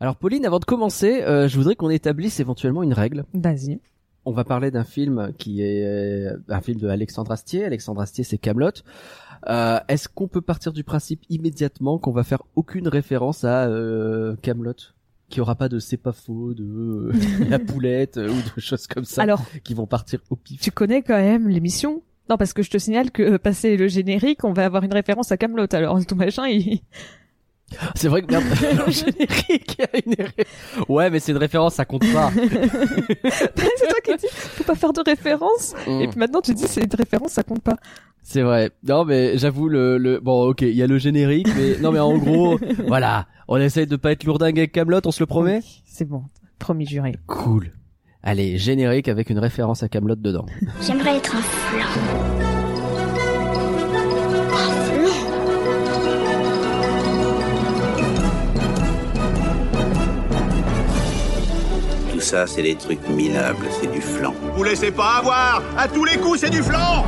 Alors Pauline, avant de commencer, euh, je voudrais qu'on établisse éventuellement une règle. Vas-y. On va parler d'un film qui est euh, un film de Alexandre Astier. Alexandre Astier, c'est Camelot. Euh, Est-ce qu'on peut partir du principe immédiatement qu'on va faire aucune référence à euh, Camelot Qu'il n'y aura pas de c'est pas faux, de euh, la poulette ou de choses comme ça Alors, qui vont partir au pif? tu connais quand même l'émission? Non, parce que je te signale que euh, passé le générique, on va avoir une référence à Camelot. Alors tout machin, il... C'est vrai que merde, le générique, il y a une ré- Ouais, mais c'est une référence, ça compte pas. c'est toi qui dis faut pas faire de référence. Et Mm. puis maintenant tu dis c'est une référence, ça compte pas. C'est vrai. Non, mais j'avoue le, le bon, ok, il y a le générique, mais non, mais en gros, voilà, on essaye de pas être lourdingue avec Camelot, on se le promet. Oui, C'est bon, promis juré. Cool. Allez, générique avec une référence à Camelot dedans. J'aimerais être un flan. Ça, c'est des trucs minables, c'est du flan. Vous laissez pas avoir À tous les coups, c'est du flan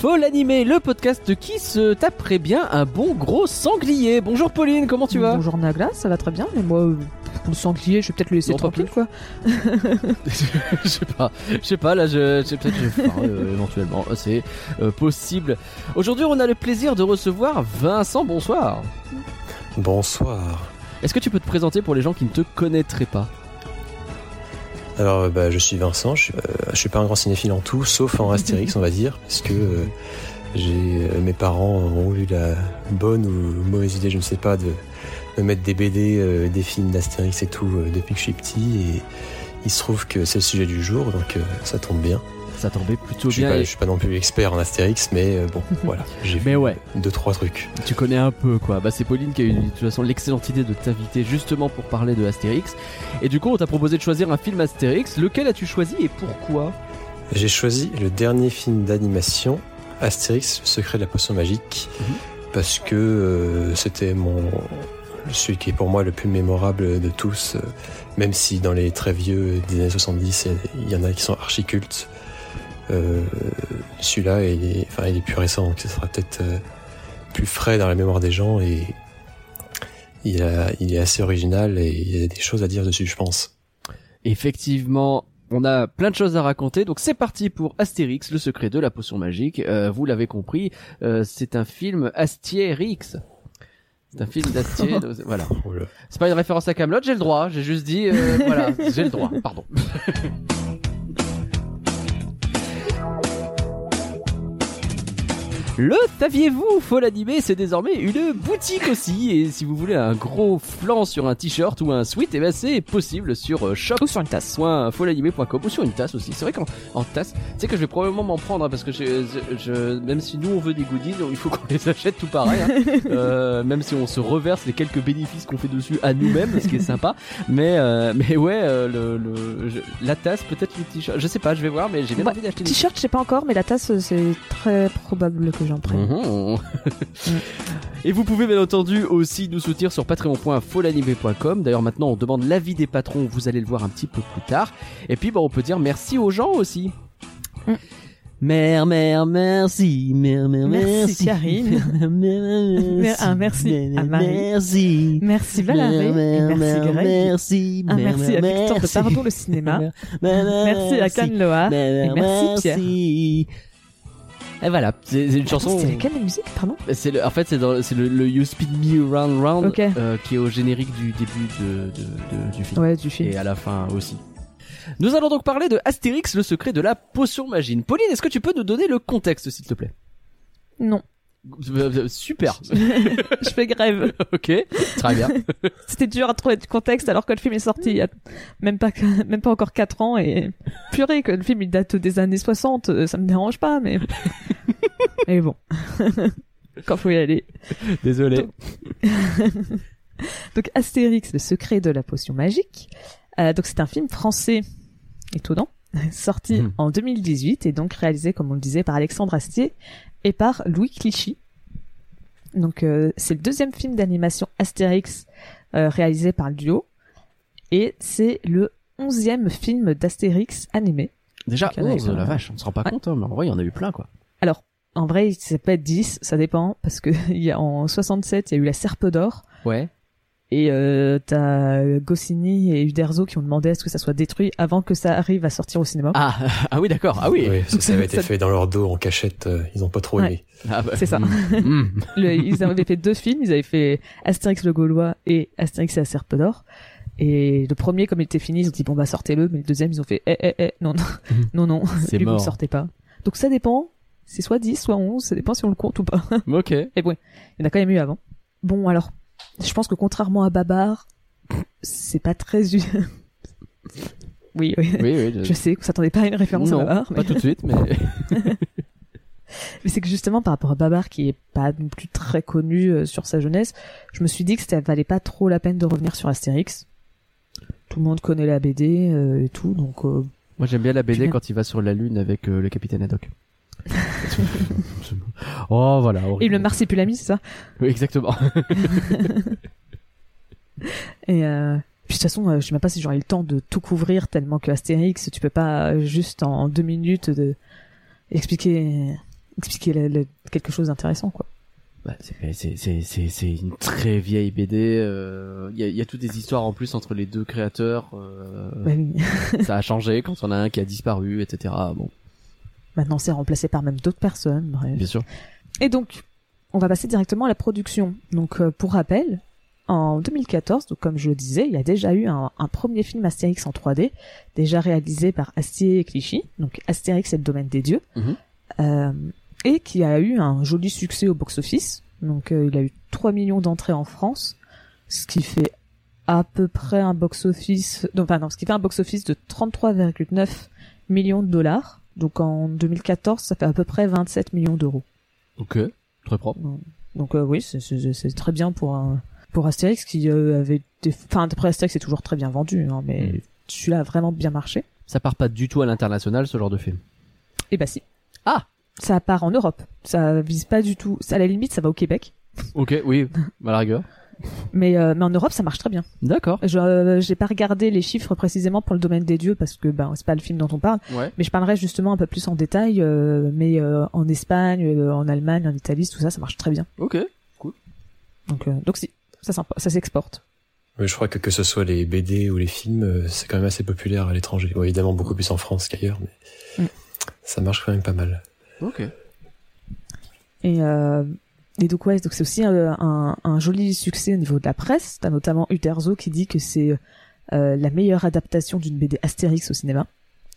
Faut l'animer, le podcast qui se taperait bien un bon gros sanglier. Bonjour Pauline, comment tu vas? Bonjour Nagla, ça va très bien, mais moi, euh, le sanglier, je vais peut-être le laisser Non, tranquille, quoi. Je sais pas, je sais pas, là, je, je sais peut-être euh, éventuellement, c'est euh, possible. Aujourd'hui, on a le plaisir de recevoir Vincent. Bonsoir. Bonsoir. Est-ce que tu peux te présenter pour les gens qui ne te connaîtraient pas? Alors, euh, bah, je suis Vincent. Je suis, euh, je suis pas un grand cinéphile en tout, sauf en Astérix, on va dire, parce que euh, j'ai euh, mes parents ont eu la bonne ou mauvaise idée, je ne sais pas, de me mettre des BD, euh, des films d'Astérix et tout euh, depuis que je suis petit. Et il se trouve que c'est le sujet du jour, donc euh, ça tombe bien. Ça tombait plutôt Je bien. pas, et je suis pas non plus expert en Astérix, mais bon, voilà. J'ai Mais vu ouais. deux trois trucs. Tu connais un peu quoi. Bah c'est Pauline qui a eu de toute façon l'excellente idée de t'inviter justement pour parler de Astérix. Et du coup on t'a proposé de choisir un film Astérix. Lequel as-tu choisi et pourquoi? J'ai choisi le dernier film d'animation, Astérix, le secret de la potion magique, Mhm. parce que euh, c'était mon celui qui est pour moi le plus mémorable de tous, euh, même si dans les très vieux des années 70, il y en a qui sont archi cultes. Euh, Celui-là, il est, enfin, il est plus récent, donc ce sera peut-être euh, plus frais dans la mémoire des gens et il est assez original et il y a des choses à dire dessus, je pense. Effectivement, on a plein de choses à raconter. Donc c'est parti pour Astérix, le secret de la potion magique. Euh, vous l'avez compris, euh, c'est un film Astérix. C'est un film d'Astier. donc, voilà. Oh. C'est pas une référence à Camelot, j'ai le droit. J'ai juste dit, euh, voilà, j'ai le droit. Pardon. Le saviez-vous, faut l'animer, c'est désormais une boutique aussi. Et si vous voulez un gros flanc sur un t-shirt ou un sweat, eh ben c'est possible sur euh, shop Ou sur une tasse. folanimé.com ou sur une tasse aussi. C'est vrai qu'en en tasse, tu sais que je vais probablement m'en prendre hein, parce que je, je- je- même si nous on veut des goodies, il faut qu'on les achète tout pareil. hein. Euh, même si on se reverse les quelques bénéfices qu'on fait dessus à nous-mêmes, ce qui est sympa. Mais mais ouais, euh, le, le- je- la tasse, peut-être le t-shirt, je sais pas, je vais voir, mais j'ai bien envie d'acheter. T-shirt, je sais pas encore, mais la tasse, euh, c'est très probable que j'en prenne. Mhm. Et vous pouvez bien entendu aussi nous soutenir sur patreon.folanimé.com. D'ailleurs maintenant on demande l'avis des patrons, vous allez le voir un petit peu plus tard. Et puis bah, on peut dire merci aux gens aussi. Mm. Mère, mère, merci, mère, mère, Merci, merci. Karine. Un merci à Marie. Merci. Merci Valérie, merci Greg. Merci. Un mère, merci à Victor de merci. Pardon le cinéma. Merci à Cannes Loire. Et merci Pierre. Et voilà, c'est c'est une chanson. C'était laquelle la musique, pardon? C'est le, en fait c'est c'est le, le You Speed Me Round Round euh, qui est au générique du début de, de- de- du film Ouais, du film. et à la fin aussi. Nous allons donc parler de Astérix, le secret de la potion magique. Pauline, est-ce que tu peux nous donner le contexte s'il te plaît? Non, Super. je fais grève. ok, très bien. C'était dur à trouver du contexte alors que le film est sorti il y a même pas, même pas encore 4 ans et purée que le film il date des années 60, euh, ça me dérange pas mais... mais bon, quand faut y aller. Désolé. Donc Astérix, le secret de la potion magique. Euh, donc c'est un film français étonnant, sorti Mhm. en 2018 et donc réalisé, comme on le disait, par Alexandre Astier et par Louis Clichy. Donc euh, c'est le deuxième film d'animation Astérix euh, réalisé par le duo et c'est le onzième film d'Astérix animé. Déjà Donc, il y en a 11, eu, la vache, on se rend pas ouais. compte, hein, mais en vrai il y en a eu plein quoi. en vrai, peut être 10, ça dépend, parce que il y a, en 67, il y a eu la Serpe d'Or, Ouais. Et euh, t'as Goscinny et Uderzo qui ont demandé à ce que ça soit détruit avant que ça arrive à sortir au cinéma. Ah, ah oui, d'accord. Ah oui. Oui, parce que ça avait été Ça- fait dans leur dos en cachette, euh, ils ont pas trop Ouais. aimé. Ah bah, C'est ça. mm. Le- ils avaient fait deux films, ils avaient fait Astérix le Gaulois et Astérix et la Serpe d'Or. Et le premier, comme il était fini, ils ont dit bon bah sortez-le, mais le deuxième, ils ont fait eh eh eh non non non non, C'est lui vous le mort. sortez pas. Donc ça dépend, c'est soit 10, soit 11, ça dépend si on le compte ou pas. Ok. Et bon, il y en a quand même eu avant. Bon alors, je pense que contrairement à Babar, c'est pas très Oui, oui. Oui, oui. Je sais que vous s'attendez pas à une référence non, à Babar, mais... pas tout de suite, mais mais c'est que justement par rapport à Babar qui est pas non plus très connu euh, sur sa jeunesse, je me suis dit que ça valait pas trop la peine de revenir sur Astérix. Tout le monde connaît la BD euh, et tout, donc euh, moi j'aime bien la BD quand il va sur la lune avec le capitaine Haddock. oh voilà. et horrible. le marsipulami, c'est ça. Oui, exactement. Et euh... puis de toute façon, euh, je sais même pas si j'aurais eu le temps de tout couvrir tellement que Astérix, tu peux pas euh, juste en deux minutes de expliquer expliquer le- le- quelque chose d'intéressant quoi. Bah, c'est- une très vieille BD. euh, Il y a il y a toutes des histoires en plus entre les deux créateurs. euh, Bah oui. ça a changé quand on a un qui a disparu, etc. Bon, Maintenant, c'est remplacé par même d'autres personnes. Bref. bien sûr. Et donc, on va passer directement à la production. Donc, euh, pour rappel, en 2014, donc comme je le disais, il y a déjà eu un, un premier film Astérix en 3D, déjà réalisé par Astier et Clichy, donc Astérix et le domaine des dieux, Mhm. euh, et qui a eu un joli succès au box-office. Donc, euh, il a eu 3 millions d'entrées en France, ce qui fait à peu près un box-office, enfin non, ce qui fait un box-office de 33,9 millions de dollars. Donc en 2014, ça fait à peu près 27 millions d'euros. Ok, très propre. Donc euh, oui, c'est- très bien pour un pour Astérix qui euh, avait des... enfin après Astérix c'est toujours très bien vendu hein, mais Mm. celui-là a vraiment bien marché. Ça part pas du tout à l'international ce genre de film. Et bah si. Ah Ça part en Europe. Ça vise pas du tout. Ça, à la limite, ça va au Québec. Ok, oui, à la rigueur. Mais, euh, mais en Europe, ça marche très bien. D'accord. Je euh, j'ai pas regardé les chiffres précisément pour le domaine des dieux parce que ben c'est pas le film dont on parle. Ouais. Mais je parlerai justement un peu plus en détail. euh, mais euh, en Espagne, euh, en Allemagne, en Italie, tout ça, ça marche très bien. Ok. Donc euh, donc si, ça s'exporte. Mais je crois que que ce soit les BD ou les films, euh, c'est quand même assez populaire à l'étranger. Bon, évidemment beaucoup plus en France qu'ailleurs, mais Mm. ça marche quand même pas mal. Ok. Et, euh, et donc ouais, donc c'est aussi euh, un, un joli succès au niveau de la presse. T'as notamment Uderzo qui dit que c'est euh, la meilleure adaptation d'une BD Astérix au cinéma.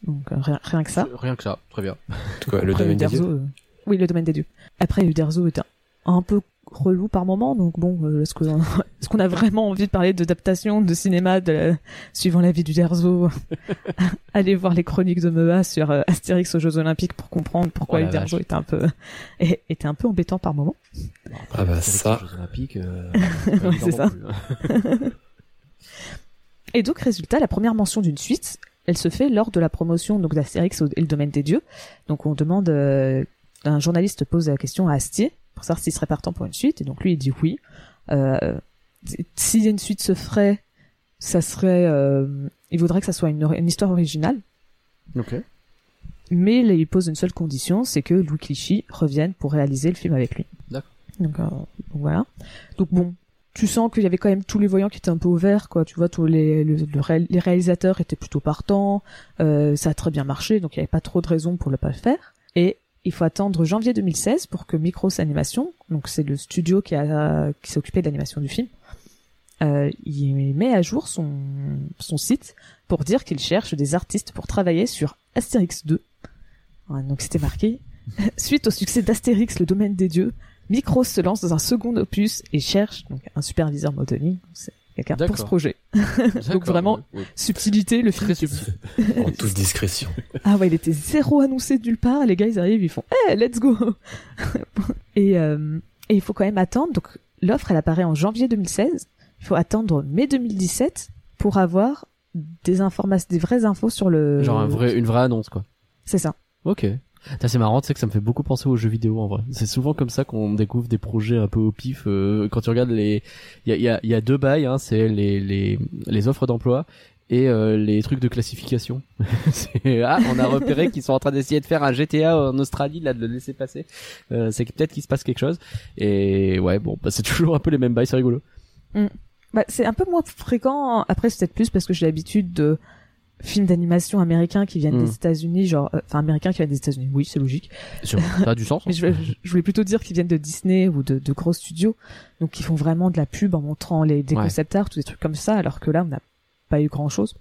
Donc euh, rien, rien que ça. Rien que ça, très bien. En tout cas, le Après, domaine des dieux. euh, Oui, le domaine des dieux. Après, Uderzo est un, un peu relou par moment, donc bon, euh, est-ce qu'on est-ce qu'on a vraiment envie de parler d'adaptation de cinéma de la- suivant la vie d'Uderzo Allez voir les chroniques de Mea sur euh, Astérix aux Jeux Olympiques pour comprendre pourquoi Oh Uderzo vache. était un peu était un peu embêtant par moment. Bon, Ah bah, ça. aux Jeux Olympiques, euh, Ouais, c'est ça. hein. Et donc, résultat, la première mention d'une suite, elle se fait lors de la promotion donc d'Astérix et le domaine des dieux. Donc, on demande, euh, un journaliste pose la question à Astier pour savoir s'il serait partant pour une suite, et donc lui il dit oui. Euh, si une suite se ferait, ça serait, euh, il voudrait que ça soit une, histoire originale, Ok. mais là, il pose une seule condition, c'est que Louis Clichy revienne pour réaliser le film avec lui. D'accord. Donc, euh, donc voilà. Donc bon, tu sens qu'il y avait quand même tous les voyants qui étaient un peu ouverts, quoi. Tu vois, tous les, le- le ré- les réalisateurs étaient plutôt partants, euh, ça a très bien marché, donc il n'y avait pas trop de raisons pour le pas faire. Et il faut attendre janvier 2016 pour que Micros Animation, donc c'est le studio qui a s'est occupé de l'animation du film, euh, il met à jour son site pour dire qu'il cherche des artistes pour travailler sur Astérix 2. Ouais, donc c'était marqué. Suite au succès d'Astérix, le domaine des dieux, Micros se lance dans un second opus et cherche donc un superviseur modeling. Quelqu'un pour ce projet. D'accord, vraiment, ouais, ouais. Subtilité, le film. En toute discrétion. Ah ouais, il était zéro annoncé de nulle part. Les gars, ils arrivent, ils font Eh, let's go et, euh, et il faut quand même attendre. Donc, l'offre, elle apparaît en janvier 2016. Il faut attendre mai 2017 pour avoir des informations, des vraies infos sur le. Genre un vrai, une vraie annonce, quoi. C'est ça. Ok. C'est marrant, tu sais que ça me fait beaucoup penser aux jeux vidéo en vrai. C'est souvent comme ça qu'on découvre des projets un peu au pif. euh, quand tu regardes les, il y a, y, a, y a deux bails, hein, c'est les, les les offres d'emploi et euh, les trucs de classification. Ah, on a repéré qu'ils sont en train d'essayer de faire un GTA en Australie, là, de le laisser passer. Euh, c'est peut-être qu'il se passe quelque chose. Et ouais, bon, bah, c'est toujours un peu les mêmes bails, c'est rigolo. Bah, c'est un peu moins fréquent. Après, c'est peut-être plus parce que j'ai l'habitude de films d'animation américains qui viennent des États-Unis, genre, euh, enfin américains qui viennent des États-Unis. Oui, c'est logique. Sûr, Ça a du sens. Mais je, voulais plutôt dire qu'ils viennent de Disney ou de, de gros studios, donc qui font vraiment de la pub en montrant les des Ouais. concept art ou des trucs comme ça, alors que là, on n'a pas eu grand-chose.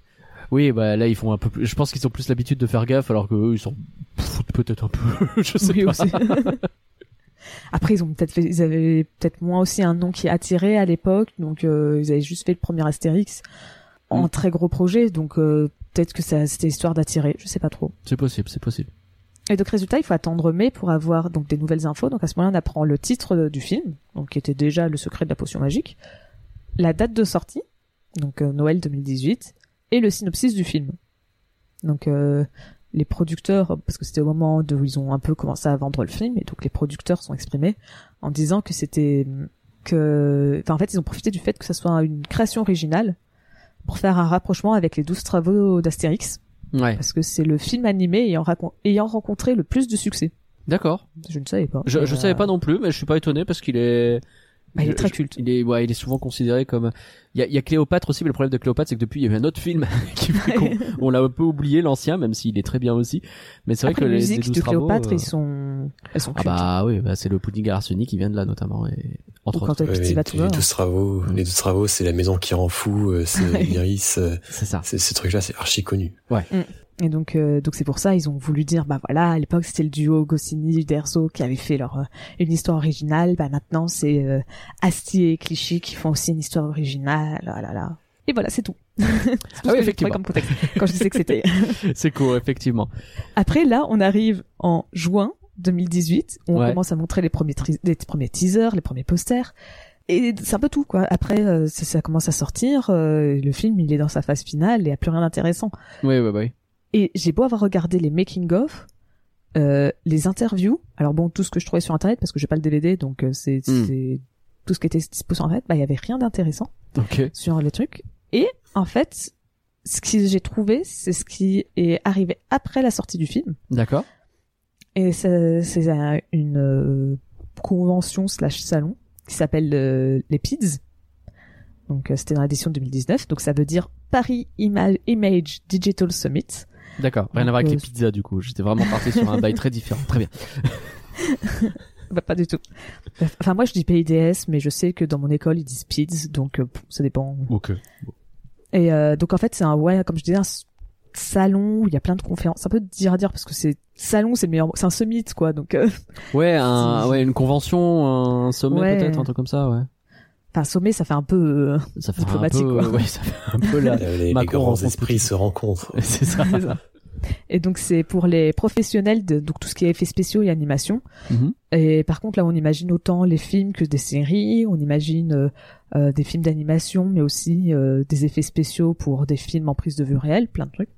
Oui, bah là ils font un peu plus. Je pense qu'ils ont plus l'habitude de faire gaffe, alors que eux ils s'en foutent peut-être un peu. je sais Oui, pas. aussi. Après, ils ont peut-être fait, ils avaient peut-être moins aussi un nom qui attirait à l'époque, donc euh, ils avaient juste fait le premier Astérix en Mm. très gros projet, donc euh, peut-être que ça c'était histoire d'attirer, je sais pas trop. C'est possible, c'est possible. Et donc résultat, il faut attendre mai pour avoir donc des nouvelles infos. Donc à ce moment-là, on apprend le titre euh, du film, donc qui était déjà le secret de la potion magique, la date de sortie, donc euh, Noël 2018, et le synopsis du film. Donc euh, les producteurs, parce que c'était au moment où ils ont un peu commencé à vendre le film, et donc les producteurs sont exprimés en disant que c'était que, enfin en fait, ils ont profité du fait que ça soit une création originale pour faire un rapprochement avec les douze travaux d'Astérix, Ouais. parce que c'est le film animé ayant, rencontré le plus de succès. D'accord. Je ne savais pas. Je, je euh, savais pas non plus, mais je suis pas étonné parce qu'il est. Bah, il est très je- culte. Il est, ouais, il est souvent considéré comme. Il y a, il y a Cléopâtre aussi, mais le problème de Cléopâtre, c'est que depuis il y a eu un autre film qui fait qu'on on l'a un peu oublié l'ancien, même s'il est très bien aussi. Mais c'est vrai Après, que les les, les musiques 12 de Cléopâtre, euh, ils sont, elles sont Ah cultes. bah oui, bah c'est le pudding à arsenic qui vient de là notamment et entre Ou quand autres. Ouais, Petit les, Bateau. les douze travaux, les douze travaux, c'est la maison qui rend fou, euh, c'est Ouais. Iris, euh, C'est ça. c'est ce truc-là, c'est archi connu. Et donc, euh, donc c'est pour ça, ils ont voulu dire, bah voilà, à l'époque c'était le duo Goscinny Derzo qui avait fait leur euh, une histoire originale. Bah maintenant c'est euh, Astier et Clichy qui font aussi une histoire originale. Ah là là. Et voilà, c'est tout. Ah oui, effectivement. comme contexte quand je disais que c'était. c'est court, effectivement. Après là, on arrive en juin 2018 où on Ouais. commence à montrer les premiers les premiers teasers, les premiers posters. Et c'est un peu tout quoi. Après, euh, ça, ça commence à sortir. euh, le film, il est dans sa phase finale et il n'y a plus rien d'intéressant. Oui, oui, oui. Et j'ai beau avoir regardé les making of, euh, les interviews. Alors bon, tout ce que je trouvais sur internet parce que j'ai pas le DVD, donc euh, c'est Hmm. c'est tout ce qui était dispo sur internet. Bah il y avait rien d'intéressant Ok. sur les trucs. Et en fait, ce que j'ai trouvé, c'est ce qui est arrivé après la sortie du film. D'accord. Et c'est un- une euh, convention slash salon qui s'appelle euh, les PIDS. Donc euh, c'était dans l'édition 2019. Donc ça veut dire Paris Ima- Image Digital Summit. D'accord. Rien à voir avec euh, les pizzas du coup. J'étais vraiment parti sur un bail très différent. Très bien. Bah, pas du tout. Enfin, moi, je dis PIDS, mais je sais que dans mon école, ils disent PIDS, donc euh, ça dépend. Ok. Et euh, donc, en fait, c'est un, ouais, comme je disais, un salon où il y a plein de conférences. C'est un peu dur à dire parce que c'est salon, c'est le meilleur, c'est un summit, quoi. Donc, euh, Ouais, un, ouais, une convention, un sommet Ouais. peut-être, un truc comme ça, ouais. Enfin, sommet, ça fait un peu. euh, Ça fait Diplomatique, un peu, quoi. ouais, ça fait un peu. Euh, les, les grands esprits se rencontrent. C'est ça. Et donc, c'est pour les professionnels de donc tout ce qui est effets spéciaux et animation. Mhm. Et par contre, là, on imagine autant les films que des séries. On imagine euh, euh, des films d'animation, mais aussi euh, des effets spéciaux pour des films en prise de vue réelle, plein de trucs.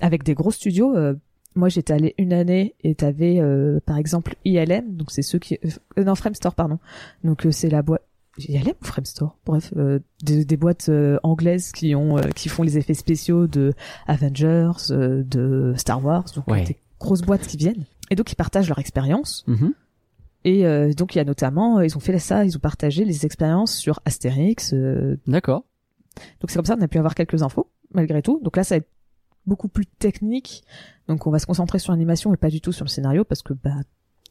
Avec des gros studios. euh, moi, j'étais allée une année et t'avais, euh, par exemple, ILM. Donc, c'est ceux qui... Euh, non, Framestore, pardon. Donc, euh, c'est la boîte... ILM ou Framestore Bref, euh, des, des boîtes euh, anglaises qui ont euh, qui font les effets spéciaux de Avengers, euh, de Star Wars. Donc, Ouais. des grosses boîtes qui viennent. Et donc, ils partagent leur expérience. Mhm. Et euh, donc il y a notamment, euh, ils ont fait ça, ils ont partagé les expériences sur Astérix. euh, D'accord. donc c'est comme ça qu'on a pu avoir quelques infos malgré tout. Donc là ça va être beaucoup plus technique. Donc on va se concentrer sur l'animation et pas du tout sur le scénario parce que bah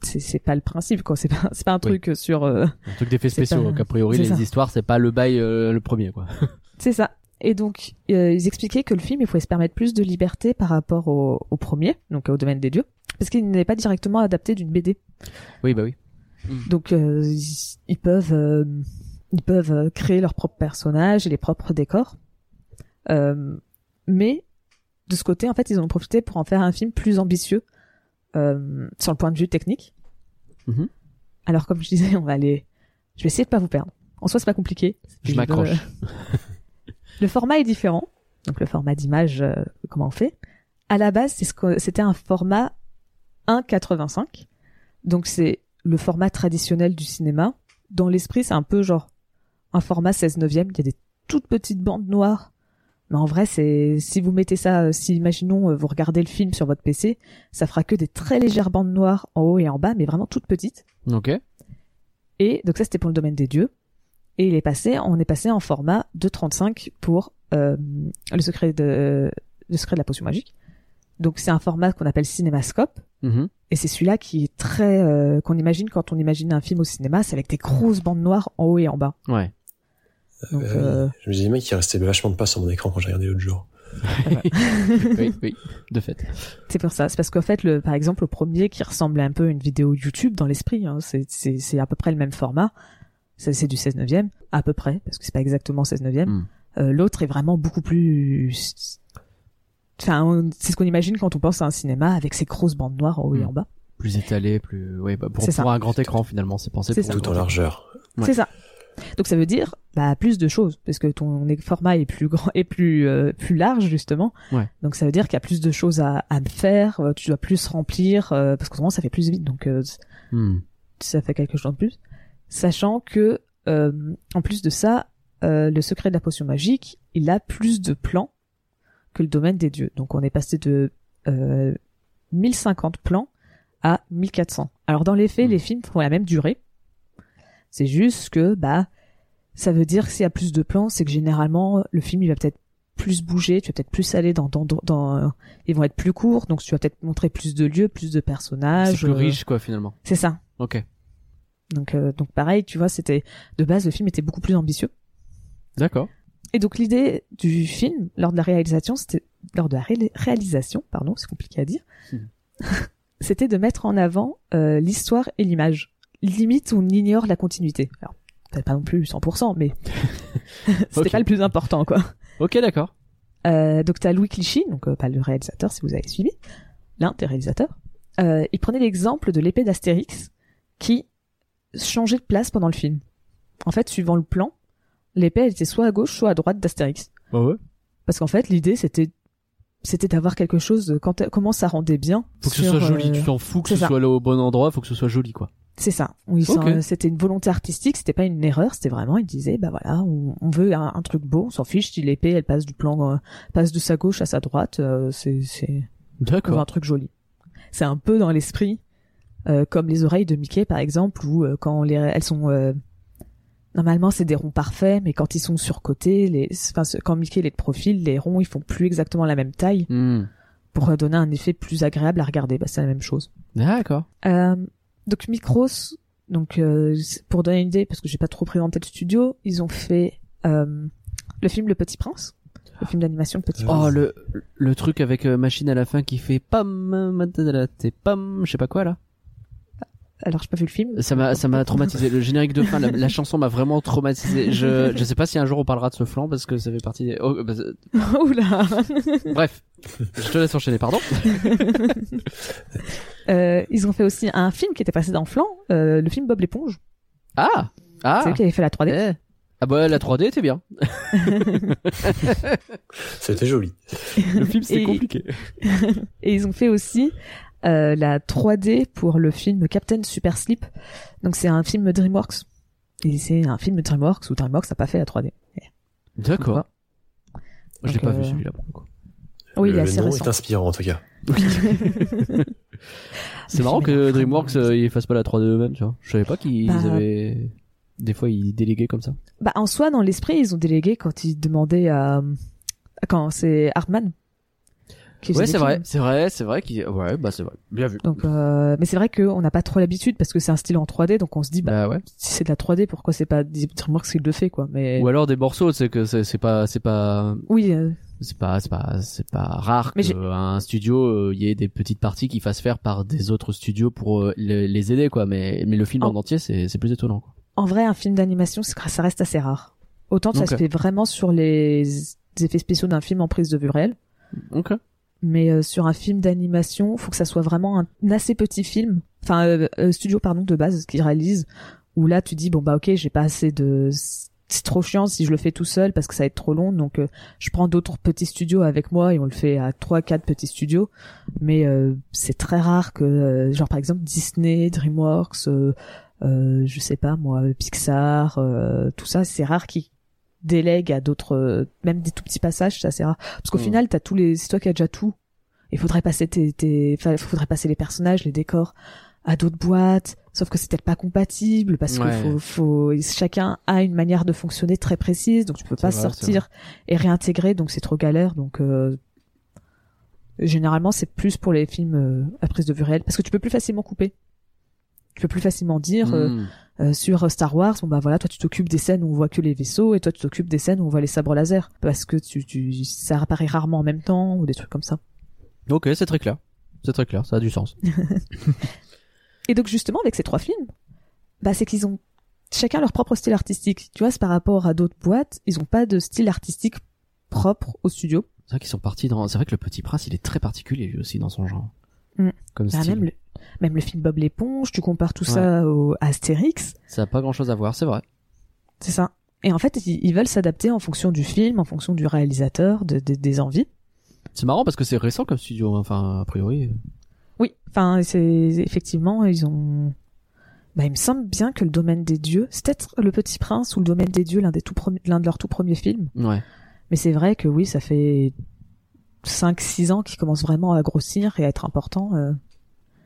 c'est c'est pas le principe quoi. C'est pas c'est pas un Oui. truc sur. euh, Un truc d'effets spéciaux. pas- Donc, a priori, les ça. histoires, c'est pas le bail euh, le premier, quoi. C'est ça. Et donc euh, ils expliquaient que le film il pouvait se permettre plus de liberté par rapport au, au premier, donc au domaine des dieux, parce qu'il n'est pas directement adapté d'une BD. Oui, bah oui. Donc euh, ils, ils peuvent euh, ils peuvent euh, créer leurs propres personnages et les propres décors. Euh, mais de ce côté, en fait, ils en ont profité pour en faire un film plus ambitieux euh, sur le point de vue technique. Mhm. Alors comme je disais, on va aller. Je vais essayer de pas vous perdre. En soi, c'est pas compliqué. Je m'accroche. le format est différent. Donc le format d'image, euh, comment on fait? À la base, c'était un format 1,85. Donc c'est le format traditionnel du cinéma. Dans l'esprit, c'est un peu genre un format 16 neuvième. Il y a des toutes petites bandes noires Mais en vrai, c'est si vous mettez ça, euh, si imaginons euh, vous regardez le film sur votre PC, ça fera que des très légères bandes noires en haut et en bas, mais vraiment toutes petites. Ok. Et donc ça c'était pour le domaine des dieux. Et il est passé, on est passé en format 2.35 pour euh, le secret de le secret de la potion magique. Donc c'est un format qu'on appelle cinémascope. Mhm. Et c'est celui-là qui est très euh, qu'on imagine quand on imagine un film au cinéma, c'est avec des grosses bandes noires en haut et en bas. Ouais. Donc Euh, euh, Je me disais, mec, il restait vachement de pas sur mon écran quand j'ai regardé l'autre jour. oui, oui, de fait. c'est pour ça. C'est parce qu'en fait, le, par exemple, le premier qui ressemblait un peu à une vidéo YouTube dans l'esprit, hein, c'est, c'est, c'est à peu près le même format. C'est, c'est du 16 neuvième, à peu près, parce que c'est pas exactement 16 neuvième. Hmm. Euh, l'autre est vraiment beaucoup plus... Enfin, on- c'est ce qu'on imagine quand on pense à un cinéma avec ses grosses bandes noires en haut et Hmm. en bas. Plus étalé, plus, ouais, bah, pour, C'est pour ça. un grand écran finalement, c'est pensé C'est pour Tout en largeur. Ouais. C'est ça. Donc ça veut dire bah plus de choses parce que ton format est plus grand et plus euh, plus large justement. Ouais. Donc ça veut dire qu'il y a plus de choses à, à faire, euh, tu dois plus remplir euh, parce qu'autrement ça fait plus vite donc euh. Hmm. ça fait quelque chose de plus. Sachant que euh, en plus de ça, euh, le secret de la potion magique, il a plus de plans que le domaine des dieux. Donc on est passé de euh, 1050 plans à 1400. Alors dans les faits, Mm. les films font la même durée. C'est juste que bah ça veut dire que s'il y a plus de plans, c'est que généralement le film il va peut-être plus bouger, tu vas peut-être plus aller dans, dans, dans, ils vont être plus courts, donc tu vas peut-être montrer plus de lieux, plus de personnages. C'est plus euh, riche quoi finalement. C'est ça. Ok. Donc, euh, donc pareil, tu vois, c'était de base le film était beaucoup plus ambitieux. D'accord. Et donc l'idée du film lors de la réalisation, c'était lors de la ré- réalisation, pardon, c'est compliqué à dire, Mhm. c'était de mettre en avant euh, l'histoire et l'image. Limite, on ignore la continuité. Alors peut-être pas non plus 100%, mais c'était pas le plus important, quoi. Ok, d'accord. Euh, donc t'as Louis Clichy, donc euh, pas le réalisateur si vous avez suivi, l'un des réalisateurs. Euh, il prenait l'exemple de l'épée d'Astérix qui changeait de place pendant le film. En fait, suivant le plan, l'épée elle était soit à gauche, soit à droite d'Astérix. Bah ouais? Parce qu'en fait, l'idée c'était c'était d'avoir quelque chose de quand comment ça rendait bien. Faut que ce soit joli. euh, Tu t'en fous que ce ça. soit là au bon endroit. Faut que ce soit joli quoi. C'est ça. Oui, ça, c'était une volonté artistique, c'était pas une erreur, c'était vraiment, il disait, bah voilà, on, on veut un, un truc beau, on s'en fiche si l'épée, elle passe du plan, euh, passe de sa gauche à sa droite, euh, c'est, D'accord. un truc joli. C'est un peu dans l'esprit, euh, comme les oreilles de Mickey, par exemple, où euh, quand les, elles sont, euh, normalement c'est des ronds parfaits, mais quand ils sont surcotés, les, enfin, quand Mickey il est de profil, les ronds ils font plus exactement la même taille Hmm. pour euh, donner un effet plus agréable à regarder. Bah c'est la même chose. D'accord. Euh, donc Micros, donc euh, pour donner une idée, parce que j'ai pas trop présenté le studio, ils ont fait euh, le film Le Petit Prince, le film d'animation Le Petit Euh, Prince. Oh le le truc avec euh, machine à la fin qui fait pam pam je sais pas quoi là. Alors j'ai pas vu le film. Ça m'a ça m'a traumatisé. Le générique de fin, la, la chanson m'a vraiment traumatisé. Je je sais pas si un jour on parlera de ce flanc parce que ça fait partie des. Oh, bah, Oula. bref, je te laisse enchaîner. Pardon. Euh, ils ont fait aussi un film qui était passé dans Flan, euh, le film Bob l'éponge. Ah ah. C'est eux qui avaient fait la 3D. Eh. Ah bah la 3D était bien. C'était joli. Le film c'était Et- compliqué. Et ils ont fait aussi euh, la 3D pour le film Captain Super Sleep. Donc c'est un film DreamWorks. Et c'est un film DreamWorks où DreamWorks n'a pas fait la 3D. D'accord. Je l'ai pas euh, vu celui-là pour le coup. Oui, il le est assez nom récent. est inspirant en tout cas. C'est marrant que DreamWorks euh, ils fassent pas la 3D eux-mêmes, tu vois. Je savais pas qu'ils Bah, avaient des fois ils déléguaient comme ça. Bah, en soi, dans l'esprit, ils ont délégué quand ils demandaient à, quand c'est Hartman. Ouais, c'est vrai, c'est vrai, c'est vrai qu'ils ouais, bah c'est vrai. Bien vu. Donc, euh, mais c'est vrai qu'on n'a pas trop l'habitude parce que c'est un style en 3D, donc on se dit, bah, Bah ouais. si c'est de la 3D, pourquoi c'est pas DreamWorks qui le fait, quoi. Mais Ou alors des morceaux, c'est que c'est c'est pas c'est pas oui, euh, c'est pas c'est pas c'est pas rare qu'un studio euh, il y ait des petites parties qui fassent faire par des autres studios pour euh, le- les aider quoi mais mais le film en entier c'est c'est plus étonnant quoi. en vrai, un film d'animation, ça reste assez rare. Autant ça Ok. se fait vraiment sur les effets spéciaux d'un film en prise de vue réelle. OK. mais euh, sur un film d'animation, faut que ça soit vraiment un, un assez petit film, enfin euh, euh, studio pardon de base qui réalise où là tu dis bon bah ok j'ai pas assez de c'est trop chiant si je le fais tout seul parce que ça va être trop long donc euh, je prends d'autres petits studios avec moi et on le fait à trois quatre petits studios mais euh, c'est très rare que euh, genre par exemple Disney, DreamWorks, euh, euh, je sais pas moi Pixar, euh, tout ça c'est rare qu'ils délègue à d'autres, même des tout petits passages, c'est assez rare. Parce qu'au Mm. final, t'as tous les, c'est toi qui as déjà tout. Il faudrait passer tes, tes, enfin, faudrait passer les personnages, les décors à d'autres boîtes. Sauf que c'est peut-être pas compatible parce Ouais. que faut, faut, chacun a une manière de fonctionner très précise, donc tu peux pas vrai, sortir et réintégrer, donc c'est trop galère. Donc euh, généralement, c'est plus pour les films euh, à prise de vue réelle parce que tu peux plus facilement couper. Tu peux plus facilement dire. euh, Hmm. euh, sur Star Wars, bon bah voilà, toi tu t'occupes des scènes où on voit que les vaisseaux et toi tu t'occupes des scènes où on voit les sabres laser parce que tu, tu ça apparaît rarement en même temps ou des trucs comme ça. Ok, c'est très clair. C'est très clair, ça a du sens. Et donc justement avec ces trois films, bah c'est qu'ils ont chacun leur propre style artistique. Tu vois, c'est par rapport à d'autres boîtes, ils ont pas de style artistique propre au studio. C'est vrai qu'ils sont partis dans. C'est vrai que le Petit Prince, il est très particulier lui aussi dans son genre. Mm. Comme Bah, style. même le même le film Bob l'éponge, tu compares tout ça au à Astérix, Ça a pas grand chose à voir, c'est vrai. c'est ça. Et en fait, ils, veulent s'adapter en fonction du film, en fonction du réalisateur, de- de- des envies. C'est marrant parce que c'est récent comme studio, hein. enfin, a priori. Oui, enfin, c'est effectivement, ils ont. Bah, il me semble bien que le domaine des dieux, c'est peut-être Le Petit Prince ou le domaine des dieux, l'un des tout premiers, l'un de leurs tout premiers films. Ouais. Mais c'est vrai que oui, ça fait 5-6 ans qu'ils commencent vraiment à grossir et à être importants. euh.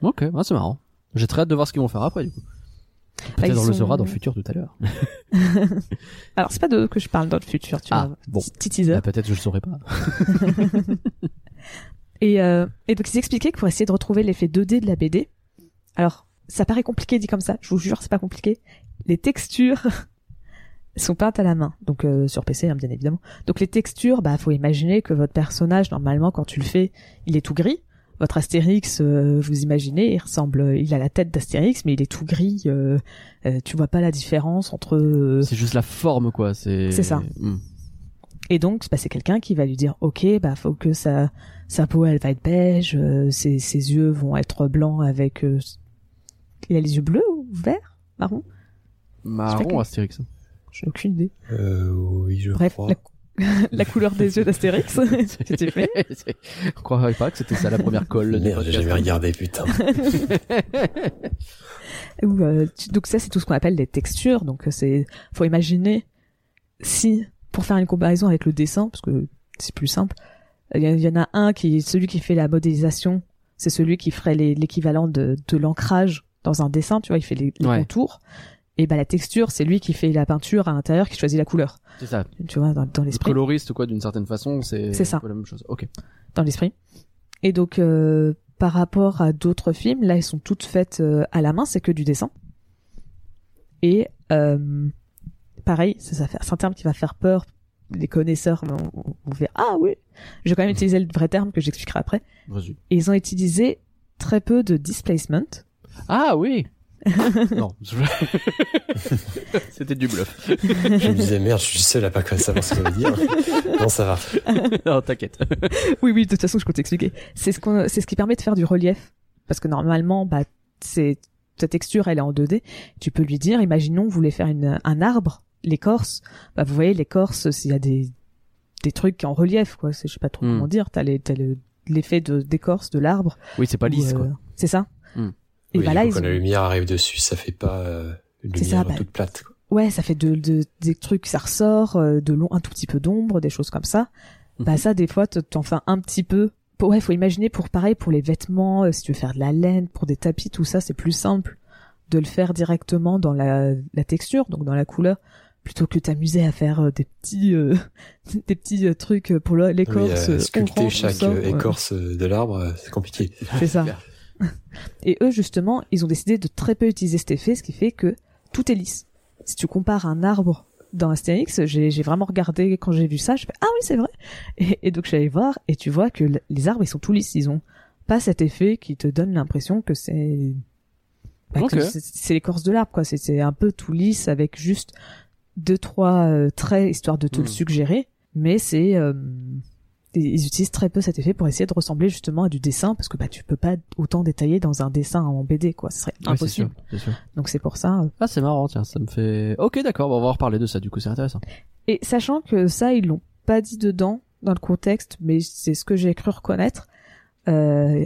Ok, ouais, c'est marrant. J'ai très hâte de voir ce qu'ils vont faire après, du coup. Bah, Peut-être on le saura dans le futur tout à l'heure. Alors, c'est pas d'eux que je parle dans le futur, tu Ah, vois. bon. Petit teaser. Bah, peut-être je le saurai pas. Et, euh, et donc ils expliquaient que pour essayer de retrouver l'effet 2D de la BD, alors ça paraît compliqué dit comme ça, je vous jure c'est pas compliqué. Les textures sont peintes à la main, donc euh, sur PC hein, bien évidemment. Donc les textures, bah faut imaginer que votre personnage normalement quand tu le fais, il est tout gris. Votre Astérix, euh, vous imaginez, il ressemble, il a la tête d'Astérix, mais il est tout gris. euh, euh, tu vois pas la différence entre. euh, C'est juste la forme, quoi. C'est. C'est ça. Hmm. Et donc, bah, c'est quelqu'un qui va lui dire, ok, bah faut que sa sa peau elle va être beige, euh, ses ses yeux vont être blancs avec. euh, il a les yeux bleus ou verts, marron? Je Marron, Astérix. J'ai aucune idée. Euh, oui, je Bref, crois. la, cou- la couleur des yeux d'Astérix, c'était fait. C'est- On croirait pas que c'était ça la première colle. Merde, j'ai jamais regardé, putain. Ou, euh, tu- donc ça, c'est tout ce qu'on appelle les textures. Donc c'est, faut imaginer si, pour faire une comparaison avec le dessin, parce que c'est plus simple, il y, en a un qui, celui qui fait la modélisation, c'est celui qui ferait l'équivalent de, de l'ancrage dans un dessin. Tu vois, il fait les, les Ouais. contours. Et bah la texture, c'est lui qui fait la peinture à l'intérieur, qui choisit la couleur. C'est ça. Tu vois, dans, dans Le l'esprit. coloriste, quoi, d'une certaine façon, c'est. C'est ça. un peu la même chose. Ok. dans l'esprit. Et donc, euh, par rapport à d'autres films, là, elles sont toutes faites euh, à la main, c'est que du dessin. Et euh, pareil, c'est un terme qui va faire peur. Les connaisseurs vont, vont faire ah oui. Je vais quand même utiliser le vrai terme que j'expliquerai après. Vas-y. Et ils ont utilisé très peu de displacement. Ah oui. non. je- C'était du bluff. Je me disais, merde, je suis seul à pas savoir ce que ça veut dire. Non, ça va. non, t'inquiète. oui, oui, de toute façon, je compte t'expliquer. C'est ce qu'on, c'est ce qui permet de faire du relief. Parce que normalement, bah, c'est, ta texture, elle est en 2D. Tu peux lui dire, imaginons, vous voulez faire une, un arbre, l'écorce. Bah, vous voyez, l'écorce, s'il y a des, des trucs en relief, quoi. C'est, je sais pas trop Hmm. comment dire. T'as les, t'as le, l'effet de, d'écorce de l'arbre. Oui, c'est pas lisse, euh, quoi. C'est ça. Hmm. Et oui, bah là, ils quand la lumière arrive dessus, ça fait pas euh, une C'est ça, lumière bah- toute plate. Quoi. Ouais, ça fait de, de des trucs, ça ressort, euh, de long, un tout petit peu d'ombre, des choses comme ça. Bah Mhm. ça, des fois, t'en fais un petit peu. Pour- Ouais, faut imaginer pour pareil pour les vêtements, euh, si tu veux faire de la laine, pour des tapis, tout ça, c'est plus simple de le faire directement dans la, la texture, donc dans la couleur, plutôt que t'amuser à faire euh, des petits euh, des petits euh, trucs pour Oui, l'écorce. euh, euh, sculpter orange, chaque tout ça, ouais. écorce de l'arbre, euh, c'est compliqué. C'est ça. Et eux, justement, ils ont décidé de très peu utiliser cet effet, ce qui fait que tout est lisse. Si tu compares un arbre dans Astérix, j'ai j'ai vraiment regardé quand j'ai vu ça, je fais ah oui c'est vrai. Et, et donc allée voir et tu vois que les arbres ils sont tout lisses, ils ont pas cet effet qui te donne l'impression que c'est bah, que Ok. c'est c'est l'écorce de l'arbre quoi. C'est c'est un peu tout lisse avec juste deux trois euh, traits histoire de te le Hmm. suggérer, mais c'est euh, ils utilisent très peu cet effet pour essayer de ressembler justement à du dessin parce que bah tu peux pas autant détailler dans un dessin en BD quoi, ce serait c'est impossible. sûr, sûr. Donc c'est pour ça. euh. Ah, c'est marrant, tiens, ça me fait. Ok, d'accord, bon, on va reparler de ça, du coup, c'est intéressant. Et sachant que ça ils l'ont pas dit dedans dans le contexte, mais c'est ce que j'ai cru reconnaître. Euh,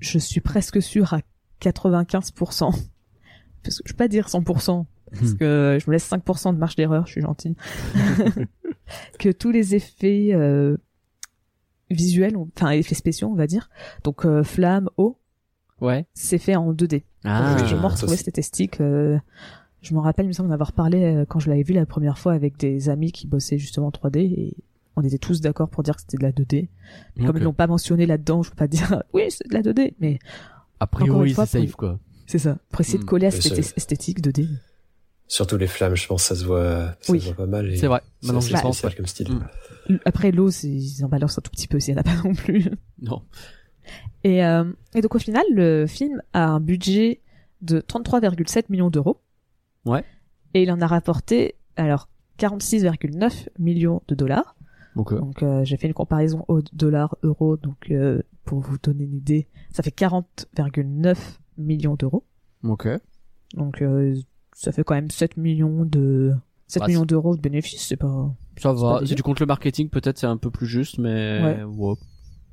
je suis presque sûre à 95%. Parce que je peux pas dire 100% parce que je me laisse 5% de marge d'erreur, je suis gentil. que tous les effets euh, visuels, enfin effets spéciaux, on va dire, donc euh, flamme, eau, Ouais. c'est fait en 2D. Ah. retrouvé c'est- cette esthétique. euh, je me rappelle, il me semble en avoir parlé euh, quand je l'avais vu la première fois avec des amis qui bossaient justement en 3D et on était tous d'accord pour dire que c'était de la 2D. Mais Comme ils l'ont pas mentionné là-dedans, je peux pas dire oui, c'est de la 2D, mais A Encore priori, une fois, c'est safe, quoi. c'est ça. Pour essayer de Hmm. coller à cette esthétique 2D. Surtout les flammes, je pense, ça se voit, ça Oui. se voit pas mal. et C'est vrai. Maintenant je pense. comme style. Mm. Après l'eau, c'est- ils en balancent un tout petit peu s'il y en a pas non plus. Non. Et, euh, et donc au final, le film a un budget de 33,7 millions d'euros. Ouais. Et il en a rapporté alors 46,9 millions de dollars. Ok. Donc euh, j'ai fait une comparaison au dollar euro. Donc euh, pour vous donner une idée, ça fait 40,9 millions d'euros. Ok. Donc euh, ça fait quand même 7 millions de 7 Bah, millions d'euros de bénéfices. C'est pas Ça pas va. Si tu comptes le marketing, peut-être c'est un peu plus juste, mais Ouais.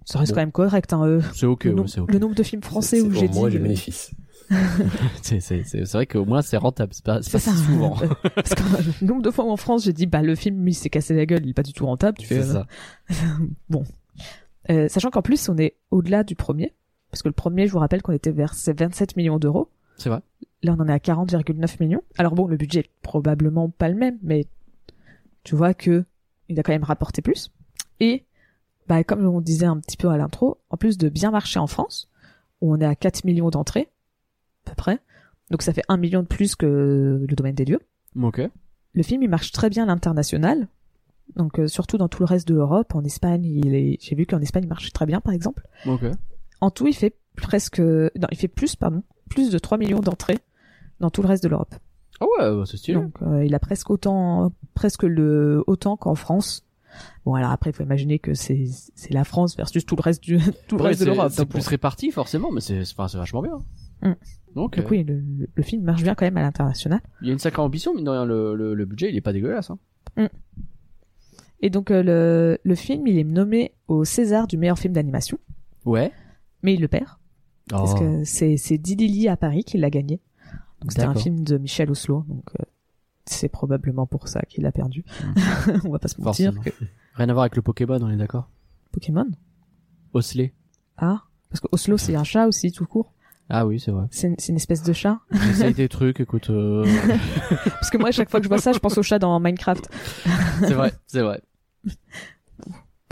ça reste Bon. quand même correct. Hein, euh. c'est ok. le, ouais, c'est ok. le nombre de films français où j'ai dit moins du euh, bénéfice. C'est vrai qu'au moins c'est rentable. C'est pas ça. si souvent. Parce que euh, le nombre de fois où en France j'ai dit bah le film lui s'est cassé la gueule, il est pas du tout rentable. Tu fais C'est euh, ça. bon. Euh, sachant qu'en plus on est au-delà du premier, parce que le premier je vous rappelle qu'on était vers ces 27 millions d'euros. C'est vrai. Là on en est à 40,9 millions. Alors bon le budget est probablement pas le même, mais tu vois que il a quand même rapporté plus. Et bah comme on disait un petit peu à l'intro, en plus de bien marcher en France, où on est à 4 millions d'entrées à peu près, donc ça fait 1 million de plus que le domaine des lieux. Ok. Le film, il marche très bien à l'international. Donc, euh, surtout dans tout le reste de l'Europe. En Espagne, il est, j'ai vu qu'en Espagne, il marche très bien, par exemple. Ok. En tout, il fait presque, non, il fait plus, pardon, plus de 3 millions d'entrées dans tout le reste de l'Europe. Ah ouais, bah, c'est stylé. Donc, euh, il a presque autant, presque le, autant qu'en France. Bon, alors après, il faut imaginer que c'est, c'est la France versus tout le reste du, tout le Ouais, reste de l'Europe. c'est plus réparti forcément, mais c'est vachement bien. Mm. Donc, Donc euh, oui, le, film marche bien quand même à l'international. il y a une sacrée ambition, de rien. Le, le, le budget, il est pas dégueulasse. Hein. Et donc, euh, le, le film, il est nommé au César du meilleur film d'animation. Ouais. Mais il le perd. Parce Oh. que c'est c'est Didi à Paris qui l'a gagné. Donc c'était un film de Michel Oslo, donc euh, c'est probablement pour ça qu'il l'a perdu. On va pas se mentir. Que- Rien à voir avec le Pokémon, on est d'accord? Pokémon? Osley. Ah Parce que Oslo c'est un chat aussi tout court. Ah oui, c'est vrai. C'est une, c'est une espèce de chat. J'essaye des trucs, écoute. euh, Parce que moi à chaque fois que je vois ça, je pense au chat dans Minecraft. c'est vrai, c'est vrai,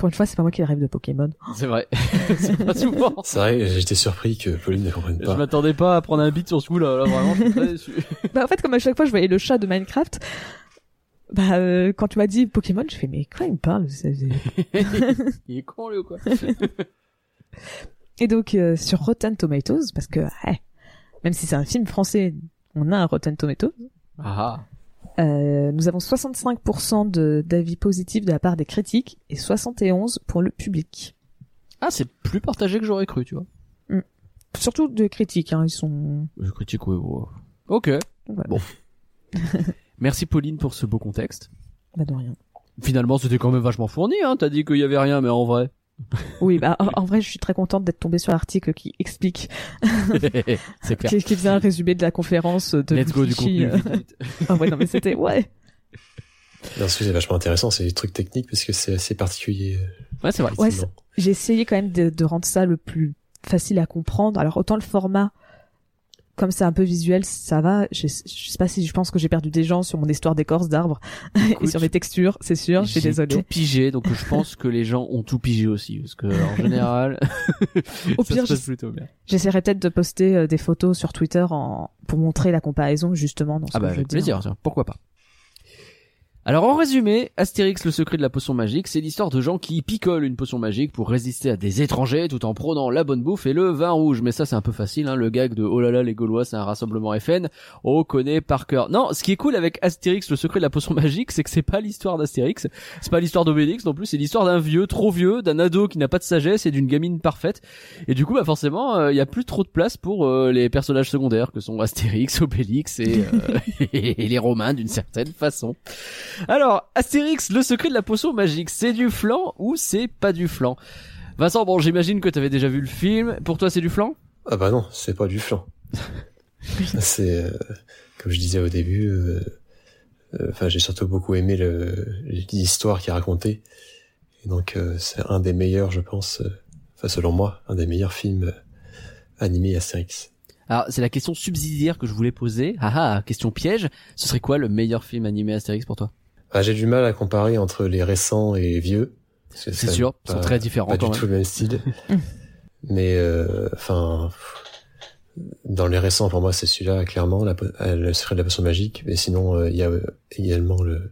Pour une fois, c'est pas moi qui rêve de Pokémon. c'est vrai. c'est pas souvent. C'est vrai, j'étais surpris que Pauline ne comprenne Je pas. m'attendais pas à prendre un beat sur ce coup là, là vraiment, je suis très déçu. bah en fait, comme à chaque fois je voyais le chat de Minecraft, bah euh, quand tu m'as dit Pokémon, je fais mais quoi il me parle C'est- c'est- il est con lui ou quoi Et donc euh, sur Rotten Tomatoes, parce que ouais, même si c'est un film français, on a un Rotten Tomatoes. Ah Euh, nous avons 65% de- d'avis positifs de la part des critiques et 71 pour le public. ah, c'est plus partagé que j'aurais cru, tu vois. Surtout de critiques, hein, ils sont. Je critique, oui. ouais. Ok. Voilà. Bon. Merci Pauline pour ce beau contexte. Bah de rien. Finalement, c'était quand même vachement fourni, hein. T'as dit qu'il y avait rien, mais en vrai. Oui, bah en, vrai, je suis très contente d'être tombée sur l'article qui explique, c'est clair. qui, qui faisait un résumé de la conférence de Let's go du contenu. euh. Ah ouais, non mais c'était ouais. Non, ce que c'est vachement intéressant, c'est des trucs techniques parce que c'est assez particulier. Ouais, c'est vrai. Ouais. J'ai essayé quand même de, de rendre ça le plus facile à comprendre. Alors autant le format, comme c'est un peu visuel, ça va. Je, je sais pas si je pense que j'ai perdu des gens sur mon histoire d'écorce d'arbres et sur mes textures, c'est sûr. Je suis J'ai désolée. tout pigé, donc je pense que les gens ont tout pigé aussi, parce que en général, Au ça pire, se passe plutôt bien. J'essaierai peut-être de poster euh, des photos sur Twitter en... pour montrer la comparaison justement dans ce Ah que bah je avec plaisir, tiens, pourquoi pas. Alors en résumé, Astérix le secret de la potion magique, c'est l'histoire de gens qui picolent une potion magique pour résister à des étrangers tout en prônant la bonne bouffe et le vin rouge. Mais ça c'est un peu facile, hein, le gag de oh là là les Gaulois c'est un rassemblement FN, on connaît par cœur. Non, ce qui est cool avec Astérix le secret de la potion magique, c'est que c'est pas l'histoire d'Astérix, c'est pas l'histoire d'Obélix non plus, c'est l'histoire d'un vieux trop vieux, d'un ado qui n'a pas de sagesse et d'une gamine parfaite. Et du coup bah forcément il y a plus trop de place pour euh, les personnages secondaires que sont Astérix, Obélix et, euh, et les Romains d'une certaine façon. Alors, Astérix, le secret de la potion magique, c'est du flan ou c'est pas du flan? Vincent, bon, j'imagine que t'avais déjà vu le film. Pour toi, c'est du flan? Ah bah non, c'est pas du flan. c'est, euh, comme je disais au début, euh, euh, enfin j'ai surtout beaucoup aimé le- l'histoire qui est racontée. Et donc euh, c'est un des meilleurs, je pense, euh, enfin selon moi, un des meilleurs films euh, animés Astérix. Alors, c'est la question subsidiaire que je voulais poser. Ah ah, question piège. Ce serait quoi le meilleur film animé Astérix pour toi? Ah, j'ai du mal à comparer entre les récents et vieux. C'est sûr, ils pas- sont très différents Pas quand du même. tout le même style. Mais euh, enfin, dans les récents, pour moi, c'est celui-là clairement, la, euh, le secret de la potion magique. Mais sinon, euh, il y a également le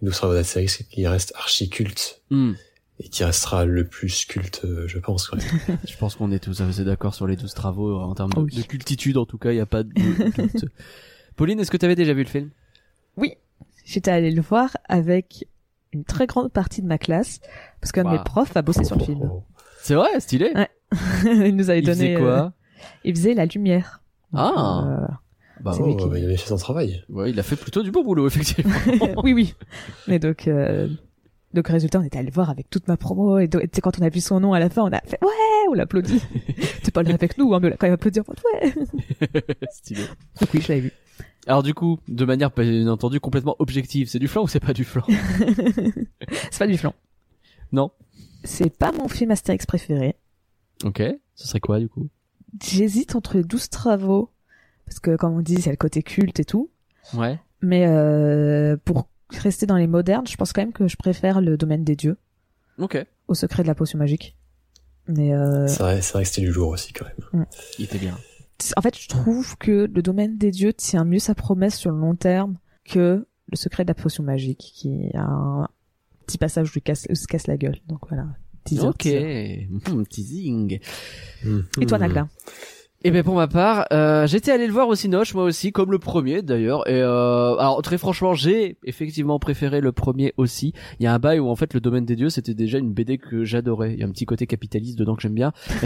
les douze travaux d'Astérix qui reste archi culte Hmm, et qui restera le plus culte, je pense. Je pense qu'on est tous assez d'accord sur les 12 travaux en termes de, Oui. de cultitude, en tout cas, il n'y a pas de doute. Pauline, est-ce que tu avais déjà vu le film? J'étais allée le voir avec une très grande partie de ma classe parce qu'un de Wow. mes profs a bossé sur le film. Oh. C'est vrai, stylé. Ouais. il nous avait Il donné. faisait quoi euh, il faisait la lumière. Ah. Bah, c'est Oh, qui- il avait fait son travail. ouais, il a fait plutôt du beau boulot, effectivement. euh, oui, oui. Mais donc, euh, donc résultat, on était allé le voir avec toute ma promo et sais, quand on a vu son nom à la fin, on a fait ouais, on l'applaudit. T'es pas là avec nous, hein, mais on l'a quand même applaudi en mode ouais. stylé. Donc oui, je l'avais vu. Alors du coup, de manière bien entendu complètement objective, c'est du flan ou c'est pas du flan? C'est pas du flan. Non? C'est pas mon film Astérix préféré. Ok. Ce serait quoi du coup? J'hésite entre les douze travaux parce que comme on dit, c'est le côté culte et tout. Ouais. Mais euh, pour rester dans les modernes, je pense quand même que je préfère le domaine des dieux Ok. au secret de la potion magique. Mais euh, C'est vrai, c'est vrai que c'était du lourd aussi quand même. Il était bien. En fait, je trouve que le domaine des dieux tient mieux sa promesse sur le long terme que le secret de la potion magique, qui a un petit passage où il casse, où il se casse la gueule. Donc voilà. Teaser, ok. teaser. Hmm, teasing. Et toi, Hmm. Nagla? Et ben pour ma part, euh, j'étais allé le voir au Cinoche moi aussi, comme le premier d'ailleurs. Et euh, alors très franchement, j'ai effectivement préféré le premier aussi. Il y a un bail où en fait le domaine des dieux c'était déjà une BD que j'adorais. Il y a un petit côté capitaliste dedans que j'aime bien.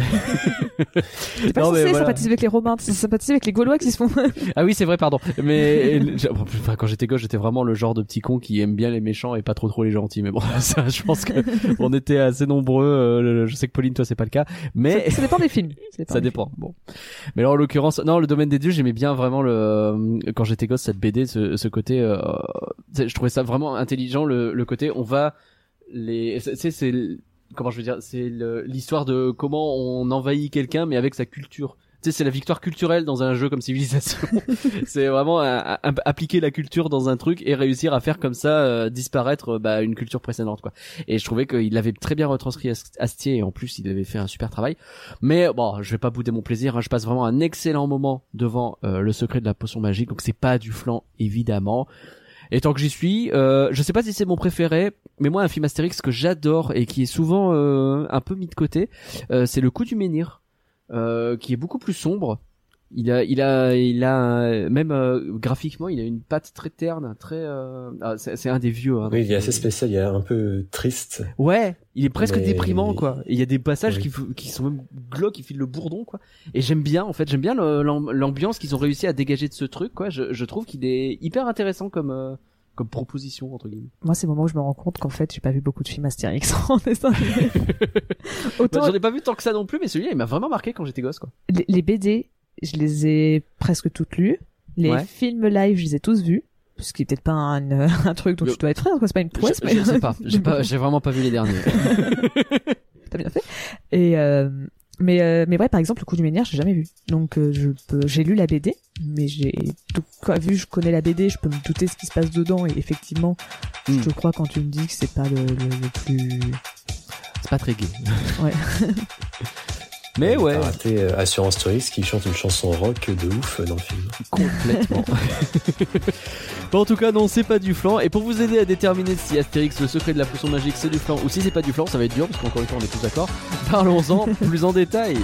T'es pas Non, censé voilà. sympathiser avec les Romains, c'est sympathiser avec les Gaulois qui se font. Ah oui c'est vrai pardon. Mais enfin, quand j'étais gosse j'étais vraiment le genre de petit con qui aime bien les méchants et pas trop trop les gentils. Mais bon ça je pense que on était assez nombreux. euh, je sais que Pauline toi c'est pas le cas. Mais ça, ça dépend des films. dépend Ça des dépend. Bon. Mais alors en l'occurrence, non, le domaine des dieux, j'aimais bien vraiment le euh, quand j'étais gosse cette BD, ce, ce côté. euh, je trouvais ça vraiment intelligent le, le côté. On va les. C'est c'est- comment je veux dire, c'est l'histoire de comment on envahit quelqu'un, mais avec sa culture. Sais, c'est la victoire culturelle dans un jeu comme Civilisation. c'est vraiment un- un- appliquer la culture dans un truc et réussir à faire comme ça euh, disparaître euh, bah, une culture précédente, quoi. Et je trouvais qu'il l'avait très bien retranscrit Ast- Astier et en plus il avait fait un super travail. Mais bon, je vais pas bouder mon plaisir. hein. Je passe vraiment un excellent moment devant euh, le secret de la potion magique. Donc c'est pas du flan évidemment. Et tant que j'y suis, euh, je sais pas si c'est mon préféré, mais moi un film Astérix que j'adore et qui est souvent euh, un peu mis de côté, euh, c'est le coup du menhir, euh, qui est beaucoup plus sombre. Il a, il a, il a même euh, graphiquement, il a une patte très terne, très. euh, ah, c'est c'est un des vieux. Hein, Oui, il est assez spécial, il est un peu triste. Ouais, il est presque Mais- déprimant quoi. Et il y a des passages Oui. qui, qui sont même glauques, qui filent le bourdon quoi. Et j'aime bien en fait, j'aime bien l'ambiance qu'ils ont réussi à dégager de ce truc quoi. Je, je trouve qu'il est hyper intéressant comme euh, comme proposition entre guillemets. Moi, c'est le moment où je me rends compte qu'en fait, j'ai pas vu beaucoup de films Astérix en dessin animé. Bah, Autant J'en ai pas vu tant que ça non plus, mais celui-là il m'a vraiment marqué quand j'étais gosse quoi. les, les BD, je les ai presque toutes lues. Les Ouais. films live, je les ai tous vus. Ce qui est peut-être pas un, un truc dont Le- tu dois être frère, quoi. C'est pas une prouesse, je, mais je sais pas, j'ai pas, j'ai vraiment pas vu les derniers. t'as bien fait. Et euh, mais euh, mais ouais, par exemple, le coup du menhir, j'ai jamais vu. Donc euh, je j'ai lu la BD, mais j'ai vu, je connais la BD, je peux me douter ce qui se passe dedans. Et effectivement, Hmm. je te crois quand tu me dis que c'est pas le, le, le plus. C'est pas très gay. Ouais. Mais ouais, raté euh, Assurance Touriste qui chante une chanson rock de ouf euh, dans le film. complètement. bon, en tout cas, non, c'est pas du flan. Et pour vous aider à déterminer si Astérix, le secret de la potion magique, c'est du flan ou si c'est pas du flan, ça va être dur parce qu'encore une fois, on est tous d'accord. Parlons-en plus en détail.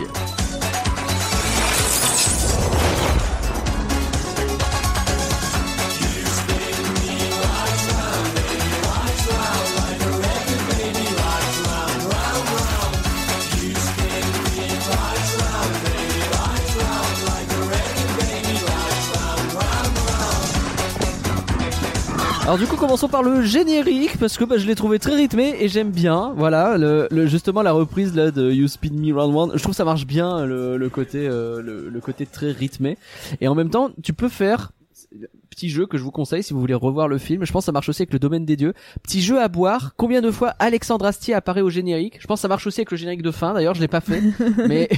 Alors du coup commençons par le générique parce que bah, je l'ai trouvé très rythmé et j'aime bien. Voilà le, le- justement la reprise là de You Speed Me Round One. Je trouve ça marche bien le, côté euh, le côté très rythmé. Et en même temps tu peux faire petit jeu que je vous conseille si vous voulez revoir le film. Je pense que ça marche aussi avec le domaine des dieux. Petit jeu à boire. Combien de fois Alexandre Astier apparaît au générique? Je pense que ça marche aussi avec le générique de fin. D'ailleurs, je l'ai pas fait, mais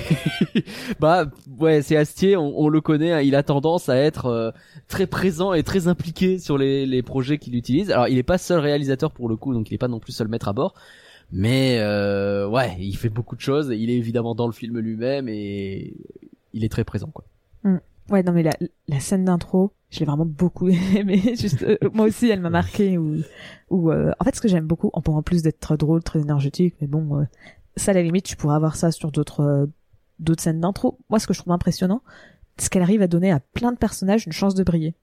bah ouais, c'est Astier. On, on le connaît. hein, il a tendance à être euh, très présent et très impliqué sur les, les projets qu'il utilise. Alors, il est pas seul réalisateur pour le coup, donc il est pas non plus seul maître à bord. Mais euh, ouais, il fait beaucoup de choses. Il est évidemment dans le film lui-même et il est très présent quoi. Ouais, non, mais la, la scène d'intro, je l'ai vraiment beaucoup aimée. Juste, euh, moi aussi, elle m'a marqué. Ou, ou euh, en fait, ce que j'aime beaucoup, en, en plus d'être très drôle, très énergétique, mais bon, euh, ça, à la limite, tu pourrais avoir ça sur d'autres, euh, d'autres scènes d'intro. Moi, ce que je trouve impressionnant, c'est qu'elle arrive à donner à plein de personnages une chance de briller.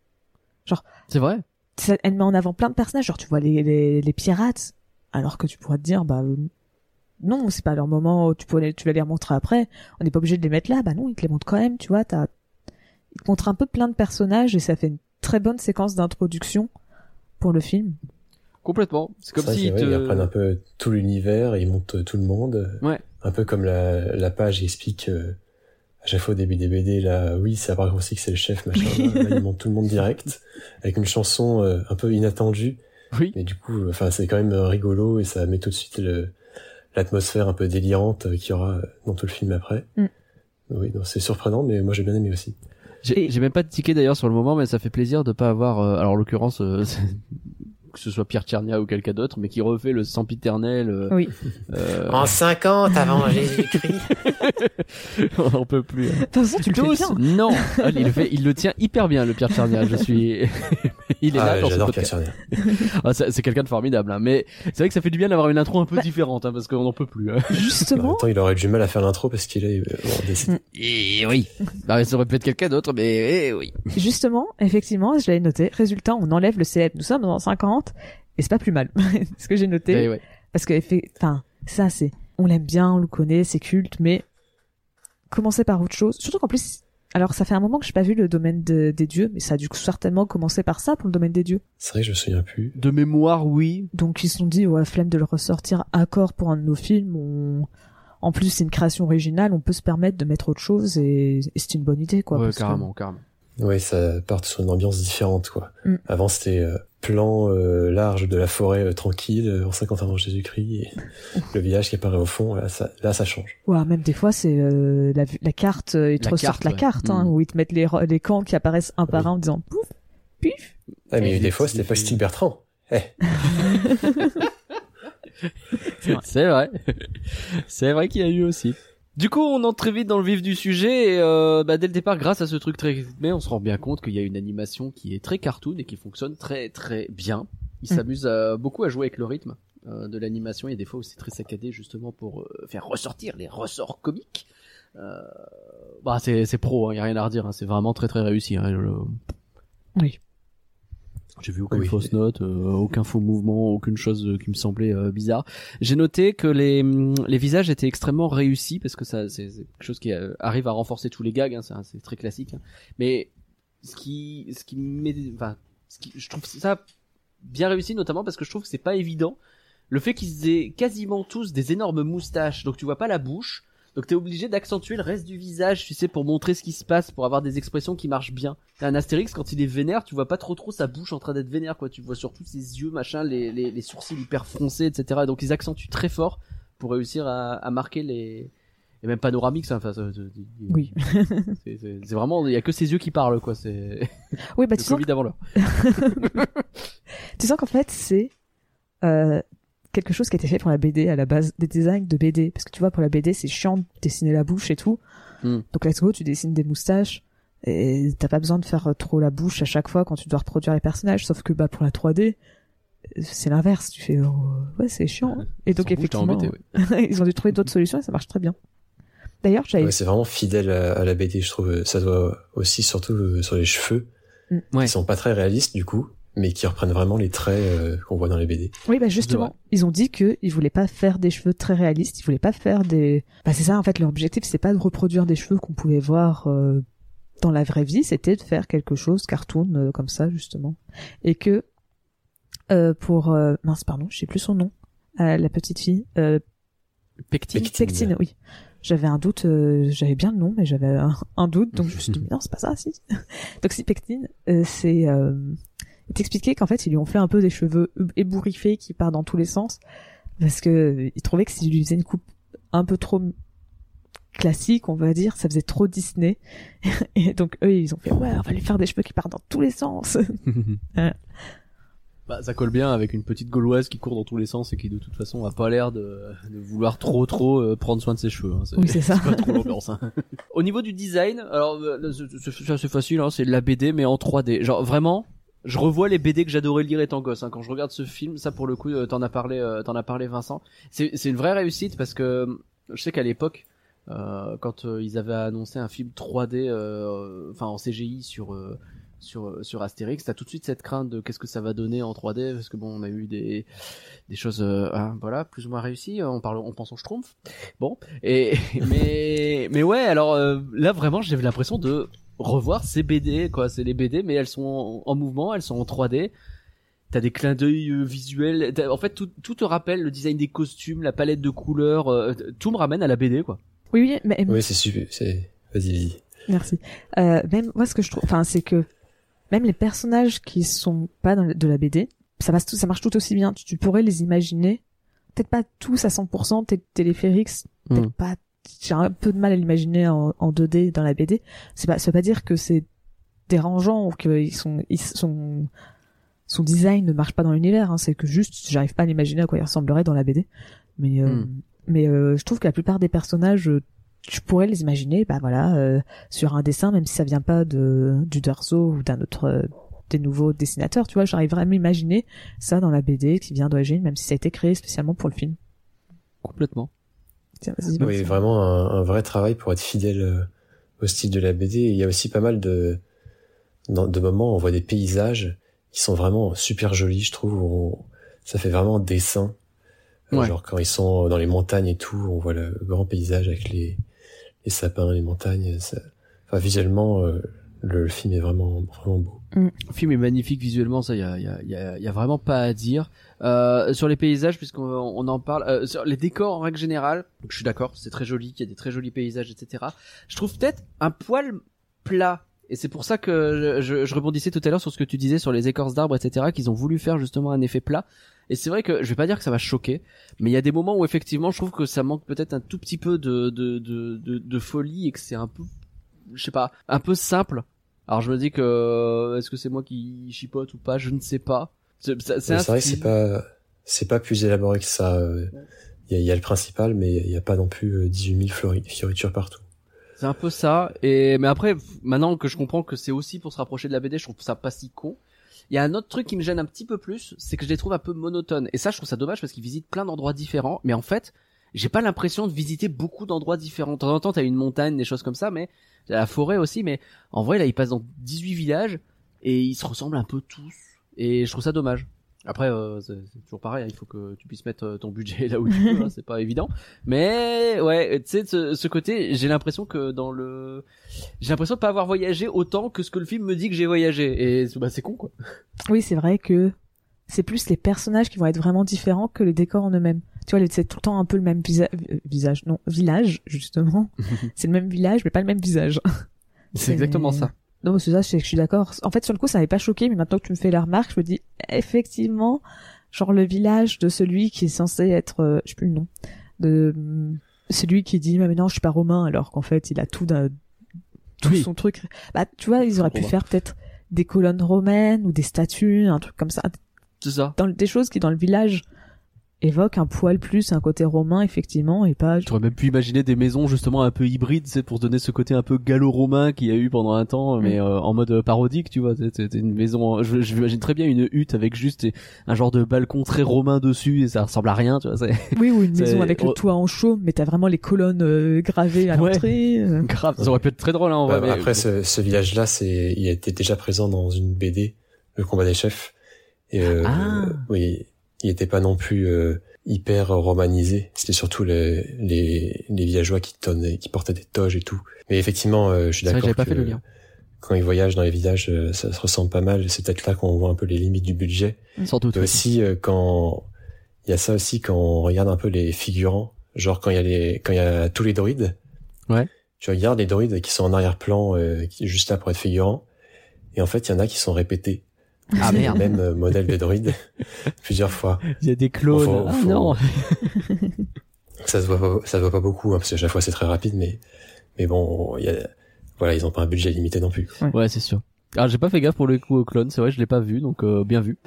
C'est vrai? Ça- Elle met en avant plein de personnages, genre tu vois les, les, les pirates, alors que tu pourrais te dire, bah euh, non, c'est pas leur moment, tu, pourrais, les- tu vas les remontrer après, on n'est pas obligé de les mettre là, bah non, ils te les montrent quand même, tu vois, t'as, montrent un peu plein de personnages et ça fait une très bonne séquence d'introduction pour le film. Complètement. C'est comme si te... ils reprennent un peu tout l'univers, et ils montent tout le monde. Ouais. Un peu comme la, la page explique euh, à chaque fois au début des BD, là, oui, ça apparaît aussi que c'est le chef, machin. là, là, ils montent tout le monde direct, avec une chanson euh, un peu inattendue. Oui. Mais du coup, enfin, c'est quand même euh, rigolo et ça met tout de suite le, l'atmosphère un peu délirante qu'il y aura dans tout le film après. Mm. Oui, c'est surprenant, mais moi j'ai bien aimé aussi. J'ai Et- même pas de ticket d'ailleurs sur le moment, mais ça fait plaisir de pas avoir. euh, alors en l'occurrence, euh, que ce soit Pierre Tchernia ou quelqu'un d'autre, mais qui refait le sempiternel. Euh, Oui. euh, En 50 avant Jésus-Christ. on en peut plus. hein. De toute façon, tu le fais bien. Non, il le fait, il le tient hyper bien le Pierre Tchernia. Je suis, il est Ah, là dans j'adore. Pierre Ah, c'est quelqu'un de formidable, hein. mais c'est vrai que ça fait du bien d'avoir une intro un peu différente, hein, parce qu'on en peut plus. hein. En Justement, même temps, il aurait du mal à faire l'intro parce qu'il est euh, bon. Et oui, bah, ça aurait pu être quelqu'un d'autre, mais eh oui. justement, effectivement, je l'avais noté. Résultat, on enlève le célèbre. Nous sommes dans 50 et c'est pas plus mal. ce que j'ai noté. Eh ouais. Parce que, enfin, ça, c'est, on l'aime bien, on le connaît, c'est culte, mais commencer par autre chose. Surtout qu'en plus, alors ça fait un moment que j'ai pas vu le domaine de- des dieux, mais ça a dû certainement commencer par ça pour le domaine des dieux. C'est vrai que je me souviens plus. De mémoire, oui. Donc ils se sont dit, ouais, flemme de le ressortir accord pour un de nos films. On... En plus, c'est une création originale, on peut se permettre de mettre autre chose et, et c'est une bonne idée, quoi. ouais, parce que- carrément, carrément. Ouais, ça part sur une ambiance différente, quoi. Mm. Avant, c'était euh, plan euh, large de la forêt euh, tranquille, euh, en 50 avant Jésus-Christ, et le village qui apparaît au fond, là, ça, là, ça change. Ouais, même des fois, c'est euh, la, la carte, euh, ils te La ressortent carte, la ouais. carte, hein, Mm. où ils te mettent les, les camps qui apparaissent un par Oui. un en disant pouf, pif. Ah, mais Et des fois, c'était pas Style Bertrand. Eh, C'est vrai. C'est vrai qu'il y a eu aussi. Du coup, on entre très vite dans le vif du sujet et euh, bah, dès le départ, grâce à ce truc très rythmé, on se rend bien compte qu'il y a une animation qui est très cartoon et qui fonctionne très très bien. Il Mm. s'amuse beaucoup à jouer avec le rythme euh, de l'animation. Il y a des fois où c'est très saccadé justement pour euh, faire ressortir les ressorts comiques. Euh, bah c'est c'est pro, il y a rien à redire. hein. C'est vraiment très très réussi. Hein. Je- Oui. J'ai vu aucune Oui. fausse note, euh, aucun faux mouvement, aucune chose euh, qui me semblait euh, bizarre. J'ai noté que les hum, les visages étaient extrêmement réussis parce que ça c'est quelque chose qui euh, arrive à renforcer tous les gags, hein, c'est très classique. hein. Mais ce qui ce qui m'est enfin ce qui je trouve ça bien réussi notamment parce que je trouve que c'est pas évident le fait qu'ils aient quasiment tous des énormes moustaches donc tu vois pas la bouche donc t'es obligé d'accentuer le reste du visage, tu sais, pour montrer ce qui se passe, pour avoir des expressions qui marchent bien. T'as un Astérix, quand il est vénère, tu vois pas trop trop sa bouche en train d'être vénère, quoi. Tu vois surtout ses yeux, machin, les, les, les sourcils hyper froncés, etc. Donc ils accentuent très fort pour réussir à, à marquer les... Et même panoramique, ça, enfin, ça- ça- Oui. c'est vraiment, il y a que ses yeux qui parlent, quoi. C'est Oui, bah le tu sens, Covid avant l'heure. tu sens qu'en fait, c'est euh, quelque chose qui a été fait pour la BD à la base, des designs de BD. Parce que tu vois, pour la BD, c'est chiant de dessiner la bouche et tout. Hmm. Donc let's go, tu dessines des moustaches. Et t'as pas besoin de faire trop la bouche à chaque fois quand tu dois reproduire les personnages. Sauf que bah pour la 3D, c'est l'inverse. Tu fais, oh, ouais, c'est chiant. Et donc effectivement, embêté, ouais. ils ont dû trouver d'autres solutions et ça marche très bien. D'ailleurs, j'avais Ouais, c'est vraiment fidèle à, à la BD, je trouve. Ça doit aussi, surtout euh, sur les cheveux, Mm. Ouais. qui sont pas très réalistes du coup, mais qui reprennent vraiment les traits euh, qu'on voit dans les BD. Oui, bah justement, ils ont dit que ils voulaient pas faire des cheveux très réalistes, ils voulaient pas faire des. Bah c'est ça en fait, leur objectif c'est pas de reproduire des cheveux qu'on pouvait voir euh, dans la vraie vie, c'était de faire quelque chose cartoon euh, comme ça justement, et que euh, pour euh, mince pardon, je sais plus son nom, euh, la petite fille, euh, Pectine. Pectine. Pectine, oui. J'avais un doute, euh, j'avais bien le nom, mais j'avais un, un doute, donc je me suis dit, mais non, c'est pas ça, si. donc si Pectine, euh, c'est... Il t'expliquait qu'en fait, ils lui ont fait un peu des cheveux ébouriffés qui partent dans tous les sens, parce que euh, il trouvait que s'il lui faisait une coupe un peu trop classique, on va dire, ça faisait trop Disney. Et donc eux, ils ont fait, ouais, on va lui faire des cheveux qui partent dans tous les sens. Bah, ça colle bien avec une petite gauloise qui court dans tous les sens et qui de toute façon a pas l'air de, de vouloir trop trop euh, prendre soin de ses cheveux. hein. Oui, c'est ça. pas trop l'ambiance. hein. Au niveau du design, alors euh, c'est- facile, hein, c'est de la BD mais en 3D. Genre vraiment, je revois les BD que j'adorais lire étant gosse. Hein. Quand je regarde ce film, ça pour le coup, euh, t'en as parlé, euh, t'en as parlé Vincent. C'est une vraie réussite parce que euh, je sais qu'à l'époque, euh, quand ils avaient annoncé un film 3D, euh, enfin en CGI sur sur sur Astérix, t'as tout de suite cette crainte de qu'est-ce que ça va donner en 3D parce que bon, on a eu des des choses, hein, voilà, plus ou moins réussies. On parle, on pense au Schtroumpf. Bon, et mais mais ouais, alors là vraiment, j'avais l'impression de revoir ces BD, quoi. C'est les BD, mais elles sont en, en mouvement, elles sont en 3D. T'as des clins d'œil euh, visuels. En fait, tout, tout te rappelle le design des costumes, la palette de couleurs. euh, tout me ramène à la BD, quoi. Oui, oui, mais Oui, c'est super. C'est... Vas-y, vas-y. Merci. Euh, même moi, ce que je trouve, enfin, c'est que même les personnages qui sont pas dans le- de la BD, ça passe tout, ça marche tout aussi bien. Tu, tu pourrais les imaginer, peut-être pas tous à 100%, peut-être Téléphérix, peut-être pas. J'ai un peu de mal à l'imaginer en, en 2D dans la BD. C'est pas, ça veut pas dire que c'est dérangeant ou que ils sont, ils sont, son design ne marche pas dans l'univers. Hein. C'est que juste, j'arrive pas à l'imaginer à quoi il ressemblerait dans la BD. Mais, euh, Mm. mais euh, je trouve que la plupart des personnages, euh, tu pourrais les imaginer, bah voilà, euh, sur un dessin, même si ça vient pas de du Derzo ou d'un autre euh, des nouveaux dessinateurs, tu vois, j'arrive vraiment à imaginer ça dans la BD qui vient d'origine, même si ça a été créé spécialement pour le film. Complètement. Tiens, Oui, vraiment un, un vrai travail pour être fidèle euh, au style de la BD. Et il y a aussi pas mal de, dans- de moments où on voit des paysages qui sont vraiment super jolis, je trouve. on- ça fait vraiment dessin. Euh, Ouais. Genre quand ils sont dans les montagnes et tout, on voit le grand paysage avec les, les sapins, les montagnes. ça- Enfin, visuellement, euh, le, le film est vraiment, vraiment beau. Le film est magnifique visuellement, ça, il y a, y, a, y, a, y a vraiment pas à dire. Euh, sur les paysages, puisqu'on on en parle, euh, sur les décors en règle générale, je suis d'accord, c'est très joli, qu'il y a des très jolis paysages, etc. Je trouve peut-être un poil plat. Et c'est pour ça que je, je, je rebondissais tout à l'heure sur ce que tu disais sur les écorces d'arbres, etc., qu'ils ont voulu faire justement un effet plat. Et c'est vrai que je vais pas dire que ça va choquer, mais il y a des moments où effectivement je trouve que ça manque peut-être un tout petit peu de, de, de, de, de folie et que c'est un peu, je sais pas, un peu simple. Alors je me dis que euh, est-ce que c'est moi qui chipote ou pas, je ne sais pas. C'est vrai que c'est pas, c'est pas plus élaboré que ça. euh, Il y, a, il y a le principal, mais il y a pas non plus euh, 18 000 flori- fioritures partout. C'est un peu ça. Et mais après, maintenant que je comprends que c'est aussi pour se rapprocher de la BD, je trouve ça pas si con. Il y a un autre truc qui me gêne un petit peu plus, c'est que je les trouve un peu monotones. Et ça, je trouve ça dommage parce qu'ils visitent plein d'endroits différents. Mais en fait, j'ai pas l'impression de visiter beaucoup d'endroits différents. De temps en temps, t'as une montagne, des choses comme ça, mais t'as la forêt aussi. Mais en vrai, là, ils passent dans 18 villages et ils se ressemblent un peu tous. Et je trouve ça dommage. Après, euh, c'est toujours pareil, hein, il faut que tu puisses mettre euh, ton budget là où tu peux, hein, c'est pas évident. Mais ouais, tu sais, ce, ce côté, j'ai l'impression que dans le, j'ai l'impression de pas avoir voyagé autant que ce que le film me dit que j'ai voyagé. Et bah, c'est con quoi. Oui, c'est vrai que c'est plus les personnages qui vont être vraiment différents que les décors en eux-mêmes. Tu vois, c'est tout le temps un peu le même visa- euh, visage, non, village, justement. c'est le même village, mais pas le même visage. C'est exactement ça. Non, c'est ça, je, je suis d'accord. En fait, sur le coup, ça m'avait pas choqué, mais maintenant que tu me fais la remarque, je me dis, effectivement, genre le village de celui qui est censé être, euh, je sais plus le nom, de hum, celui qui dit, mais non, je suis pas romain, alors qu'en fait, il a tout d'un, tout Oui. son truc. Bah, tu vois, ils auraient pu faire peut-être des colonnes romaines ou des statues, un truc comme ça, C'est ça. dans des choses qui dans le village évoquent un poil plus un côté romain effectivement et pas J'aurais même pu imaginer des maisons justement un peu hybrides, c'est pour se donner ce côté un peu gallo-romain qu'il y a eu pendant un temps, mais euh, en mode parodique, tu vois. C'était une maison, je, je m'imagine très bien une hutte avec juste un genre de balcon très romain dessus et ça ressemble à rien, tu vois. Oui ou une maison avec oh. le toit en chaume mais t'as vraiment les colonnes euh, gravées à Ouais. l'entrée euh. grave. Ça aurait pu être très drôle, hein, en Bah, vrai. mais- après, ce, ce village-là, c'est, il était déjà présent dans une BD, le combat des chefs. Et euh, Ah. oui, il était pas non plus euh, hyper romanisé. C'était surtout les, les, les villageois qui tonnaient, qui portaient des toges et tout. Mais effectivement, euh, je suis d'accord pas fait le lien. quand ils voyagent dans les villages, euh, ça se ressemble pas mal. C'est peut-être là qu'on voit un peu les limites du budget. Sans doute. Et aussi euh, quand il y a ça aussi quand on regarde un peu les figurants, Genre quand il y a les, quand il y a tous les droïdes. Ouais. Tu regardes les droïdes qui sont en arrière-plan, euh, juste là pour être figurants. Et en fait, il y en a qui sont répétés. Ah C'est merde. Le même euh, modèle de droïde plusieurs fois. Il y a des clones. Faut- ah faut- non. Ça se voit pas, ça se voit pas beaucoup, hein, parce que chaque fois c'est très rapide, mais, mais bon, il y a, voilà, ils ont pas un budget limité non plus. Ouais, c'est sûr. Alors j'ai pas fait gaffe pour le coup aux clones, c'est vrai, je l'ai pas vu, donc euh, bien vu.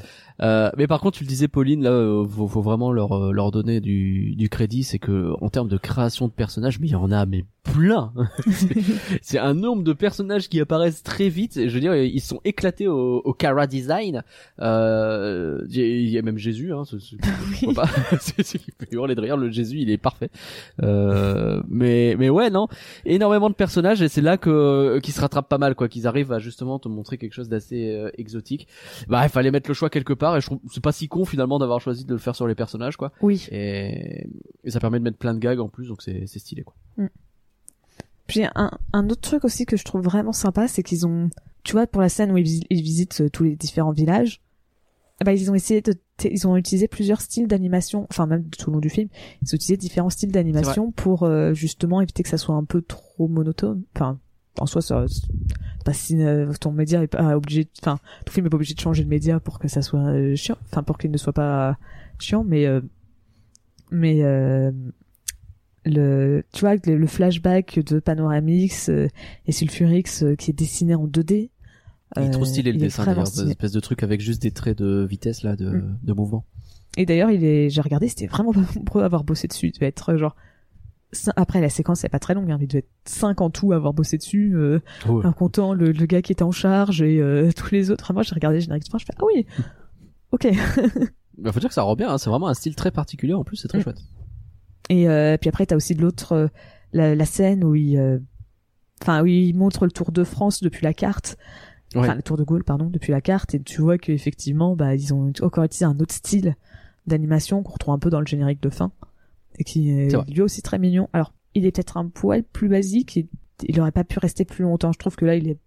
Euh, mais par contre, tu le disais, Pauline, là, euh, faut, faut vraiment leur euh, leur donner du du crédit, c'est que en termes de création de personnages, mais il y en a mais plein. C'est- un nombre de personnages qui apparaissent très vite. Je veux dire, ils sont éclatés au, au Cara design. Euh, Il y a- il y a même Jésus, hein. c'est- c'est- je vois pas? c'est peut hurler de rire. Le Jésus, il est parfait. Euh, mais mais ouais, non, énormément de personnages et c'est là que qu'ils se rattrapent pas mal, quoi. Qu'ils arrivent à justement te montrer quelque chose d'assez euh, exotique. Bah, il fallait mettre le choix quelque part et je trouve c'est pas si con finalement d'avoir choisi de le faire sur les personnages, quoi. Oui. Et, et ça permet de mettre plein de gags en plus, donc c'est c'est stylé, quoi. Puis un, un autre truc aussi que je trouve vraiment sympa, c'est qu'ils ont, tu vois, pour la scène où ils, ils visitent euh, tous les différents villages, ben, ils ont essayé de, ils ont utilisé plusieurs styles d'animation, enfin même tout le long du film, ils ont utilisé différents styles d'animation pour euh, justement éviter que ça soit un peu trop monotone. Enfin, en soi, ça, euh, ton média est pas obligé, enfin, ton film est pas obligé de changer de média pour que ça soit euh, chiant, enfin pour qu'il ne soit pas chiant, mais euh, mais euh, le tu vois le, le flashback de Panoramix euh, et Sulfurix qui est dessiné en 2D Il est trop stylé le dessin d'ailleurs, stylé. espèce de truc avec juste des traits de vitesse là, de, Mm. de mouvement. et d'ailleurs il est j'ai regardé c'était vraiment pas pour avoir bossé dessus il devait être genre après la séquence est pas très longue hein, mais il devait être 5 en tout à avoir bossé dessus euh, comptant le, le gars qui était en charge et euh, tous les autres moi j'ai regardé génériquement je fais ah oui ok Bah, faut dire que ça rend bien, hein. c'est vraiment un style très particulier en plus, c'est très Mm. chouette. Et euh, puis après, t'as aussi de l'autre euh, la, la scène où il, enfin où il montre le Tour de France depuis la carte, Ouais. enfin le Tour de Gaulle pardon depuis la carte, et tu vois qu'effectivement, bah ils ont encore utilisé un autre style d'animation qu'on retrouve un peu dans le générique de fin et qui est lui aussi très mignon. Alors il est peut-être un poil plus basique, et il aurait pas pu rester plus longtemps. Je trouve que là il est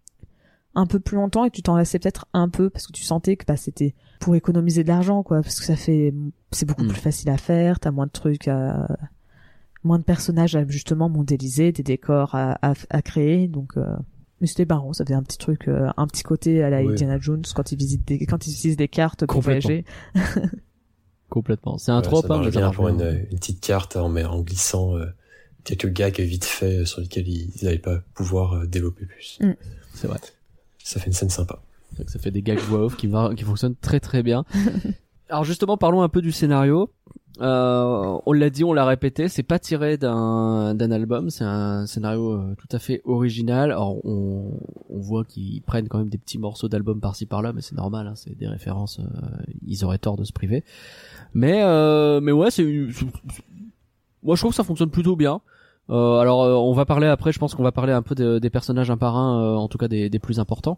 un peu plus longtemps et tu t'en lassais peut-être un peu parce que tu sentais que bah c'était pour économiser de l'argent quoi parce que ça fait c'est beaucoup Mm. plus facile à faire t'as moins de trucs à moins de personnages à justement modéliser des décors à, à, à créer donc euh, mais c'était marrant ça faisait un petit truc euh, un petit côté à la. Indiana Jones quand ils visitent des quand ils utilisent des cartes pour voyager Complètement. C'est un Ouais, trop ça hein, marche mais ça bien marche pour bien. une, une petite carte en, mais en glissant euh, quelques gags vite fait euh, sur lesquels ils n'allaient pas pouvoir euh, développer plus. C'est vrai. Ça fait une scène sympa. Ça fait des gags voix off qui, va- qui fonctionnent très très bien. Alors justement, parlons un peu du scénario. Euh, on l'a dit, on l'a répété, c'est pas tiré d'un d'un album, c'est un scénario euh, tout à fait original. Alors on, on voit qu'ils prennent quand même des petits morceaux d'albums par-ci par-là, mais c'est normal, hein, c'est des références. euh, ils auraient tort de se priver. Mais euh, mais ouais, c'est moi je trouve que ça fonctionne plutôt bien. Euh, alors euh, on va parler après, je pense qu'on va parler un peu de- des personnages un par un, euh, en tout cas des, des plus importants.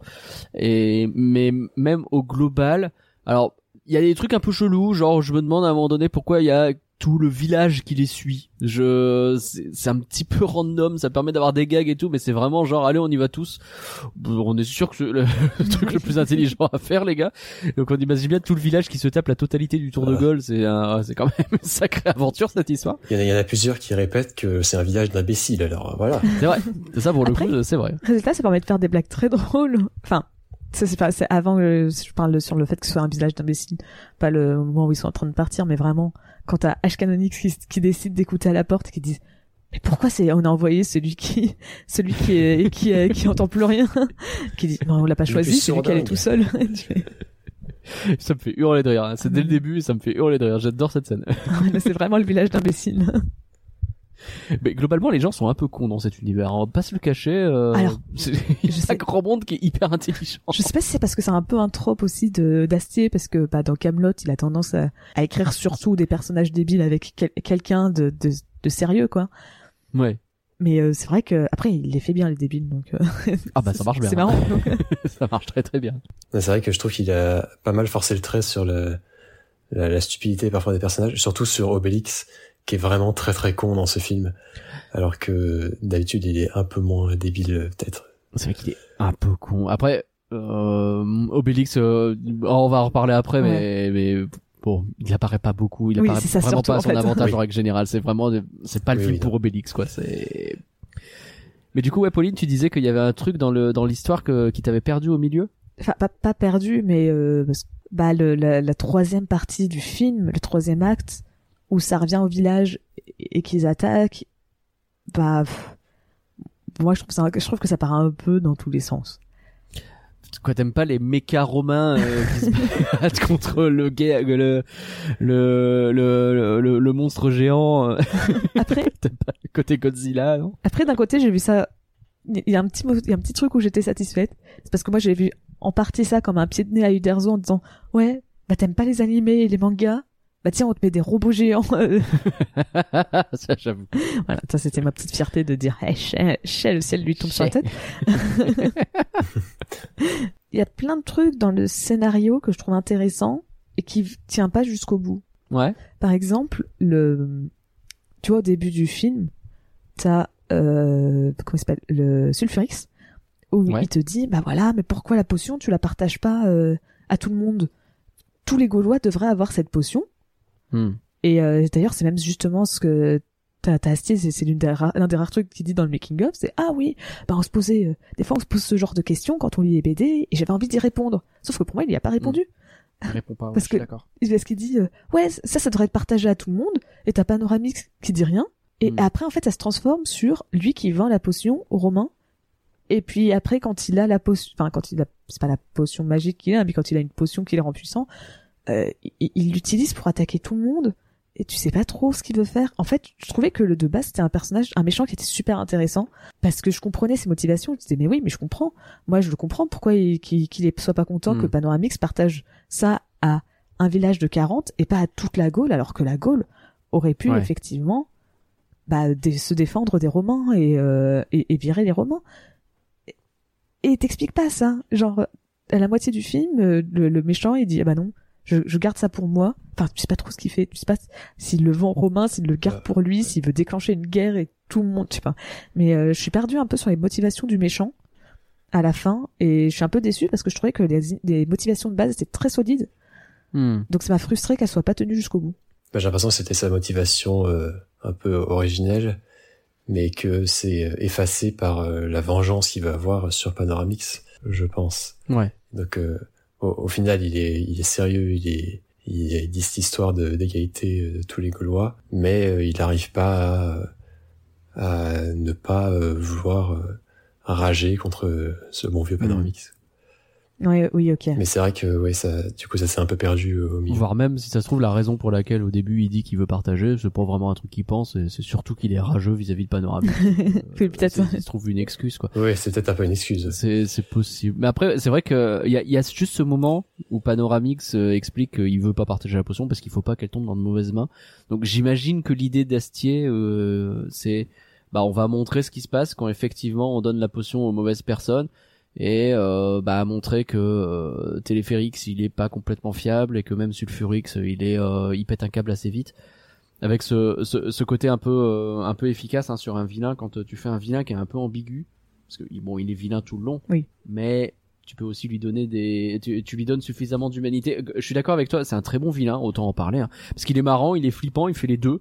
Et mais même au global, alors il y a des trucs un peu chelous, genre je me demande à un moment donné pourquoi il y a tout le village qui les suit. Je c'est c'est un petit peu random, ça permet d'avoir des gags et tout, mais c'est vraiment genre allez on y va tous. On est sûr que c'est le, le truc le plus intelligent à faire les gars. Donc on imagine bien tout le village qui se tape la totalité du tour de. Gaulle, c'est un- c'est quand même une sacrée aventure cette histoire. Il y, en a, il y en a plusieurs qui répètent que c'est un village d'imbéciles, alors euh, voilà. C'est vrai. Ça pour le coup, c'est vrai. résultat ça permet de faire des blagues très drôles enfin c'est pas c'est avant que je parle sur le fait que ce soit un village d'imbéciles pas le moment où ils sont en train de partir mais vraiment quand t'as H Canonix qui, qui décide d'écouter à la porte et qui disent mais pourquoi c'est on a envoyé celui qui celui qui est qui euh, qui entend plus rien? Qui dit non on l'a pas choisi c'est lui qui sourdingue. tout seul Ça me fait hurler de rire. hein. C'est dès le début ça me fait hurler de rire. J'adore cette scène. C'est vraiment le village d'imbéciles Mais globalement, les gens sont un peu cons dans cet univers. On va pas se le cacher. Euh, Alors, c'est- un grand monde qui est hyper intelligent. Je sais pas si c'est parce que c'est un peu un trope aussi de d'Astier parce que bah dans Camelot il a tendance à, à écrire surtout des personnages débiles avec quel- quelqu'un de, de de sérieux quoi. Ouais. Mais euh, c'est vrai que après il les fait bien les débiles donc. euh, Ah bah ça marche bien. C'est marrant. donc, euh, ça marche très très bien. C'est vrai que je trouve qu'il a pas mal forcé le trait sur le, la, la stupidité parfois des personnages, surtout sur Obélix, qui est vraiment très très con dans ce film, alors que d'habitude il est un peu moins débile peut-être. C'est vrai qu'il est un peu con. Après, euh, Obélix, euh, oh, on va en reparler après, mais, mais bon, il apparaît pas beaucoup, il Oui, apparaît ça, vraiment surtout, pas à en son fait. avantage Oui. en règle générale. C'est vraiment, c'est pas le Oui, film oui, pour Obélix, quoi. C'est. Mais du coup, ouais, Pauline, tu disais qu'il y avait un truc dans le dans l'histoire que qui t'avait perdu au milieu? Enfin, pas, pas perdu, mais euh, bah, le, la, la troisième partie du film, le troisième acte, où ça revient au village et, et qu'ils attaquent, bah, pff, moi je trouve, ça, je trouve que ça part un peu dans tous les sens. Quoi, t'aimes pas les mécas romains euh, qui se battent contre le gay, le le le le, le, le monstre géant. euh, Après, T'aimes pas le côté Godzilla, non? Après, d'un côté, j'ai vu ça. Il y a un petit, il y a un petit truc où j'étais satisfaite. C'est parce que moi, j'ai vu en partie ça comme un pied de nez à Uderzo en disant, ouais, bah t'aimes pas les animés et les mangas? Bah tiens, on te met des robots géants. Ça, j'avoue. voilà, ça c'était ma petite fierté de dire, hey, chais, chais, le ciel lui tombe sur la tête. Il y a plein de trucs dans le scénario que je trouve intéressants et qui tient pas jusqu'au bout. Ouais. Par exemple, le, tu vois, au début du film, t'as, euh, comment il s'appelle, le Sulfurix, où Ouais. il te dit, bah voilà, mais pourquoi la potion, tu la partages pas euh, à tout le monde Tous les Gaulois devraient avoir cette potion. Hmm. Et euh, d'ailleurs, c'est même justement ce que t'as Astier, c'est l'une des ra- l'un des rares trucs qu'il dit dans le making of, c'est ah oui, bah on se posait, euh, des fois on se pose ce genre de questions quand on lit les BD, et j'avais envie d'y répondre. Sauf que pour moi, il y a pas répondu. Je réponds pas. ouais, Parce que-. Parce qu'il dit, euh, ouais, ça, ça devrait être partagé à tout le monde, et t'as Panoramix qui dit rien. Et Mm. après, en fait, ça se transforme sur lui qui vend la potion aux Romains. Et puis après, quand il a la potion, enfin, quand il a, c'est pas la potion magique qu'il a, mais quand il a une potion qui le rend puissant, euh, il il l'utilise pour attaquer tout le monde. Et tu sais pas trop ce qu'il veut faire. En fait, je trouvais que le de base, c'était un personnage, un méchant qui était super intéressant. Parce que je comprenais ses motivations. Je disais, mais oui, mais je comprends. Moi, je le comprends pourquoi il, qu'il, soit pas content Mm. que Panoramix partage ça à un village de 40 et pas à toute la Gaule, alors que la Gaule aurait pu Ouais. effectivement bah, se défendre des Romains et, euh, et, et virer les Romains. Et- Et t'expliques pas ça. Genre, à la moitié du film, euh, le, le méchant, il dit, ah bah non, je, je garde ça pour moi. Enfin, tu sais pas trop ce qu'il fait. Tu sais pas s'il le vend aux Romains, s'il le garde pour lui, s'il veut déclencher une guerre et tout le monde, je sais pas. Mais euh, je suis perdu un peu sur les motivations du méchant à la fin et je suis un peu déçu parce que je trouvais que les, les motivations de base étaient très solides. Hmm. Donc ça m'a frustré qu'elle soit pas tenue jusqu'au bout. Bah, J'ai l'impression que c'était sa motivation euh, un peu originelle, mais que c'est euh, effacé par euh, la vengeance qu'il va avoir sur Panoramix, je pense. Ouais. Donc euh, au, au final, il est, il est sérieux, il est, il dit cette histoire de- d'égalité euh, de tous les Gaulois, mais euh, il n'arrive pas à, à ne pas euh, vouloir rager contre ce bon vieux Panoramix. Oui, oui, ok. Mais c'est vrai que ouais, ça, du coup, ça s'est un peu perdu euh, au milieu. Voire même, si ça se trouve, la raison pour laquelle au début il dit qu'il veut partager, c'est pas vraiment un truc qu'il pense, et c'est surtout qu'il est rageux vis-à-vis de Panorama. Oui, peut-être. C'est- Il se trouve une excuse, quoi. Ouais, c'est peut-être un peu une excuse. C'est c'est possible. Mais après, c'est vrai que il y a, il y a juste ce moment où Panoramix euh, explique qu'il veut pas partager la potion parce qu'il faut pas qu'elle tombe dans de mauvaises mains. Donc j'imagine que l'idée d'Astier, euh, c'est bah on va montrer ce qui se passe quand effectivement on donne la potion aux mauvaises personnes et euh, bah montrer que euh, Téléphérix il est pas complètement fiable et que même Sulfurix il est euh, il pète un câble assez vite avec ce, ce, ce côté un peu euh, un peu efficace hein, sur un vilain quand euh, tu fais un vilain qui est un peu ambigu parce que bon il est vilain tout le long Oui. mais tu peux aussi lui donner des tu, tu lui donnes suffisamment d'humanité je suis d'accord avec toi c'est un très bon vilain autant en parler hein. parce qu'il est marrant il est flippant il fait les deux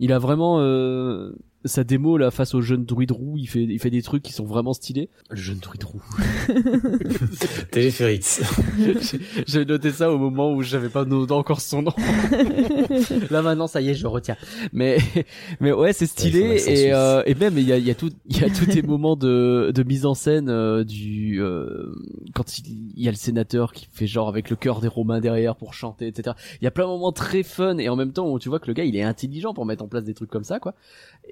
il a vraiment euh, sa démo là face au jeune druide roux il fait il fait des trucs qui sont vraiment stylés. Le jeune druide roux. Téléphérix. j'ai noté ça au moment où j'avais pas noté encore son nom. Là maintenant ça y est je retiens. Mais mais ouais c'est stylé et euh, et même il y a il y a tout il y a tous des moments de de mise en scène euh, du euh, quand il, il y a le sénateur qui fait genre avec le cœur des Romains derrière pour chanter etc il y a plein de moments très fun et en même temps où tu vois que le gars il est intelligent pour mettre en place des trucs comme ça quoi.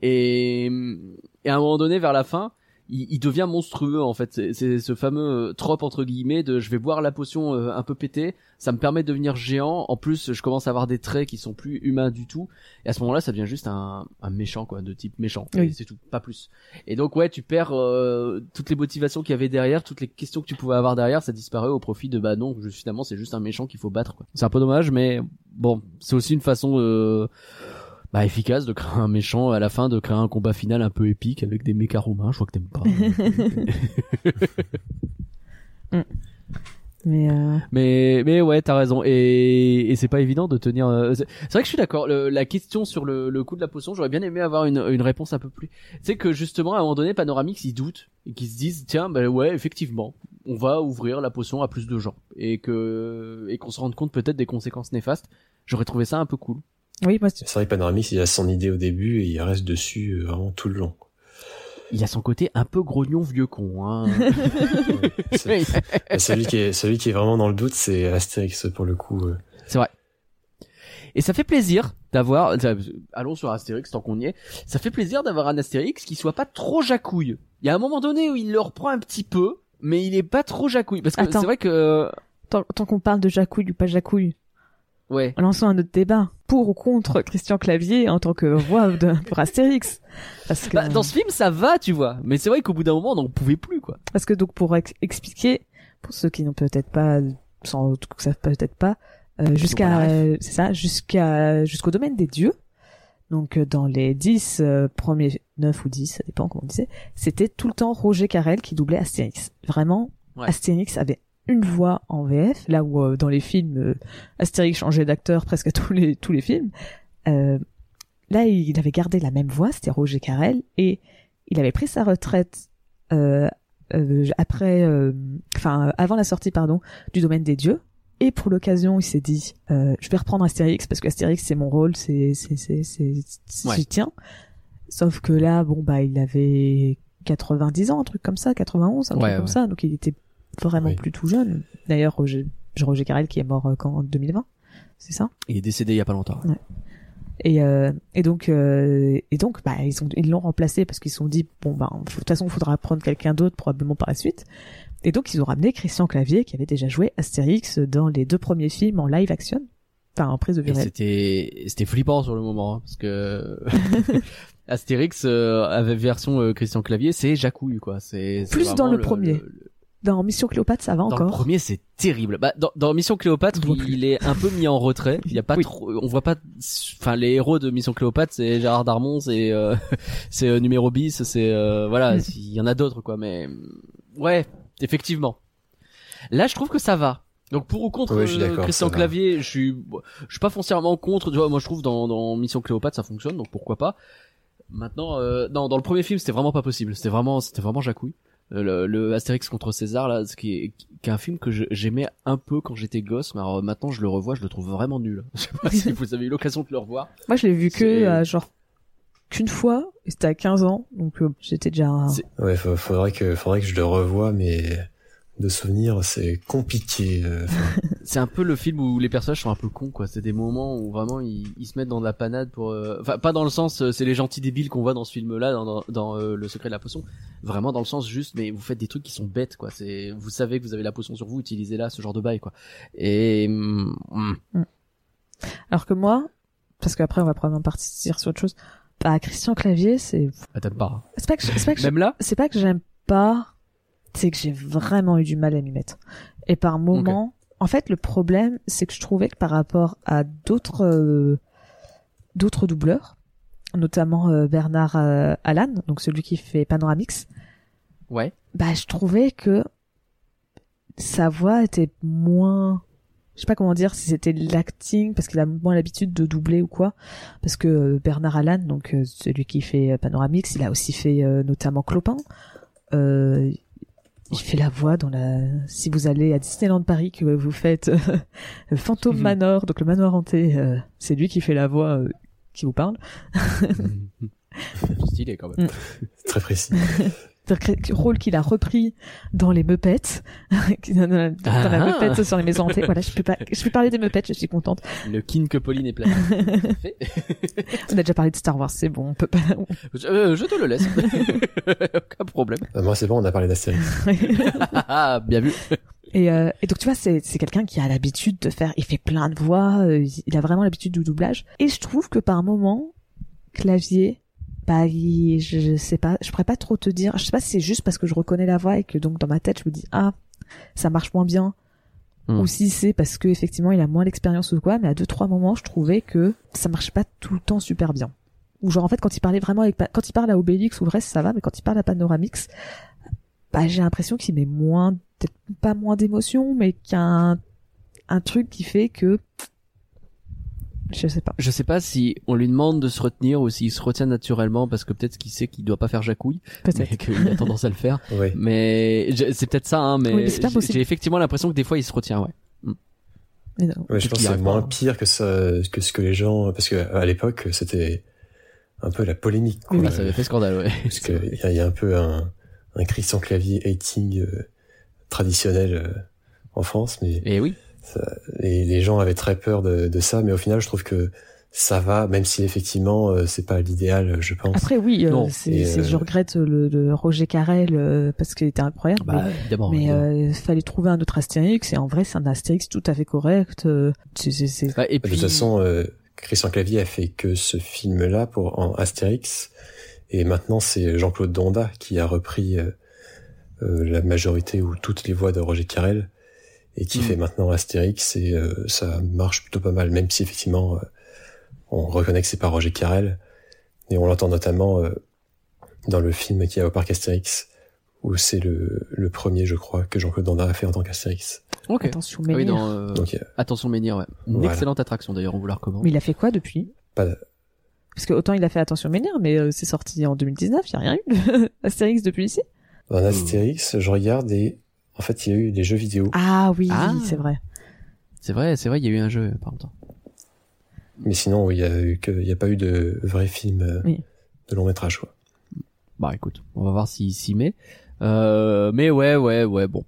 Et et à un moment donné vers la fin il, il devient monstrueux en fait. C'est ce fameux euh, trope entre guillemets de je vais boire la potion euh, un peu pété ça me permet de devenir géant. En plus je commence à avoir des traits qui sont plus humains du tout. Et à ce moment-là ça devient juste un, un méchant quoi de type méchant. Oui. C'est tout pas plus. Et donc ouais tu perds euh, toutes les motivations qu'il y avait derrière toutes les questions que tu pouvais avoir derrière ça disparaît au profit de bah non juste, finalement c'est juste un méchant qu'il faut battre c'est un peu dommage mais bon c'est aussi une façon euh, bah, efficace de créer un méchant à la fin de créer un combat final un peu épique avec des méca romains je crois que t'aimes pas Mais euh, Mais mais ouais, t'as raison. Et, et c'est pas évident de tenir. euh, C'est vrai que je suis d'accord. La question sur le, le coût de la potion, j'aurais bien aimé avoir une, une réponse un peu plus. C'est que justement à un moment donné, Panoramix ils doutent et qu'ils se disent tiens ben ouais effectivement, on va ouvrir la potion à plus de gens et que et qu'on se rende compte peut-être des conséquences néfastes. J'aurais trouvé ça un peu cool. Oui, moi, c'est- C'est vrai que Panoramix, il a son idée au début et il reste dessus euh, vraiment tout le long. Il a son côté un peu grognon vieux con. Hein. Celui qui est celui qui est vraiment dans le doute, c'est Astérix pour le coup. euh. C'est vrai. Et ça fait plaisir d'avoir, allons sur Astérix tant qu'on y est, ça fait plaisir d'avoir un Astérix qui soit pas trop jacouille. Il y a un moment donné où il le reprend un petit peu, mais il est pas trop jacouille. Parce que Attends. c'est vrai que, tant, tant qu'on parle de Jacouille ou pas Jacouille, ouais. lançons un autre débat. Pour ou contre Christian Clavier en tant que voix de, pour Astérix. Parce que, Bah, dans ce film, ça va, tu vois. Mais c'est vrai qu'au bout d'un moment, on n'en pouvait plus, quoi. parce que donc pour ex- expliquer, pour ceux qui n'ont peut-être pas, sans que savent peut-être pas, euh, jusqu'à, euh, c'est ça, jusqu'à, jusqu'au domaine des dieux. Donc euh, dans les 10 euh, premiers 9 ou 10, ça dépend comment on disait, c'était tout le temps Roger Carrel qui doublait Astérix. Vraiment, Ouais. Astérix avait une voix en VF, là où euh, dans les films euh, Astérix changeait d'acteur presque à tous les tous les films. Euh, là, il avait gardé la même voix, c'était Roger Carrel, et il avait pris sa retraite euh, euh, après, euh, enfin avant la sortie, pardon, du domaine des dieux. Et pour l'occasion, il s'est dit, euh, je vais reprendre Astérix parce que Astérix c'est mon rôle, c'est c'est c'est c'est Ouais. j'y tiens. Sauf que là, bon bah, il avait 90 ans, un truc comme ça, 91, un Ouais, truc comme ça, donc il était vraiment Oui. plus tout jeune. D'ailleurs, Roger, Roger Carrel qui est mort euh, quand en 2020, c'est ça? Il est décédé il y a pas longtemps. et, euh, et donc, euh, et donc, bah, ils ont, ils l'ont remplacé parce qu'ils se sont dit, bon, bah, de toute façon, il faudra prendre quelqu'un d'autre probablement par la suite. Et donc, ils ont ramené Christian Clavier qui avait déjà joué Astérix dans les deux premiers films en live action, enfin en prise de vue c'était, c'était flippant sur le moment, hein, parce que Astérix euh, avait version euh, Christian Clavier, c'est jacouille, quoi. C'est, Plus dans le premier. le- Dans Mission Cléopâtre, ça va Dans le encore. premier, c'est terrible. Bah, dans, dans Mission Cléopâtre, il, est un peu mis en retrait. Il y a pas Oui. trop, on voit pas, enfin, les héros de Mission Cléopâtre, c'est Gérard Darmon, c'est, euh, c'est euh, numéro bis, c'est, euh, voilà, Mm. il y en a d'autres, quoi, mais, ouais, effectivement. Là, je trouve que ça va. Donc pour ou contre Ouais, je suis euh, d'accord, Christian. Clavier, je suis, je suis pas foncièrement contre. Tu vois, moi je trouve dans, dans Mission Cléopâtre ça fonctionne, donc pourquoi pas. Maintenant, euh, non, dans le premier film c'était vraiment pas possible. C'était vraiment, c'était vraiment jacouille. Euh, Le, le Astérix contre César là, ce qui est, qui est un film que j'aimais un peu quand j'étais gosse, mais alors maintenant je le revois, je le trouve vraiment nul. Je sais pas si vous avez eu l'occasion de le revoir. Moi, je l'ai vu que, euh, genre, qu'une fois, et c'était à 15 ans, donc euh, j'étais déjà... Ouais, fa- faudrait que faudrait que je le revoie, mais de souvenir, c'est compliqué. euh, enfin, C'est un peu le film où les personnages sont un peu cons, quoi. C'est des moments où vraiment ils, ils se mettent dans de la panade pour, euh, enfin pas dans le sens, euh, c'est les gentils débiles qu'on voit dans ce film-là, dans, dans, dans, euh, le secret de la potion. Vraiment dans le sens juste, mais vous faites des trucs qui sont bêtes, quoi. C'est, vous savez que vous avez la potion sur vous, utilisez-la, ce genre de bail, quoi. Et hum, hum, Alors que moi, parce qu'après on va probablement partir sur autre chose, bah, Christian Clavier, c'est... bah, t'aimes pas. C'est pas que, je- c'est pas que je- Même là, c'est pas que j'aime pas, c'est que j'ai vraiment eu du mal à m'y mettre. Et par moment, en fait, le problème, c'est que je trouvais que par rapport à d'autres euh, d'autres doubleurs, notamment euh, Bernard euh, Allan, donc celui qui fait Panoramix, ouais. bah je trouvais que sa voix était moins je sais pas comment dire si c'était l'acting parce qu'il a moins l'habitude de doubler ou quoi parce que euh, Bernard Allan donc euh, celui qui fait euh, Panoramix il a aussi fait euh, notamment Clopin euh, il fait la voix dans la si vous allez à Disneyland Paris que vous faites euh, Phantom Mhm. Manor donc le manoir hanté euh, c'est lui qui fait la voix euh, qui vous parle Stylé quand même. c'est très précis. Rôle qu'il a repris dans les Muppets, dans la, dans la Ah. Muppets sur les maisons hantées. Voilà, je peux pas, je peux parler des Muppets, je suis contente. Le kin que Pauline est pleine. Fait. On a déjà parlé de Star Wars, c'est bon, on peut pas. je, euh, je te le laisse. Aucun problème. Euh, Moi, c'est bon, on a parlé d'Astérix. Ah, bien vu. et, euh, et donc tu vois, c'est c'est quelqu'un qui a l'habitude de faire, il fait plein de voix, euh, il a vraiment l'habitude du doublage. Et je trouve que par moment, clavier, bah, il- je, je sais pas, je pourrais pas trop te dire. Je sais pas si c'est juste parce que je reconnais la voix et que donc dans ma tête je me dis ah, ça marche moins bien. Hmm. Ou si c'est parce que effectivement il a moins d'expérience ou quoi, mais à deux trois moments je trouvais que ça marche pas tout le temps super bien. Ou genre en fait quand il parlait vraiment avec, quand il parle à Obélix ou Vresse ça va, mais quand il parle à Panoramix, bah, j'ai l'impression qu'il met moins, peut-être pas moins d'émotion, mais qu'il y a un, un truc qui fait que, je sais pas. Je sais pas si on lui demande de se retenir ou s'il se retient naturellement parce que peut-être qu'il sait qu'il doit pas faire jacouille, mais Peut-être. qu'il a tendance à le faire. Ouais. Mais c'est peut-être ça, hein, mais, Oui, mais c'est pas j'ai- possible. j'ai effectivement l'impression que des fois il se retient, ouais. Mais non. Ouais, je pense qu'il que c'est moins pas. pire que ça, que ce que les gens, parce que à l'époque, c'était un peu la polémique, quoi. Oui, ça avait fait scandale, ouais. Parce que il y, a- il y a un peu un, un Christian Clavier hating euh, traditionnel euh, en France, mais Et oui. Ça- et les gens avaient très peur de, de ça, mais au final, je trouve que ça va, même si effectivement, euh, c'est pas l'idéal, je pense. Après, oui, euh, c'est, c'est- euh, je regrette le, le Roger Carrel euh, parce qu'il était incroyable. Bah, mais évidemment. mais évidemment. euh, fallait trouver un autre Astérix et en vrai c'est un Astérix tout à fait correct. euh, c'est- Bah, et de toute façon, euh, Christian Clavier a fait que ce film-là pour en Astérix, et maintenant c'est Jean-Claude Donda qui a repris euh, euh, la majorité ou toutes les voix de Roger Carrel et qui Mm. fait maintenant Astérix et euh, ça marche plutôt pas mal, même si effectivement euh, on reconnaît que c'est pas Roger Carrel et on l'entend notamment euh, dans le film qui a au parc Astérix où c'est le, le premier, je crois, que Jean-Claude Donda a fait en tant qu'Astérix. ok. attention Ah oui, Menhir. dans, euh, Donc euh, Attention Menhir, ouais. Une Voilà. excellente attraction d'ailleurs, on vous la recommande. Mais il a fait quoi depuis? Pas, Parce que autant il a fait Attention Menhir, mais euh, c'est sorti en 2019, il y a rien eu de Astérix depuis ici? En Astérix, je regarde et en fait, il y a eu des jeux vidéo. Ah oui, Ah. c'est vrai. C'est vrai, c'est vrai, il y a eu un jeu, par longtemps. Mais sinon, il y a eu que, il y a pas eu de vrai film euh, Oui. de long métrage, quoi. Bah écoute, on va voir s'il s'y met. Euh, mais ouais, ouais, ouais, bon.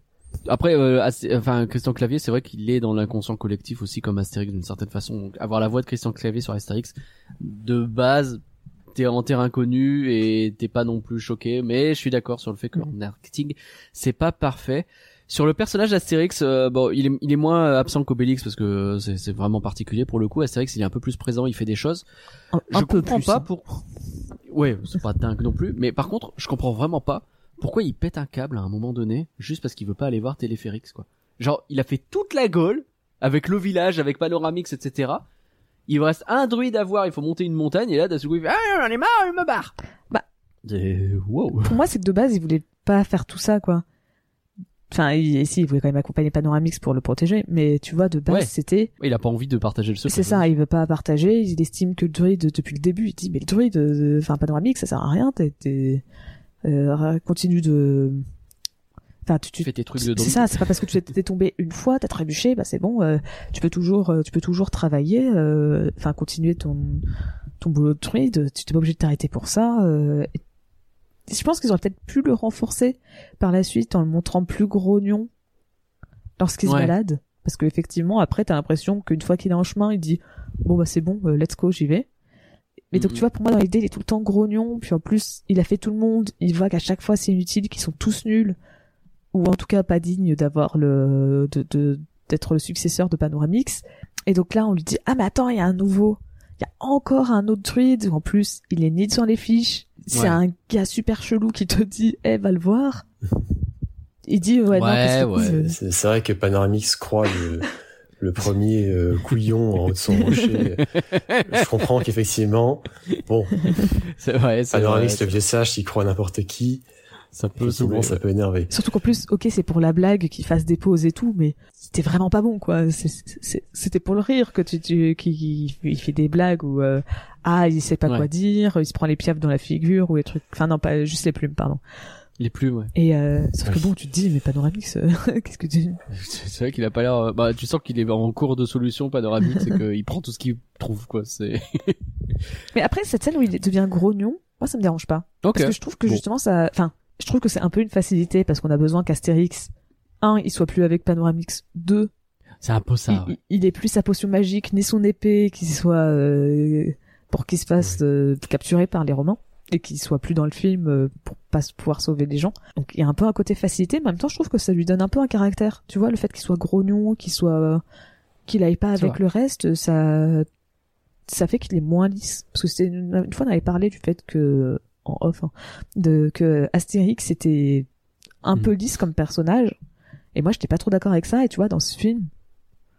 Après, euh, assez- enfin, Christian Clavier, c'est vrai qu'il est dans l'inconscient collectif aussi comme Astérix d'une certaine façon. Donc, avoir la voix de Christian Clavier sur Astérix, de base, t'es en terrain connu et t'es pas non plus choqué. Mais je suis d'accord sur le fait que en acting, c'est pas parfait. Sur le personnage d'Astérix, euh, bon, il est, il est moins absent qu'Obélix parce que c'est c'est vraiment particulier pour le coup. Astérix, il est un peu plus présent, il fait des choses. Un, Je un peu comprends plus. pas hein. pour. Ouais, c'est pas dingue non plus. Mais par contre, je comprends vraiment pas pourquoi il pète un câble à un moment donné juste parce qu'il veut pas aller voir Téléphérix quoi. Genre, il a fait toute la Gaule avec le village, avec Panoramix, etc. Il me reste un druide à voir, il faut monter une montagne et là d'un coup il fait ah j'en ai marre, je me barre. Bah. Wow. Pour moi, c'est que de base, il voulait pas faire tout ça, quoi. Enfin, il, si, il voulait quand même accompagner Panoramix pour le protéger, mais tu vois, de base, Ouais. c'était Il a pas envie de partager le secret. C'est ça, il veut pas partager, il estime que le druide, depuis le début, il dit, mais le druide, euh, enfin, panoramique, ça sert à rien, t'es, t'es, euh, continue de, enfin, tu, Tu tu, fais tes trucs de c'est ça, c'est pas parce que tu t'es tombé une fois, t'as trébuché, bah c'est bon, euh, tu peux toujours, euh, tu peux toujours travailler, euh, enfin, continuer ton, ton boulot de druide, tu t'es pas obligé de t'arrêter pour ça, euh, et je pense qu'ils auraient peut-être pu le renforcer par la suite en le montrant plus grognon lorsqu'il se Ouais. balade. Parce que effectivement, après, t'as l'impression qu'une fois qu'il est en chemin, il dit bon bah c'est bon, euh, let's go, j'y vais. Mais donc tu vois, pour moi dans l'idée, il est tout le temps grognon. Puis en plus, il a fait tout le monde. Il voit qu'à chaque fois c'est inutile, qu'ils sont tous nuls ou en tout cas pas dignes d'avoir le de de- d'être le successeur de Panoramix. Et donc là, on lui dit ah mais attends, il y a un nouveau. Il y a encore un autre druide en plus il est ni sur les fiches. C'est Ouais. un gars super chelou qui te dit eh va le voir. Il dit ouais, non parce Ouais, ouais. euh, C'est vrai que Panoramix croit le, le premier euh, couillon en haut de son rocher. Je comprends qu'effectivement, bon, C'est vrai, c'est vrai. Panoramix, le vieux sage, il croit n'importe qui. Ça peut saouler, ça peut énerver. Surtout qu'en plus, ok, c'est pour la blague qu'il fasse des pauses et tout, mais c'était vraiment pas bon, quoi. C'est- c'est- C'était pour le rire que tu, tu qu'il il fait des blagues où euh, ah il sait pas Ouais. quoi dire, il se prend les piafs dans la figure ou les trucs. Enfin non, pas juste les plumes, pardon. Les plumes, ouais. Et euh, sauf que bon, tu te dis mais Panoramix, euh, qu'est-ce que tu C'est vrai qu'il a pas l'air. euh, Bah, tu sens qu'il est en cours de solution panoramique, c'est qu'il prend tout ce qu'il trouve, quoi. C'est. Mais après cette scène où il devient grognon, moi ça me dérange pas. Ok. Parce que je trouve que Bon. justement ça, enfin, je trouve que c'est un peu une facilité parce qu'on a besoin qu'Astérix, un, il soit plus avec Panoramix, deux, C'est un peu ça. il, ouais. il- ait plus sa potion magique ni son épée qu'il soit euh, pour qu'il se fasse euh, capturer par les Romains et qu'il soit plus dans le film euh, pour pas pouvoir sauver les gens. Donc il y a un peu un côté facilité, mais en même temps je trouve que ça lui donne un peu un caractère. Tu vois le fait qu'il soit grognon, qu'il soit qu'il aille pas avec vrai. le reste, ça ça fait qu'il est moins lisse. Parce que c'était une, une fois on avait parlé du fait que en off hein, de que Astérix était un Mm. peu lisse comme personnage. Et moi, j'étais pas trop d'accord avec ça. Et tu vois, dans ce film,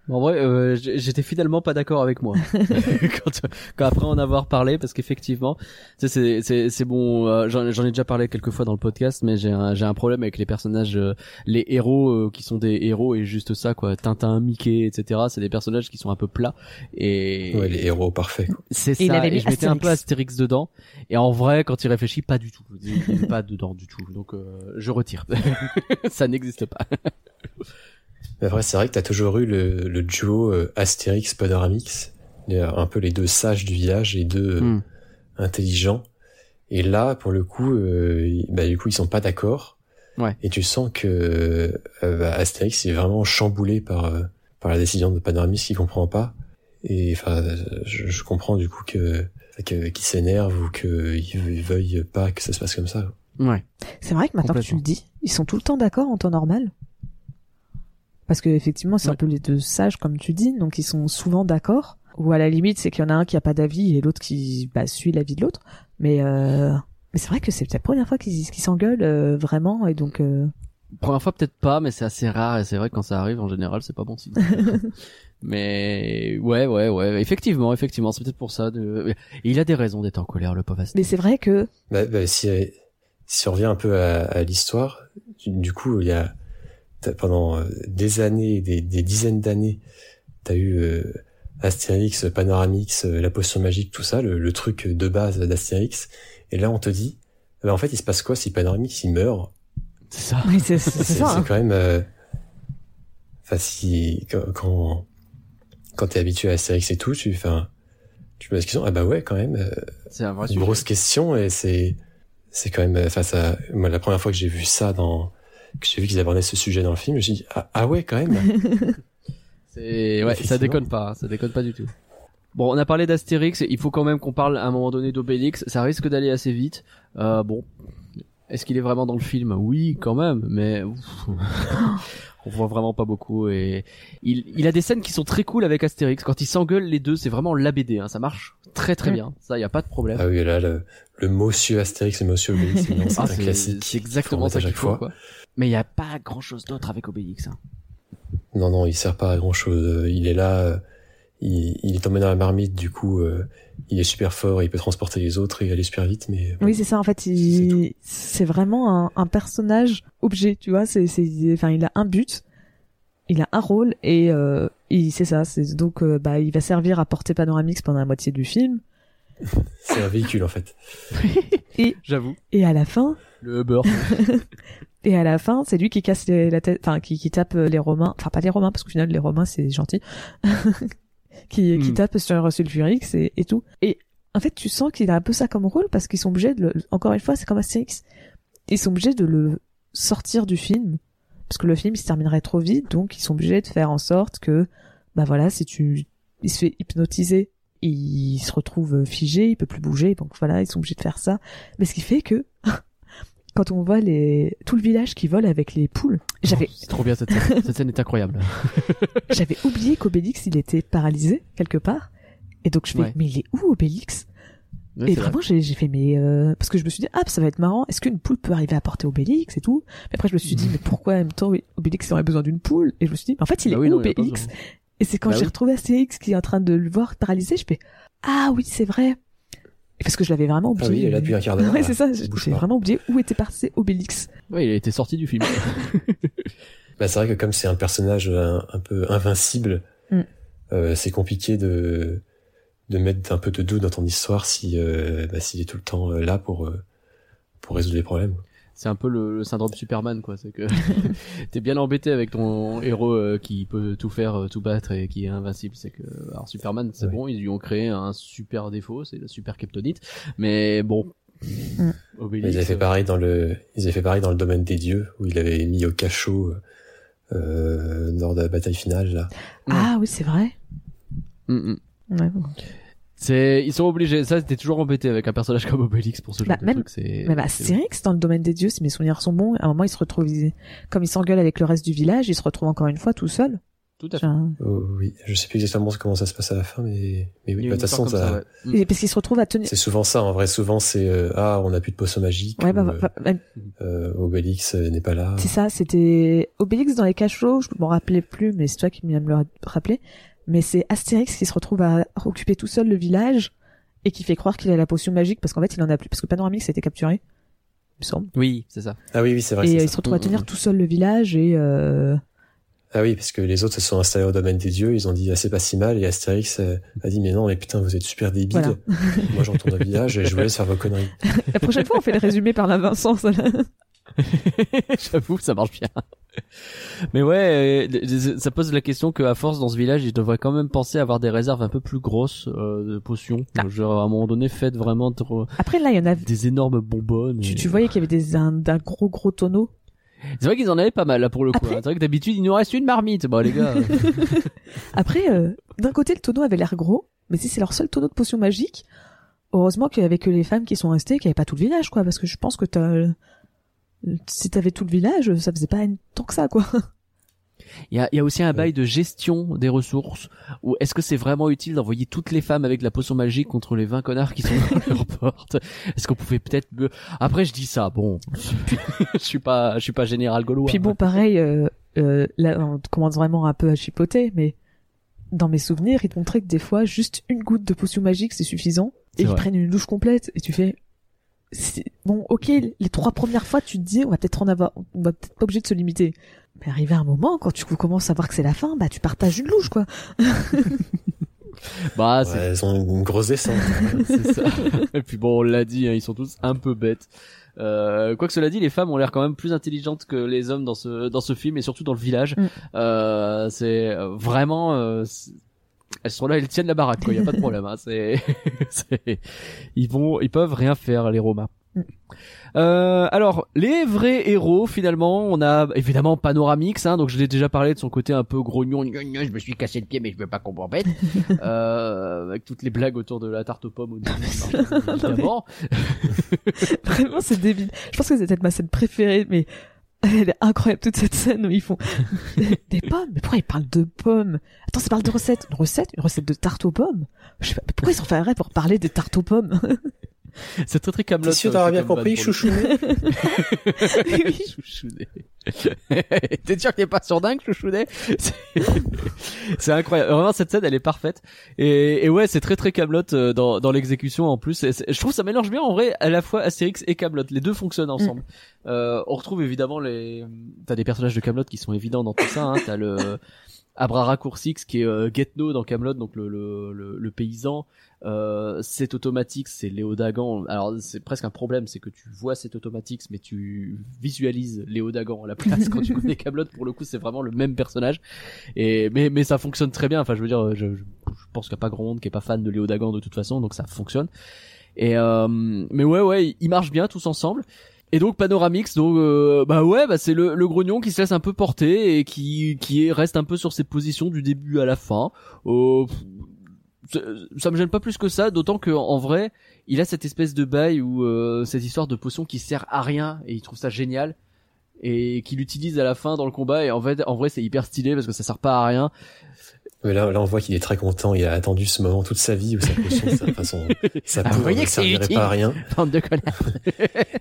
En vrai, euh, j'étais finalement pas d'accord avec moi quand, quand après en avoir parlé, parce qu'effectivement, tu sais, c'est c'est c'est bon. euh, J'en ai déjà parlé quelques fois dans le podcast, mais j'ai un j'ai un problème avec les personnages, euh, les héros euh, qui sont des héros et juste ça quoi. Tintin, Mickey, etc. C'est des personnages qui sont un peu plats et Ouais, les héros parfaits. c'est il ça. avait Et je mettais un peu Astérix. Dedans. Et en vrai, quand il réfléchit, pas du tout. Il pas dedans du tout. Donc euh, je retire. ça n'existe pas. Après, c'est vrai que t'as toujours eu le, le duo euh, Astérix Panoramix, un peu les deux sages du village, les deux euh, Hmm. intelligents. Et là, pour le coup, euh, ils- bah, du coup, ils sont pas d'accord. Ouais. Et tu sens que euh, bah, Astérix est vraiment chamboulé par euh, par la décision de Panoramix qu'il comprend pas. Et enfin, je, je comprends du coup que qu'il s'énerve ou qu'il il veuille pas que ça se passe comme ça. Ouais. C'est vrai que maintenant que tu le dis, ils sont tout le temps d'accord en temps normal? Parce que effectivement, c'est un peu les deux sages, comme tu dis, donc ils sont souvent d'accord. Ou à la limite, c'est qu'il y en a un qui a pas d'avis et l'autre qui bah, suit l'avis de l'autre. Mais euh... mais c'est vrai que c'est la première fois qu'ils s'engueulent euh, vraiment et donc euh... Première fois peut-être pas, mais c'est assez rare et c'est vrai que quand ça arrive en général c'est pas bon signe. mais ouais ouais ouais effectivement effectivement c'est peut-être pour ça. De... Il a des raisons d'être en colère le pauvre mais c'est vrai que Bah, bah, si, si on revient un peu à, à l'histoire, du, du coup, il y a pendant euh, des années, des, des dizaines d'années, t'as eu euh, Astérix, Panoramix, euh, la potion magique, tout ça, le, le truc de base d'Astérix. Et là, on te dit, bah, en fait, il se passe quoi si Panoramix il meurt? C'est ça. oui, c'est ça. hein. quand même, euh, enfin, si quand quand, quand t'es habitué à Astérix et tout, tu, enfin, tu me poses la question, ah bah ouais, quand même. euh, C'est un vrai une sujet. grosse question et c'est c'est quand même face à moi la première fois que j'ai vu ça dans que j'ai vu qu'ils abordaient ce sujet dans le film je me suis dit ah, ah ouais quand même C'est ouais, ça déconne pas, hein, ça déconne pas du tout. Bon, on a parlé d'Astérix, il faut quand même qu'on parle à un moment donné d'Obélix, ça risque d'aller assez vite. Euh, bon, est-ce qu'il est vraiment dans le film? Oui, quand même, mais ouf, on voit vraiment pas beaucoup et il, il a des scènes qui sont très cool avec Astérix quand ils s'engueulent les deux, c'est vraiment la BD, hein, ça marche très très Mm. bien, ça y a pas de problème. ah oui là le, le monsieur Astérix et monsieur Obélix c'est Ah, un classique c'est exactement ça à qu'il chaque faut fois quoi. Mais il y a pas grand chose d'autre avec Obélix. Hein. non non il sert pas à grand chose il est là euh, il, il est tombé dans la marmite du coup euh, il est super fort il peut transporter les autres et aller super vite mais bon, Oui, c'est ça. En fait, il... c'est vraiment un, un personnage objet, tu vois. C'est, c'est, enfin, il a un but, il a un rôle et euh, il, c'est ça. C'est donc, euh, bah, il va servir à porter Panoramix pendant la moitié du film. c'est un véhicule en fait J'avoue. Et à la fin, Le Uber. et à la fin, c'est lui qui casse les- la tête, enfin, qui, qui tape les Romains, enfin pas les Romains parce qu'au final les Romains c'est gentil, qui, qui Hmm. tape sur Sulfurix et, et tout. Et en fait, tu sens qu'il a un peu ça comme rôle parce qu'ils sont obligés de, le, encore une fois, c'est comme Astérix, ils sont obligés de le sortir du film parce que le film il se terminerait trop vite, donc ils sont obligés de faire en sorte que, bah voilà, si tu, il se fait hypnotiser, il se retrouve figé, il peut plus bouger, donc voilà, ils sont obligés de faire ça. Mais ce qui fait que quand on voit les tout le village qui vole avec les poules, j'avais C'est trop bien cette scène. cette scène est incroyable. j'avais oublié qu'Obélix il était paralysé quelque part. Et donc je fais Ouais. mais il est où Obélix? Ouais, Et vraiment j'ai fait mais euh, parce que je me suis dit ah ça va être marrant, est-ce qu'une poule peut arriver à porter Obélix et tout? Mais après je me suis dit mais pourquoi en même temps Obélix aurait besoin d'une poule? Et je me suis dit mais en fait il Bah est oui, où non, Obélix? Et c'est quand Bah j'ai oui. retrouvé Astérix qui est en train de le voir paralysé, je fais ah oui c'est vrai. Parce que je l'avais vraiment ah oublié. oui il est là depuis un quart d'heure Ouais c'est ça, j'ai vraiment oublié où était passé Obélix. Ouais, il a été sorti du film. Bah, c'est vrai que comme c'est un personnage un, un peu invincible, Mm. euh, c'est compliqué de de mettre un peu de doute dans ton histoire si euh, bah, s'il est tout le temps euh, là pour euh, pour résoudre les problèmes. C'est un peu le, le syndrome Superman, quoi. C'est que t'es bien embêté avec ton héros euh, qui peut tout faire, euh, tout battre et qui est invincible. C'est que, alors Superman, c'est Ouais. bon, ils lui ont créé un super défaut, c'est la super kryptonite. Mais bon, Mm. Obélix, Ils avaient fait euh, pareil dans le ils avaient fait pareil dans le domaine des dieux où il avait mis au cachot euh, lors de la bataille finale là. Ah oui c'est vrai. mm, mm. Ouais, bon. C'est, ils sont obligés. Ça, t'es toujours embêté avec un personnage comme Obélix pour ce genre Bah, de même- truc. C'est, Même c'est- Astérix, dans le domaine des dieux, si mes souvenirs sont bons, à un moment, il se retrouve, il- comme il s'engueule avec le reste du village, il se retrouve encore une fois tout seul. Tout à fait. Enfin, Oh, oui, je sais plus exactement comment ça se passe à la fin, mais, mais oui, bah, de toute façon, ça- ça, ouais. et parce qu'il se retrouve à tenir. c'est souvent ça. En vrai, souvent, c'est euh, ah, on n'a plus de potion magique. Ouais, bah, ou, bah, bah, euh, Obélix euh, n'est pas là. c'est ça, c'était Obélix dans les cachots, je m'en rappelais plus, mais c'est toi qui viens de me le rappeler. Mais c'est Astérix qui se retrouve à occuper tout seul le village et qui fait croire qu'il a la potion magique parce qu'en fait il en a plus, parce que Panoramix a été capturé, il me semble. Oui, c'est ça. Ah oui, oui, c'est vrai. et ça. il se retrouve à Mm, tenir mm. tout seul le village et euh... Ah oui, parce que les autres se sont installés au domaine des dieux, ils ont dit ah, c'est pas si mal, et Astérix euh, a dit mais non, mais putain, vous êtes super débiles. Voilà. Moi j'entends le village et je vous laisse faire vos conneries. la prochaine fois on fait le résumé par la Vincent. ça, là. J'avoue, ça marche bien. Mais ouais, euh, ça pose la question qu'à force dans ce village, ils devraient quand même penser à avoir des réserves un peu plus grosses euh, de potions. Ah. Genre à un moment donné, faites vraiment trop- Après là il y en a, des énormes bonbonnes. tu, et- tu voyais qu'il y avait des un, d'un gros gros tonneau? C'est vrai qu'ils en avaient pas mal là pour le coup. Après- hein. C'est vrai que d'habitude il nous reste une marmite. Bon les gars. Après euh, d'un côté le tonneau avait l'air gros, mais si c'est leur seul tonneau de potions magiques, heureusement qu'il y avait que les femmes qui sont restées, qu'il n'y avait pas tout le village quoi, parce que je pense que t'as si t'avais tout le village, ça faisait pas tant que ça quoi. Il y a, il y a aussi un bail de gestion des ressources. Ou est-ce que c'est vraiment utile d'envoyer toutes les femmes avec la potion magique contre les 20 connards qui sont dans leur porte? Est-ce qu'on pouvait peut-être mieux Après je dis ça, bon, je suis pas, je suis pas général gaulois. Puis bon, pareil, euh, euh, là, on commence vraiment un peu à chipoter, mais dans mes souvenirs, ils te montraient que des fois, juste une goutte de potion magique, c'est suffisant. Et ils vrai. prennent une douche complète, et tu fais... c'est- Bon, ok, les trois premières fois, tu te dis, on va peut-être en avoir, on va peut-être pas obligé de se limiter. Mais arrivé à un moment, quand tu commences à voir que c'est la fin, bah tu partages une louche, quoi. Bah Ouais, c'est elles ont une grosse descente. c'est ça. Et puis bon, on l'a dit, hein, ils sont tous un peu bêtes. Euh, quoi que cela dit, les femmes ont l'air quand même plus intelligentes que les hommes dans ce dans ce film et surtout dans le village. Mm. Euh, c'est vraiment, euh, elles sont là, elles tiennent la baraque, quoi. Y a pas de problème. Hein, c'est, ils vont, ils peuvent rien faire les Romains. Euh, alors, les vrais héros, finalement, on a évidemment Panoramix, hein, donc je l'ai déjà parlé de son côté un peu grognon, je me suis cassé le pied mais je veux pas qu'on m'embête, euh, avec toutes les blagues autour de la tarte aux pommes au début. Vraiment, c'est débile. Je pense que c'est peut-être ma scène préférée, mais elle est incroyable toute cette scène où ils font des pommes. Mais pourquoi ils parlent de pommes? Attends, ça parle de recette. Une recette? Une recette de tarte aux pommes? Je sais pas. mais Pourquoi ils s'en feraient pour parler des tartes aux pommes? C'est très très Camelot. T'es sûr d'avoir bien compris, chouchounet Oui. Chouchounet. T'es sûr que t'es pas surdingue, Chouchounet C'est- C'est incroyable. Vraiment, cette scène, elle est parfaite. Et, et ouais, c'est très très Camelot euh, dans, dans l'exécution en plus. Et je trouve que ça mélange bien en vrai à la fois Astérix et Camelot. Les deux fonctionnent ensemble. Euh, on retrouve évidemment les. T'as des personnages de Camelot qui sont évidents dans tout ça. Hein. T'as le Abra Raccourcix qui est euh, Getno dans Camelot, donc le, le, le, le paysan. Euh, c'est automatique, c'est Léo Dagan. Alors c'est presque un problème, c'est que tu vois cet automatique, mais tu visualises Léo Dagan à la place quand tu connais Camelot. Pour le coup, c'est vraiment le même personnage. Et mais mais ça fonctionne très bien. Enfin, je veux dire, je, je, je pense qu'il y a pas grand monde qui est pas fan de Léo Dagan de toute façon, donc ça fonctionne. Et euh, mais ouais ouais, ils marchent bien tous ensemble. Et donc Panoramix, donc euh, bah ouais, bah c'est le, le grognon qui se laisse un peu porter et qui qui est, reste un peu sur ses positions du début à la fin. Euh, ça- me gêne pas plus que ça, d'autant que en vrai, il a cette espèce de bail où euh, cette histoire de potion qui sert à rien et il trouve ça génial et qu'il utilise à la fin dans le combat et en fait en vrai c'est hyper stylé parce que ça sert pas à rien. Mais là, là, on voit qu'il est très content. Il a attendu ce moment toute sa vie où sa potion, sa façon, sa Ah, vous poudre voyez ne servirait utile. pas à rien. Bande de connards.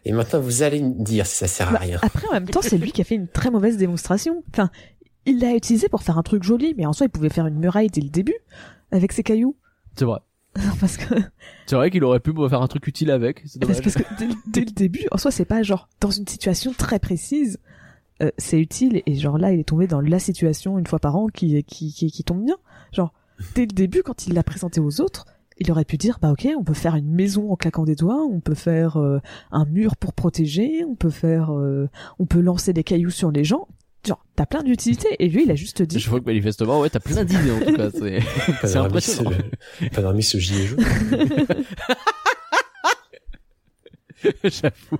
Et maintenant, vous allez me dire si ça sert à Bah, rien. Après, en même temps, c'est lui qui a fait une très mauvaise démonstration. Enfin, il l'a utilisé pour faire un truc joli, mais en soi, il pouvait faire une muraille dès le début avec ses cailloux. C'est vrai. Parce que C'est vrai qu'il aurait pu faire un truc utile avec. C'est Parce, parce que dès, le- dès le début, en soi, c'est pas genre dans une situation très précise, euh, c'est utile et genre là, il est tombé dans la situation une fois par an qui qui qui, qui tombe bien. Genre dès le début, quand il l'a présenté aux autres, il aurait pu dire bah ok, on peut faire une maison en claquant des doigts, on peut faire euh, un mur pour protéger, on peut faire, euh, on peut lancer des cailloux sur les gens. Genre t'as plein d'utilités et lui, il a juste dit Je vois que manifestement, ouais, t'as plein d'idées en tout cas. C'est impressionnant. Panoramix, le gilet jaune. J'avoue.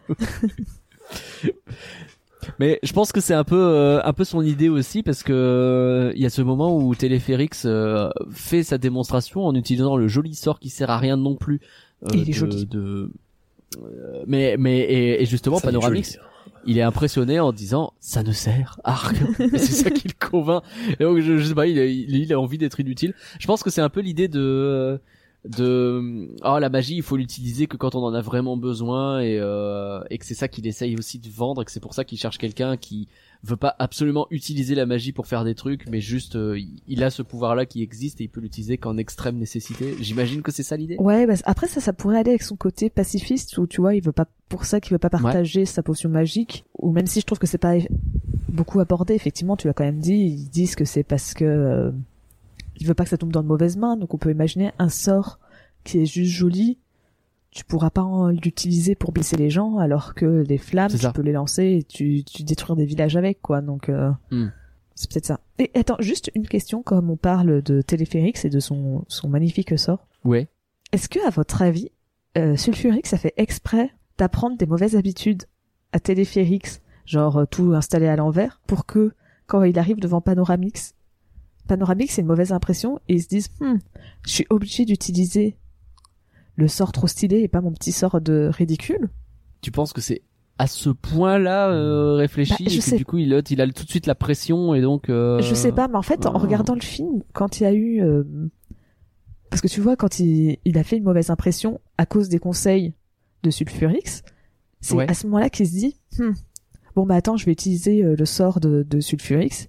Mais je pense que c'est un peu euh, un peu son idée aussi parce que euh, il y a ce moment où Téléphérix euh, fait sa démonstration en utilisant le joli sort qui sert à rien non plus. euh, Et il est joli. de- euh, mais mais et, et justement Ça, Panoramix joli. il est impressionné en disant ça ne sert à rien. C'est ça qui le convainc. Et donc je, je sais pas, il a, il a envie d'être inutile. Je pense que c'est un peu l'idée de de oh la magie il faut l'utiliser que quand on en a vraiment besoin et euh, et que c'est ça qu'il essaye aussi de vendre et que c'est pour ça qu'il cherche quelqu'un qui veut pas absolument utiliser la magie pour faire des trucs mais juste euh, il a ce pouvoir là qui existe et il peut l'utiliser qu'en extrême nécessité j'imagine que c'est ça l'idée Ouais, bah, après ça, ça pourrait aller avec son côté pacifiste où tu vois, il veut pas pour ça qu'il veut pas partager sa potion magique. Ou même si je trouve que c'est pas beaucoup abordé, effectivement, tu l'as quand même dit, ils disent que c'est parce que euh, il veut pas que ça tombe dans de mauvaises mains. Donc on peut imaginer un sort qui est juste joli. Tu pourras pas l'utiliser pour blesser les gens, alors que les flammes, tu peux les lancer et tu, tu détruire des villages avec, quoi. Donc euh, Hmm. c'est peut-être ça. Et attends, juste une question, comme on parle de Téléphérix et de son, son magnifique sort. ouais Est-ce que, à votre avis, euh, Sulfurix a fait exprès d'apprendre des mauvaises habitudes à Téléphérix, genre euh, tout installé à l'envers, pour que quand il arrive devant Panoramix, Panoramix c'est une mauvaise impression et ils se disent, Hmm, je suis obligé d'utiliser le sort trop stylé et pas mon petit sort de ridicule. tu penses que c'est à ce point-là euh, réfléchi Bah, je et que sais- du coup il a, il a tout de suite la pression et donc euh, Je sais pas, mais en fait, en euh, regardant le film, quand il y a eu, euh, parce que tu vois, quand il, il a fait une mauvaise impression à cause des conseils de Sulfurix, c'est Ouais. à ce moment-là qu'il se dit, Hmm, bon bah attends, je vais utiliser euh, le sort de, de Sulfurix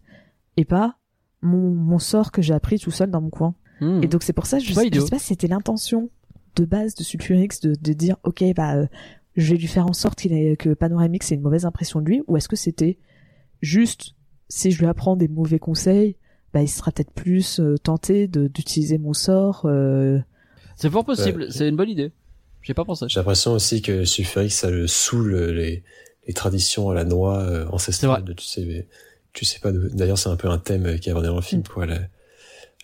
et pas mon, mon sort que j'ai appris tout seul dans mon coin. hmm. Et donc c'est pour ça, je, sais, je sais pas si c'était l'intention de base de Sulfurix de, de dire, ok, bah euh, je vais lui faire en sorte qu'il ait, que Panoramix ait une mauvaise impression de lui, ou est-ce que c'était juste si je lui apprends des mauvais conseils, bah il sera peut-être plus euh, tenté de d'utiliser mon sort. euh, c'est fort possible Ouais. c'est une bonne idée j'ai pas pensé J'ai l'impression aussi que Sulfurix, ça le saoule les, les traditions à la noix euh, C'est ancestrales. vrai. De, tu sais, tu sais pas. D'ailleurs, c'est un peu un thème qui est abordé dans le film, Mm. quoi. la-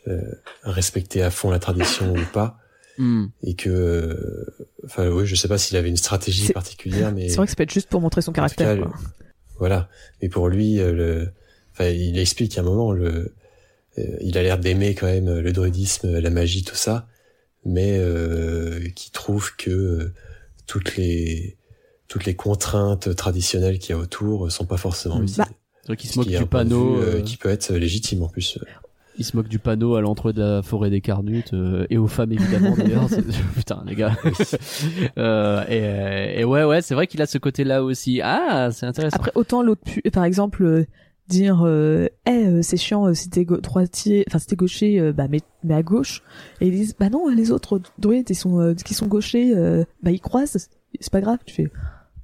euh, respecter à fond la tradition ou pas, Hmm. et que, euh, enfin, oui, je sais pas s'il avait une stratégie particulière, mais C'est vrai que ça peut être juste pour montrer son caractère. cas, quoi. le- voilà. Mais pour lui, euh, le, enfin, il explique à un moment le, euh, il a l'air d'aimer quand même le druidisme, la magie, tout ça, mais euh, qui trouve que toutes les toutes les contraintes traditionnelles qu'il y a autour sont pas forcément Mm. utiles. Bah, c'est vrai qu'il se moque qui du panneau vue, euh, euh, qui peut être légitime en plus. il se moque du panneau à l'entrée de la forêt des Carnutes euh, et aux femmes évidemment d'ailleurs putain les gars euh, et, euh, et ouais ouais c'est vrai qu'il a ce côté là aussi ah c'est intéressant Après, autant l'autre, pu- par exemple, euh, dire, euh, Eh, euh, c'est chiant, euh, si t'es go- droitier, enfin si t'es gaucher, euh, bah mais, mais à gauche. Et ils disent, bah non, les autres druides, ils sont, euh, qui sont gauchers, euh, bah ils croisent, c'est pas grave. Tu fais,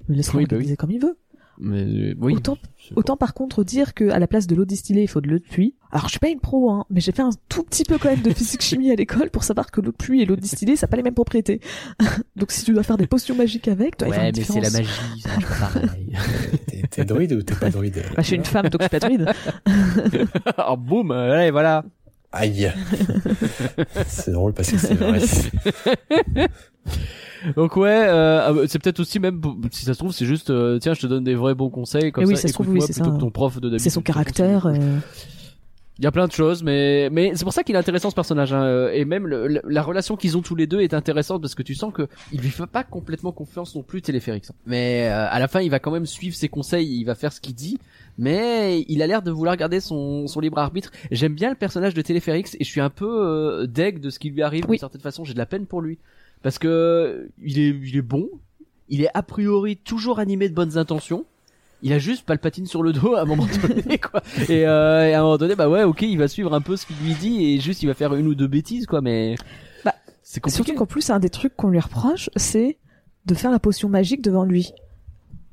mais laisse-le Oui, bah oui. comme il veut. Mais euh, oui Autant- Autant par contre dire que à la place de l'eau distillée, il faut de l'eau de pluie. Alors je suis pas une pro, hein, mais j'ai fait un tout petit peu quand même de physique chimie à l'école pour savoir que l'eau de pluie et l'eau distillée, ça n'a pas les mêmes propriétés. Donc si tu dois faire des potions magiques avec, y a ouais une mais c'est la magie ça pareil T'es t'es druide ou t'es pas druide? Bah, je suis une femme, donc je suis pas druide. oh boum allez voilà Aïe. c'est drôle parce que c'est vrai. Donc ouais euh, ah, bah, c'est peut-être aussi même si ça se trouve c'est juste euh, tiens je te donne des vrais bons conseils comme Mais oui, ça, ça se trouve, oui, c'est ça. que ton prof de C'est son caractère. euh, Il y a plein de choses, mais mais c'est pour ça qu'il est intéressant ce personnage. Hein. euh, Et même le- la relation qu'ils ont tous les deux est intéressante parce que tu sens que il lui fait pas complètement confiance non plus Téléphérix. Mais euh, à la fin, il va quand même suivre ses conseils, il va faire ce qu'il dit. Mais il a l'air de vouloir garder son, son libre arbitre. J'aime bien le personnage de Téléphérix et je suis un peu euh, deg de ce qui lui arrive Oui. d'une certaine façon. J'ai de la peine pour lui parce que il est il est bon, il est a priori toujours animé de bonnes intentions. Il a juste Palpatine sur le dos à un moment donné, quoi. Et, euh, et à un moment donné, bah ouais, ok, il va suivre un peu ce qu'il lui dit et juste il va faire une ou deux bêtises, quoi. Mais Bah, c'est compliqué. Surtout qu'en plus, un des trucs qu'on lui reproche, c'est de faire la potion magique devant lui.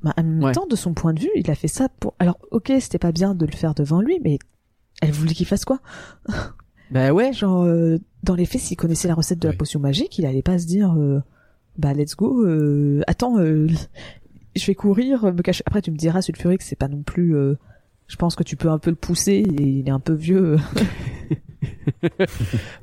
Bah, en même Ouais. temps, de son point de vue, il a fait ça pour. Alors, ok, c'était pas bien de le faire devant lui, mais elle voulait qu'il fasse quoi? Bah ouais. Genre, euh, dans les faits, s'il connaissait la recette de la Oui. potion magique, il allait pas se dire, euh, bah let's go. euh, attends, euh, je vais courir, me cacher. Après, tu me diras, Sulfurix, c'est pas non plus. euh, je pense que tu peux un peu le pousser. Et il est un peu vieux.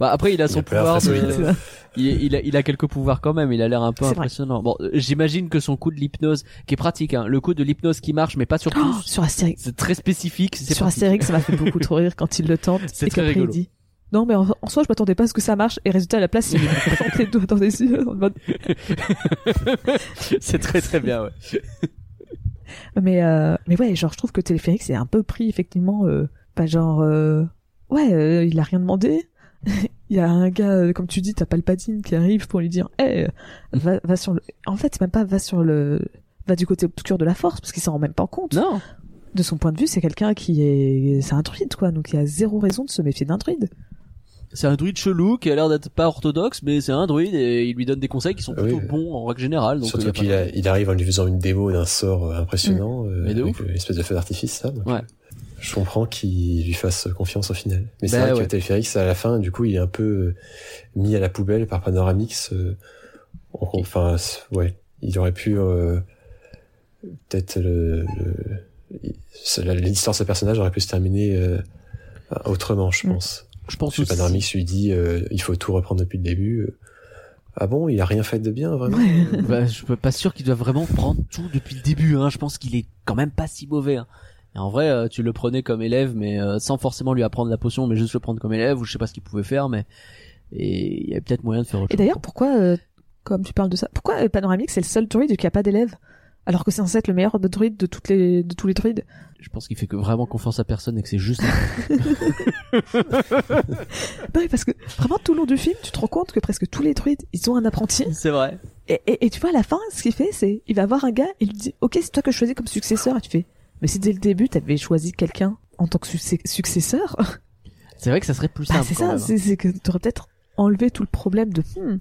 Bah après, il a son a pouvoir très de... solide. il, il a, il a quelques pouvoirs quand même. Il a l'air un peu C'est vrai. impressionnant. Bon, euh, j'imagine que son coup de l'hypnose, qui est pratique, hein, le coup de l'hypnose qui marche, mais pas sur Oh, tous. sur Astérix. C'est très spécifique. C'est Sur pratique. Astérix, ça m'a fait beaucoup trop rire quand il le tente. C'est et très qu'après il rigolo. dit. Non, mais en, en soi, je m'attendais pas à ce que ça marche. Et résultat, à la place, il me les doigts dans les yeux. En mode... c'est très très bien. Ouais. mais euh, mais ouais, genre je trouve que Téléphérique c'est un peu pris effectivement, euh, pas genre euh, ouais, euh, il a rien demandé. il y a un gars, comme tu dis, t'as Palpatine qui arrive pour lui dire, eh, va, va sur le. En fait, c'est même pas va sur le, va du côté obscur de la Force parce qu'il s'en rend même pas compte. Non. De son point de vue, c'est quelqu'un qui est, c'est un druide quoi, donc il y a zéro raison de se méfier d'un druide. C'est un druide chelou qui a l'air d'être pas orthodoxe, mais c'est un druide et il lui donne des conseils qui sont Oui. plutôt bons en règle générale. Donc Surtout pas qu'il a- il arrive en lui faisant une démo d'un sort euh, impressionnant, euh, Mais de avec ouf. une espèce de feu d'artifice, ça. donc, Ouais. euh, Je comprends qu'il lui fasse confiance au final. Mais c'est Bah vrai ouais. que Téléphérix, à la fin, du coup, il est un peu euh, mis à la poubelle par Panoramix. euh, en- Enfin, c'est- ouais, il aurait pu euh, peut-être le, c'est- l'histoire de ce personnage aurait pu se terminer euh, autrement, je Mm. pense. Je pense que aussi. Panoramix lui dit, euh, il faut tout reprendre depuis le début. euh. Ah bon, il a rien fait de bien, vraiment Bah, je suis pas sûr qu'il doit vraiment prendre tout depuis le début. Hein. Je pense qu'il est quand même pas si mauvais. Hein. Et en vrai, euh, tu le prenais comme élève, mais euh, sans forcément lui apprendre la potion, mais juste le prendre comme élève, ou je sais pas ce qu'il pouvait faire, mais et il y avait peut-être moyen de faire autre Et d'ailleurs, pourquoi, euh, comme tu parles de ça, pourquoi euh, Panoramix c'est le seul druide qui a pas d'élèves alors que c'est censé être le meilleur druide de toutes les de tous les druides Je pense qu'il fait que vraiment confiance à personne et que c'est juste. Bah oui, parce que vraiment tout le long du film, tu te rends compte que presque tous les druides, ils ont un apprenti. c'est vrai. Et, et, et tu vois, à la fin, ce qu'il fait, c'est, il va voir un gars et il lui dit, ok, c'est toi que je choisis comme successeur. Et tu fais, mais si dès le début, t'avais choisi quelqu'un en tant que successeur, C'est vrai que ça serait plus bah, simple. c'est quand ça, c'est c'est que t'aurais peut-être enlevé tout le problème de, hmm,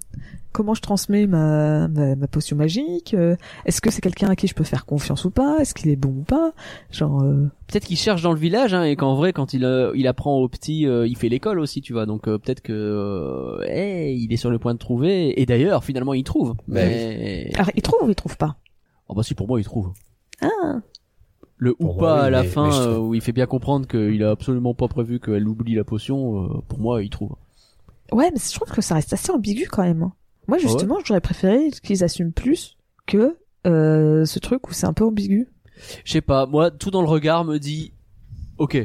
comment je transmets ma, ma, ma potion magique, euh, est-ce que c'est quelqu'un à qui je peux faire confiance ou pas, est-ce qu'il est bon ou pas, genre, euh, Peut-être qu'il cherche dans le village, hein, et qu'en vrai, quand il euh, il apprend au petit, euh, il fait l'école aussi, tu vois. Donc euh, peut-être que, euh, eh, il est sur le point de trouver. Et d'ailleurs, finalement, il trouve. Bah mais alors, il trouve ou il trouve pas? oh bah si, pour moi, il trouve. Ah, Le ou pas oui, à la mais- fin mais je euh, trouve- où il fait bien comprendre qu'il a absolument pas prévu qu'elle oublie la potion. euh, pour moi, il trouve. Ouais, mais je trouve que ça reste assez ambigu quand même. Moi, ouais justement, j'aurais préféré qu'ils assument plus que euh, ce truc où c'est un peu ambigu. Je sais pas. Moi, tout dans le regard me dit, ok.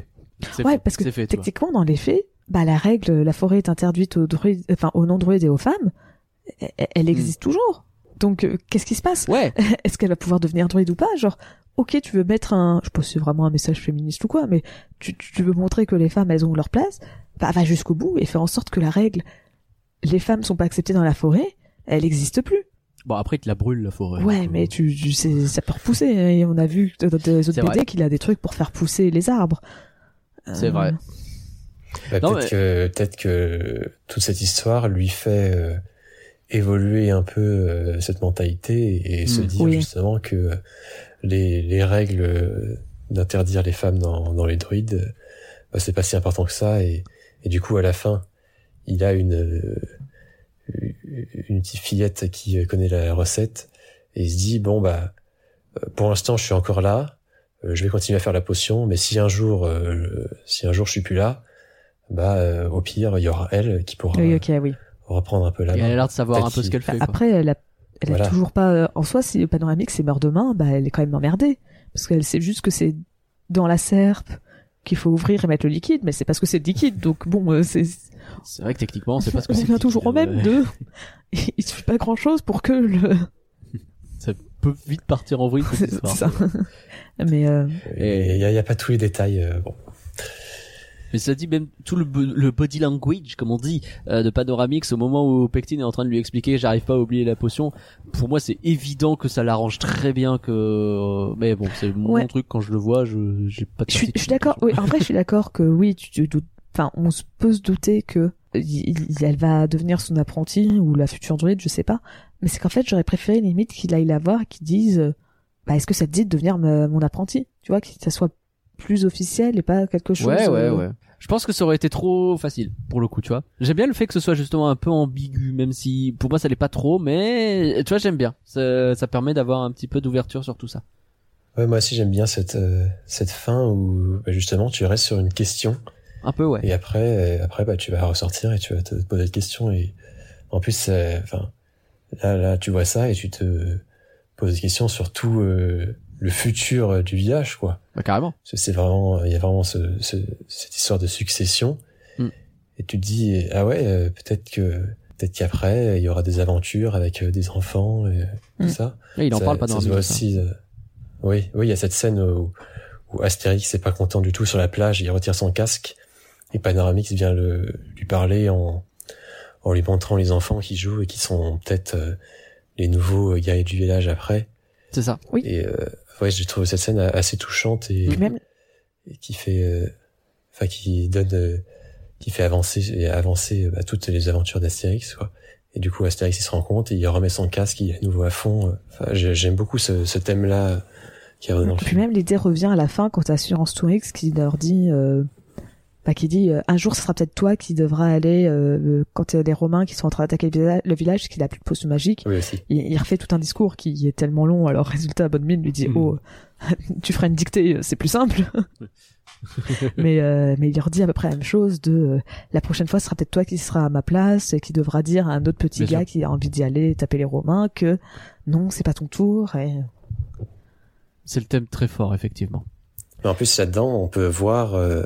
C'est Ouais, fait, parce que fait. techniquement, dans les faits, bah la règle, la forêt est interdite aux druides, enfin aux non-druides et aux femmes. Elle, Hmm. elle existe toujours. Donc, euh, qu'est-ce qui se passe? Ouais. Est-ce qu'elle va pouvoir devenir druide ou pas? Genre, ok, tu veux mettre un, je si c'est vraiment un message féministe ou quoi, mais tu, tu veux montrer que les femmes elles ont leur place, bah va jusqu'au bout et faire en sorte que la règle, les femmes sont pas acceptées dans la forêt, elle existe plus. Bon, après, il te la brûle la forêt. Ouais, Donc, mais euh, tu, tu sais, ça peut repousser. hein, Et on a vu dans des C'est autres. BD qu'il a des trucs pour faire pousser les arbres. C'est Euh, vrai. Bah, Non, peut-être mais- que toute cette histoire lui fait euh, évoluer un peu euh, cette mentalité et se Mm. dire Oui. justement que les, les règles euh, d'interdire les femmes dans, dans les druides, euh, bah, c'est pas si important que ça et, et du coup à la fin il a une euh, une petite fillette qui connaît la recette et il se dit bon bah euh, pour l'instant je suis encore là euh, je vais continuer à faire la potion mais si un jour euh, si un jour je suis plus là bah euh, au pire il y aura elle qui pourra Oui, ok, oui. reprendre un peu la Et elle a main. l'air de savoir un peu ce qu'elle fait. Bah, quoi. après, elle a, elle a toujours pas. euh, En soi, si le panoramique c'est meurt demain, bah elle est quand même emmerdée parce qu'elle sait juste que c'est dans la serpe qu'il faut ouvrir et mettre le liquide, mais c'est parce que c'est le liquide. Donc bon, euh, c'est C'est vrai que techniquement, c'est pas ce que on c'est. revient toujours au même de. Il suffit pas grand chose pour que le. Ça peut vite partir en vrille cette c'est histoire. ça. Mais euh, Et il y a, il y a pas tous les détails euh, bon Mais ça dit même tout le, le body language, comme on dit, euh, de Panoramix au moment où Pectine est en train de lui expliquer j'arrive pas à oublier la potion. Pour moi, c'est évident que ça l'arrange très bien que. euh, Mais bon, c'est mon Ouais. truc quand je le vois, je j'ai pas. de je suis, je suis d'accord. Oui, en vrai, je suis d'accord que oui, tu, tu doutes. Enfin, on peut se douter que il- elle va devenir son apprenti ou la future druide, je sais pas. Mais c'est qu'en fait, j'aurais préféré limite qu'il aille la voir et qu'il dise, euh, bah, est-ce que ça te dit de devenir me- mon apprenti Tu vois, que ça soit plus officiel et pas quelque chose. Ouais, ouais, euh, ouais. Je pense que ça aurait été trop facile pour le coup, tu vois. J'aime bien le fait que ce soit justement un peu ambigu, même si pour moi ça l'est pas trop, mais tu vois, j'aime bien. Ça, ça permet d'avoir un petit peu d'ouverture sur tout ça. ouais moi aussi j'aime bien cette euh, cette fin où bah, justement tu restes sur une question Un peu, ouais. et après euh, après bah tu vas ressortir et tu vas te poser des questions et en plus c'est- enfin là là tu vois ça et tu te poses des questions sur tout euh, le futur euh, du village quoi Bah, carrément. C'est vraiment il y a vraiment ce, ce- cette histoire de succession Mm. et tu te dis ah ouais euh, peut-être que peut-être qu'après il y aura des aventures avec euh, des enfants et tout Mm. ça Et il en ça, parle pas dans le aussi euh, Oui, oui, il y a cette scène où, où Astérix n'est pas content du tout sur la plage, il retire son casque et Panoramix vient le, lui parler en, en lui montrant les enfants qui jouent et qui sont peut-être euh, les nouveaux euh, guerriers du village après. C'est ça. Oui. Et euh, ouais, j'ai trouvé cette scène assez touchante et, même, et qui fait, euh, enfin qui donne, euh, qui fait avancer et avancer bah, toutes les aventures d'Astérix quoi. Et du coup Astérix il se rend compte et il remet son casque, il est à nouveau à fond. Enfin, j'ai- j'aime beaucoup ce, ce thème-là qui est le puis même l'idée revient à la fin quand Assurance Tourix qui leur dit, euh, bah, qui dit euh, un jour ce sera peut-être toi qui devra aller euh, euh, quand il y a des Romains qui sont en train d'attaquer le villa- le village, qu'il a plus de potion magique. Oui aussi. Il, il refait tout un discours qui est tellement long. Alors résultat, bonne mine lui dit Mhm. oh tu feras une dictée, c'est plus simple. mais euh, mais il leur dit à peu près la même chose de euh, la prochaine fois ce sera peut-être toi qui sera à ma place et qui devra dire à un autre petit Bien gars sûr. qui a envie d'y aller taper les Romains que non c'est pas ton tour et C'est le thème très fort, effectivement. Mais en plus là-dedans, on peut voir, euh,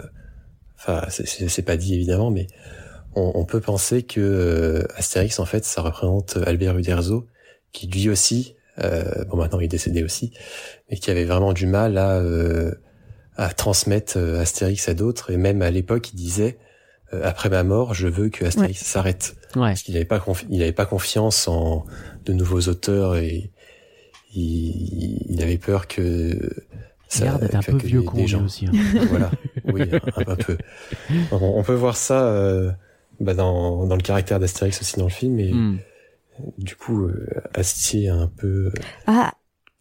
enfin c'est- pas dit évidemment, mais on, on peut penser que euh, Astérix en fait ça représente Albert Uderzo, qui lui aussi, euh, bon maintenant il est décédé aussi, mais qui avait vraiment du mal à euh, à transmettre euh, Astérix à d'autres. Et même à l'époque il disait euh, après ma mort je veux que Astérix s'arrête. Ouais. parce qu'il avait pas confi- il avait pas confiance en de nouveaux auteurs et il, il avait peur que Ça a l'air d'être un peu vieux con aussi. hein. voilà, oui, un, un peu. On, on peut voir ça euh, bah, dans, dans le caractère d'Astérix aussi dans le film, et Hmm. du coup, euh, Astier a un peu euh, ah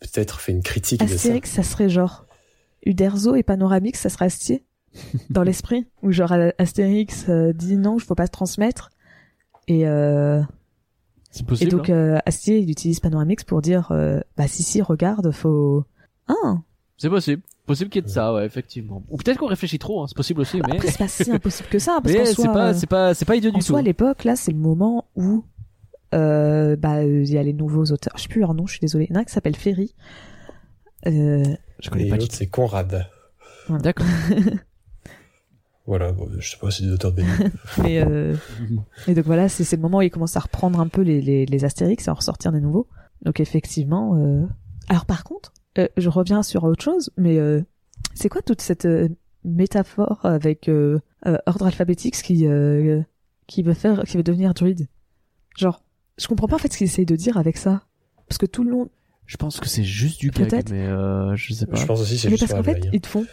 peut-être fait une critique de ça. Astérix ça serait genre Uderzo et Panoramix ça serait Astier dans l'esprit où genre Astérix euh, dit non je faut pas se transmettre et euh, C'est Et possible. donc hein. euh, Astier, il utilise Panoramix pour dire euh, bah si si regarde faut ah C'est possible. Possible qu'il y ait de ça, ouais, effectivement. Ou peut-être qu'on réfléchit trop, hein, c'est possible aussi, Bah, mais. après c'est pas si impossible que ça parce Mais qu'en c'est pas, euh, c'est pas, c'est pas idiot en du soi à tout. l'époque là c'est le moment où euh, bah il y a les nouveaux auteurs je sais plus leur nom je suis désolée il y en a un qui s'appelle Ferry euh, Je connais Et pas l'autre, c'est Conrad. tout. D'accord. Voilà, bon, je sais pas, c'est des auteurs de BD. mais euh, et donc voilà c'est c'est le moment où ils commencent à reprendre un peu les les, les Astérix et à en ressortir des nouveaux donc effectivement euh... alors par contre euh, je reviens sur autre chose mais euh, c'est quoi toute cette euh, métaphore avec euh, euh, ordre alphabétique qui euh, qui veut faire qui veut devenir druide? Genre je comprends pas en fait ce qu'il essaye de dire avec ça. Parce que tout le long Je pense que c'est juste du gag, Peut-être. mais euh, je sais pas. je pense aussi que c'est mais juste parce pour qu'en fait ils te font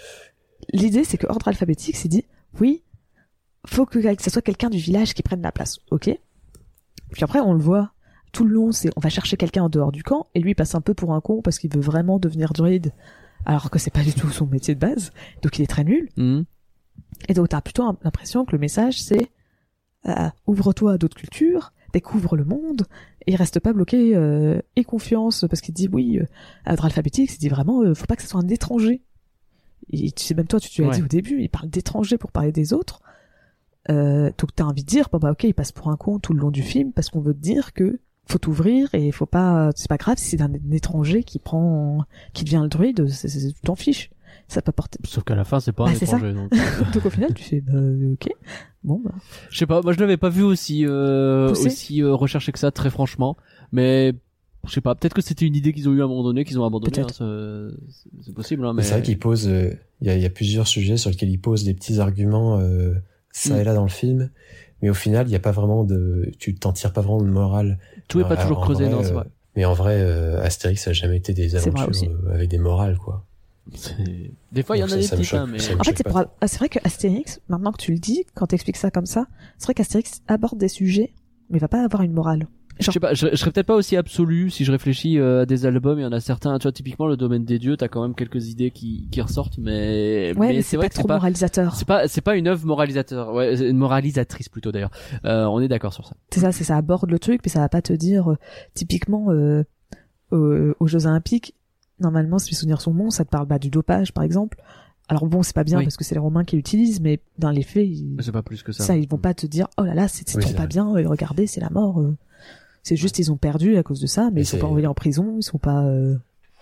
l'idée c'est que ordre alphabétique c'est dit oui faut que ce soit quelqu'un du village qui prenne la place ok? Puis après on le voit tout le long c'est on va chercher quelqu'un en dehors du camp et lui il passe un peu pour un con parce qu'il veut vraiment devenir druide alors que c'est pas du tout son métier de base donc il est très nul Hmm. et donc t'as plutôt l'impression que le message c'est euh, ouvre-toi à d'autres cultures, découvre le monde et reste pas bloqué euh, et confiance parce qu'il dit oui euh, à alphabétique, il dit vraiment euh, faut pas que ce soit un étranger. Et tu sais même toi tu, tu l'as Ouais. dit au début, il parle d'étranger pour parler des autres. Euh, donc t'as envie de dire bon bah ok il passe pour un con tout le long du film parce qu'on veut te dire que faut t'ouvrir et faut pas c'est pas grave si c'est un étranger qui prend qui devient le druide c'est- c'est- tu t'en fiches ça peut porter Sauf qu'à la fin, c'est pas Bah, un c'est ça. étranger. donc. donc au final tu fais bah, ok bon bah Je sais pas, moi je l'avais pas vu aussi euh, aussi euh, recherché que ça, très franchement. Mais je sais pas, peut-être que c'était une idée qu'ils ont eu à un moment donné, qu'ils ont abandonné. Peut-être. hein, c'est- possible, hein, Mais c'est vrai qu'il pose, euh, il y, a, il y a plusieurs sujets sur lesquels il pose des petits arguments euh, ça Mm. et là dans le film, mais au final, il n'y a pas vraiment de, tu t'en tires pas vraiment de morale. Tout est pas toujours creusé, vrai, non, c'est euh, vrai. Mais en vrai, euh, Astérix, ça a jamais été des aventures euh, avec des morales, quoi. Des fois, il y en a ça, des hein, choque, mais. En fait, c'est pour... ah, c'est vrai que Astérix, maintenant que tu le dis, quand t'expliques ça comme ça, c'est vrai qu'Astérix aborde des sujets, mais il va pas avoir une morale. Je sais pas, je, je serais peut-être pas aussi absolu si je réfléchis euh, à des albums. Il y en a certains, tu vois, typiquement le domaine des dieux, t'as quand même quelques idées qui, qui ressortent, mais, Ouais, mais, c'est c'est vrai pas que c'est trop pas, moralisateur. c'est pas, c'est pas une œuvre moralisateur, ouais, une moralisatrice plutôt d'ailleurs. Euh, on est d'accord sur ça. C'est ça, c'est ça aborde le truc, mais ça va pas te dire, euh, typiquement, euh, euh, aux Jeux Olympiques, normalement, si mes souvenirs sont bons, ça te parle bah, du dopage, par exemple. Alors bon, c'est pas bien Oui. parce que c'est les Romains qui l'utilisent, mais dans les faits, ils- C'est pas plus que ça. ça, ils vont pas te dire, oh là là, c'est Oui, trop pas bien, euh, regardez, c'est la mort. C'est juste, ils ont perdu à cause de ça, mais Et ils sont pas envoyés en prison, ils sont pas. euh,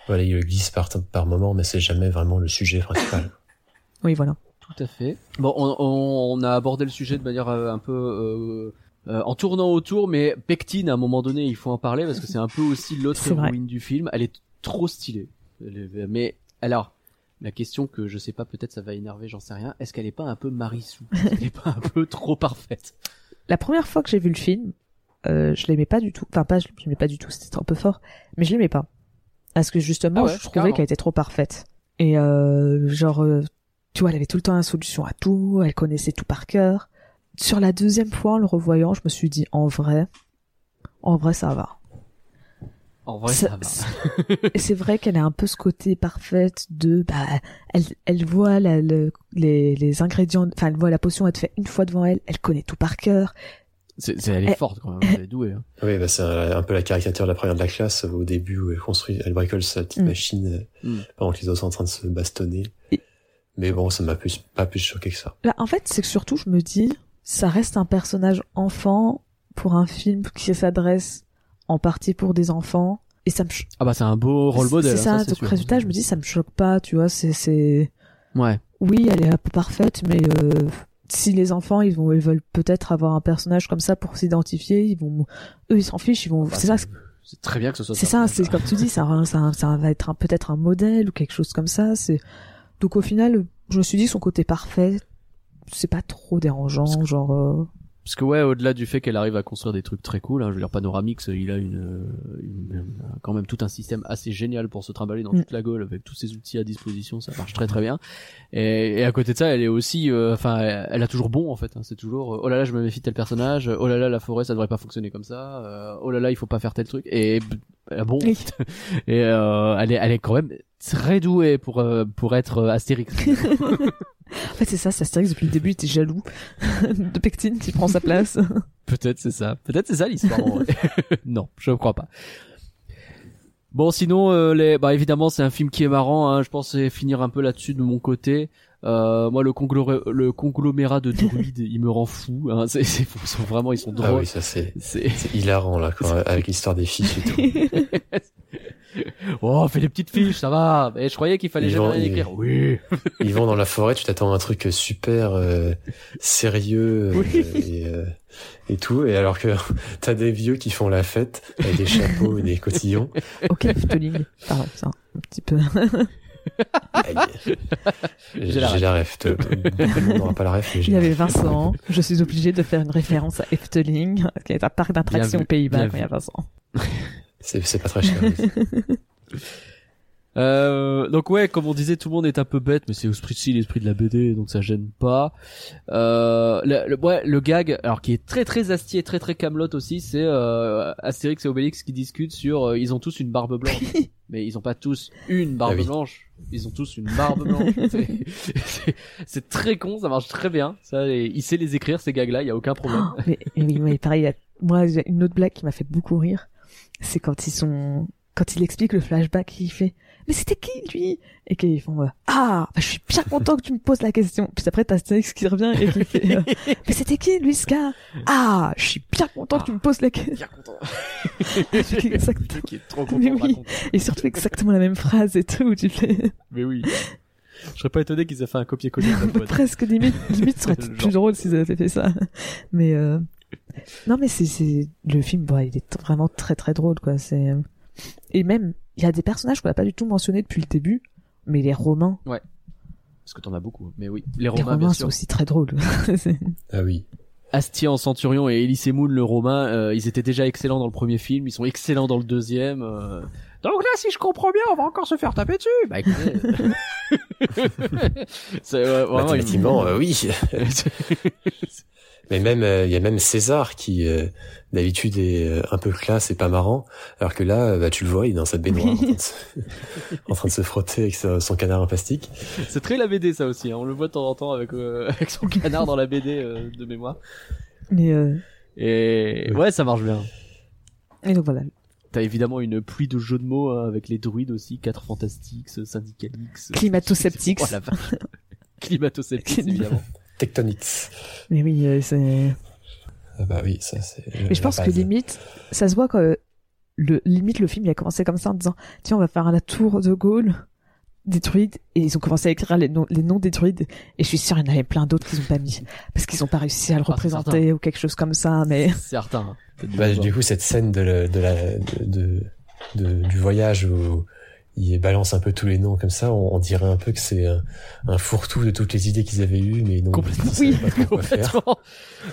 Voilà, il le glisse par, par moment, mais c'est jamais vraiment le sujet principal. Oui, voilà. Tout à fait. Bon, on, on, on a abordé le sujet de manière euh, un peu euh, euh, en tournant autour, mais Pectine, à un moment donné, il faut en parler parce que c'est un peu aussi l'autre héroïne du film. Elle est trop stylée. Mais alors, la question que je sais pas, peut-être ça va énerver, j'en sais rien. Est-ce qu'elle est pas un peu Marissou Est-ce qu'elle est pas un peu trop parfaite? La première fois que j'ai vu le film, euh, je l'aimais pas du tout. Enfin, pas, je l'aimais pas du tout, c'était un peu fort. Mais je l'aimais pas. Parce que justement, Ah ouais, je trouvais qu'elle était trop parfaite. Et euh, genre, euh, tu vois, elle avait tout le temps la solution à tout, elle connaissait tout par cœur. Sur la deuxième fois, en le revoyant, je me suis dit, en vrai, en vrai, ça va. En vrai, Ça- ça, va. C'est vrai qu'elle a un peu ce côté parfaite de, bah, elle, elle voit la- le- les, les ingrédients, enfin, elle voit la potion être faite une fois devant elle, elle connaît tout par cœur. C'est, c'est- elle est Eh. forte quand même, elle est douée. hein. Oui, bah, c'est un, un peu la caricature de la première de la classe au début où elle construit, elle bricole sa petite Mm. machine euh, Mm. pendant que les autres sont en train de se bastonner. Et- Mais bon, ça m'a plus, pas plus choqué que ça. Là, en fait, c'est que surtout, je me dis, ça reste un personnage enfant pour un film qui s'adresse en partie pour des enfants. Et ça me, ch- Ah bah c'est un beau rôle modèle. C'est hein, ça, c'est donc résultat, je me dis, ça me choque pas, tu vois, c'est, c'est, Ouais. oui, elle est un peu parfaite, mais euh, si les enfants, ils vont, ils veulent peut-être avoir un personnage comme ça pour s'identifier, ils vont, eux, ils s'en fichent, ils vont, c'est ça, c'est très bien que ce soit c'est ça, c'est comme tu dis, ça, ça, ça va être peut-être un modèle ou quelque chose comme ça. C'est donc au final, je me suis dit son côté parfait, c'est pas trop dérangeant, genre. euh, Parce que ouais, au-delà du fait qu'elle arrive à construire des trucs très cool, hein, je veux dire Panoramix, il a une, euh, une- quand même tout un système assez génial pour se trimballer dans Mm. toute la Gaule avec tous ses outils à disposition, ça marche très très bien. Et, et à côté de ça, elle est aussi, euh, enfin, elle, elle a toujours bon en fait. hein, c'est toujours, euh, oh là là, je me méfie de tel personnage, oh là là, la forêt, ça devrait pas fonctionner comme ça, euh, oh là là, il faut pas faire tel truc. Et a bon. Oui. et euh, elle est, elle est quand même très douée pour euh, pour être euh, Astérix. En fait, c'est ça, c'est Astérix depuis le début, était jaloux de Pectine qui prend sa place. Peut-être c'est ça. Peut-être c'est ça l'histoire. non, je ne crois pas. Bon, sinon, euh, les... bah évidemment, c'est un film qui est marrant. Hein. Je pensais finir un peu là-dessus de mon côté. Euh, moi, le, conglomé- le conglomérat de druides, il me rend fou. Hein. C'est, c'est- ils sont vraiment, ils sont drôles. Ah oui, ça c'est, C'est... c'est hilarant là, quoi, avec l'histoire des fiches et tout. Oh, fais les petites fiches, ça va. Mais je croyais qu'il fallait Ils jamais vont- rien ils- écrire. Oui. Ils vont dans la forêt, tu t'attends à un truc super euh, sérieux euh, Oui. et, euh, et tout, et alors que t'as des vieux qui font la fête avec des chapeaux et des cotillons. ok, Efteling. Pardon, c'est un, un petit peu. J'ai la ref. la ref. n'aura pas la ref, Il y avait ref. Vincent. Je suis obligée de faire une référence à Efteling, qui est un parc d'attractions aux Pays-Bas il y a Vincent. C'est pas très cher. Euh, donc ouais, comme on disait, tout le monde est un peu bête, mais c'est aussi l'esprit de la BD, donc ça gêne pas. Euh, le, le, ouais, le gag, alors qui est très très astier, très très camelot aussi, c'est euh, Astérix et Obélix qui discutent sur, euh, ils ont tous une barbe blanche, mais ils ont pas tous une barbe Ah oui. blanche, ils ont tous une barbe blanche. C'est- très con, ça marche très bien. Ça, et il sait les écrire ces gags-là, il y a aucun problème. Oh, mais, mais oui, mais pareil, il y a- moi, a une autre blague qui m'a fait beaucoup rire. C'est quand ils sont, quand il explique le flashback, il fait, mais c'était qui, lui? Et qu'ils font, euh, ah, bah, je suis bien content que tu me poses la question. Puis après, t'as Astérix qui revient et qui fait, euh, mais c'était qui, lui, ce gars? Ah, je suis bien content que tu me poses la question. Bien content. C'est exact- Le truc qui est trop content Mais oui. Et surtout exactement la même phrase et tout, tu fais, Mais oui. Je serais pas étonné qu'ils aient fait un copier-coller. presque limite, limite, Le plus drôle s'ils avaient fait ça. Mais, euh, non, mais c'est, le film, ouais, il est vraiment très très drôle, quoi. C'est, et même, il y a des personnages qu'on n'a pas du tout mentionnés depuis le début, mais les Romains, Parce que t'en as beaucoup. Mais oui, les les Romains, bien sont aussi très drôles. Ah oui. Astier en Centurion et Elise Moon le Romain, euh, ils étaient déjà excellents dans le premier film, ils sont excellents dans le deuxième. euh. Donc là, si je comprends bien, on va encore se faire taper dessus. Bah écoutez, c'est euh, vraiment Mathématiquement, euh, oui. Mais même, euh, il y a même César qui, euh, d'habitude, est euh, un peu classe et pas marrant, alors que là, euh, bah, tu le vois, il est dans sa baignoire en, train de se... en train de se frotter avec sa- son canard en plastique. c'est très la BD ça aussi. hein. On le voit de temps en temps avec euh, avec son canard dans la BD euh, de mémoire. mais, euh, Et Oui. ouais, ça marche bien. et donc voilà. T'as évidemment une pluie de jeux de mots hein, avec les druides aussi, quatre fantastiques, syndicalix, Climato-sceptiques. Oh. Climato-sceptiques évidemment. Tectonix. Mais oui, euh, c'est, Ah bah oui, ça c'est. Mais je pense que limite, ça se voit que le limite le film il a commencé comme ça en disant tiens on va faire la tour de Gaulle des druides et ils ont commencé à écrire les noms les noms des druides et je suis sûr il y en avait plein d'autres qu'ils ont pas mis parce qu'ils ont pas réussi à le Ah, représenter ou quelque chose comme ça mais Certain. hein. Bah, du coup, cette scène de, la- de la de, de- de- du voyage où ils balancent un peu tous les noms comme ça. On, on dirait un peu que c'est un, un fourre-tout de toutes les idées qu'ils avaient eues, mais non, Complètement. faire. Complètement.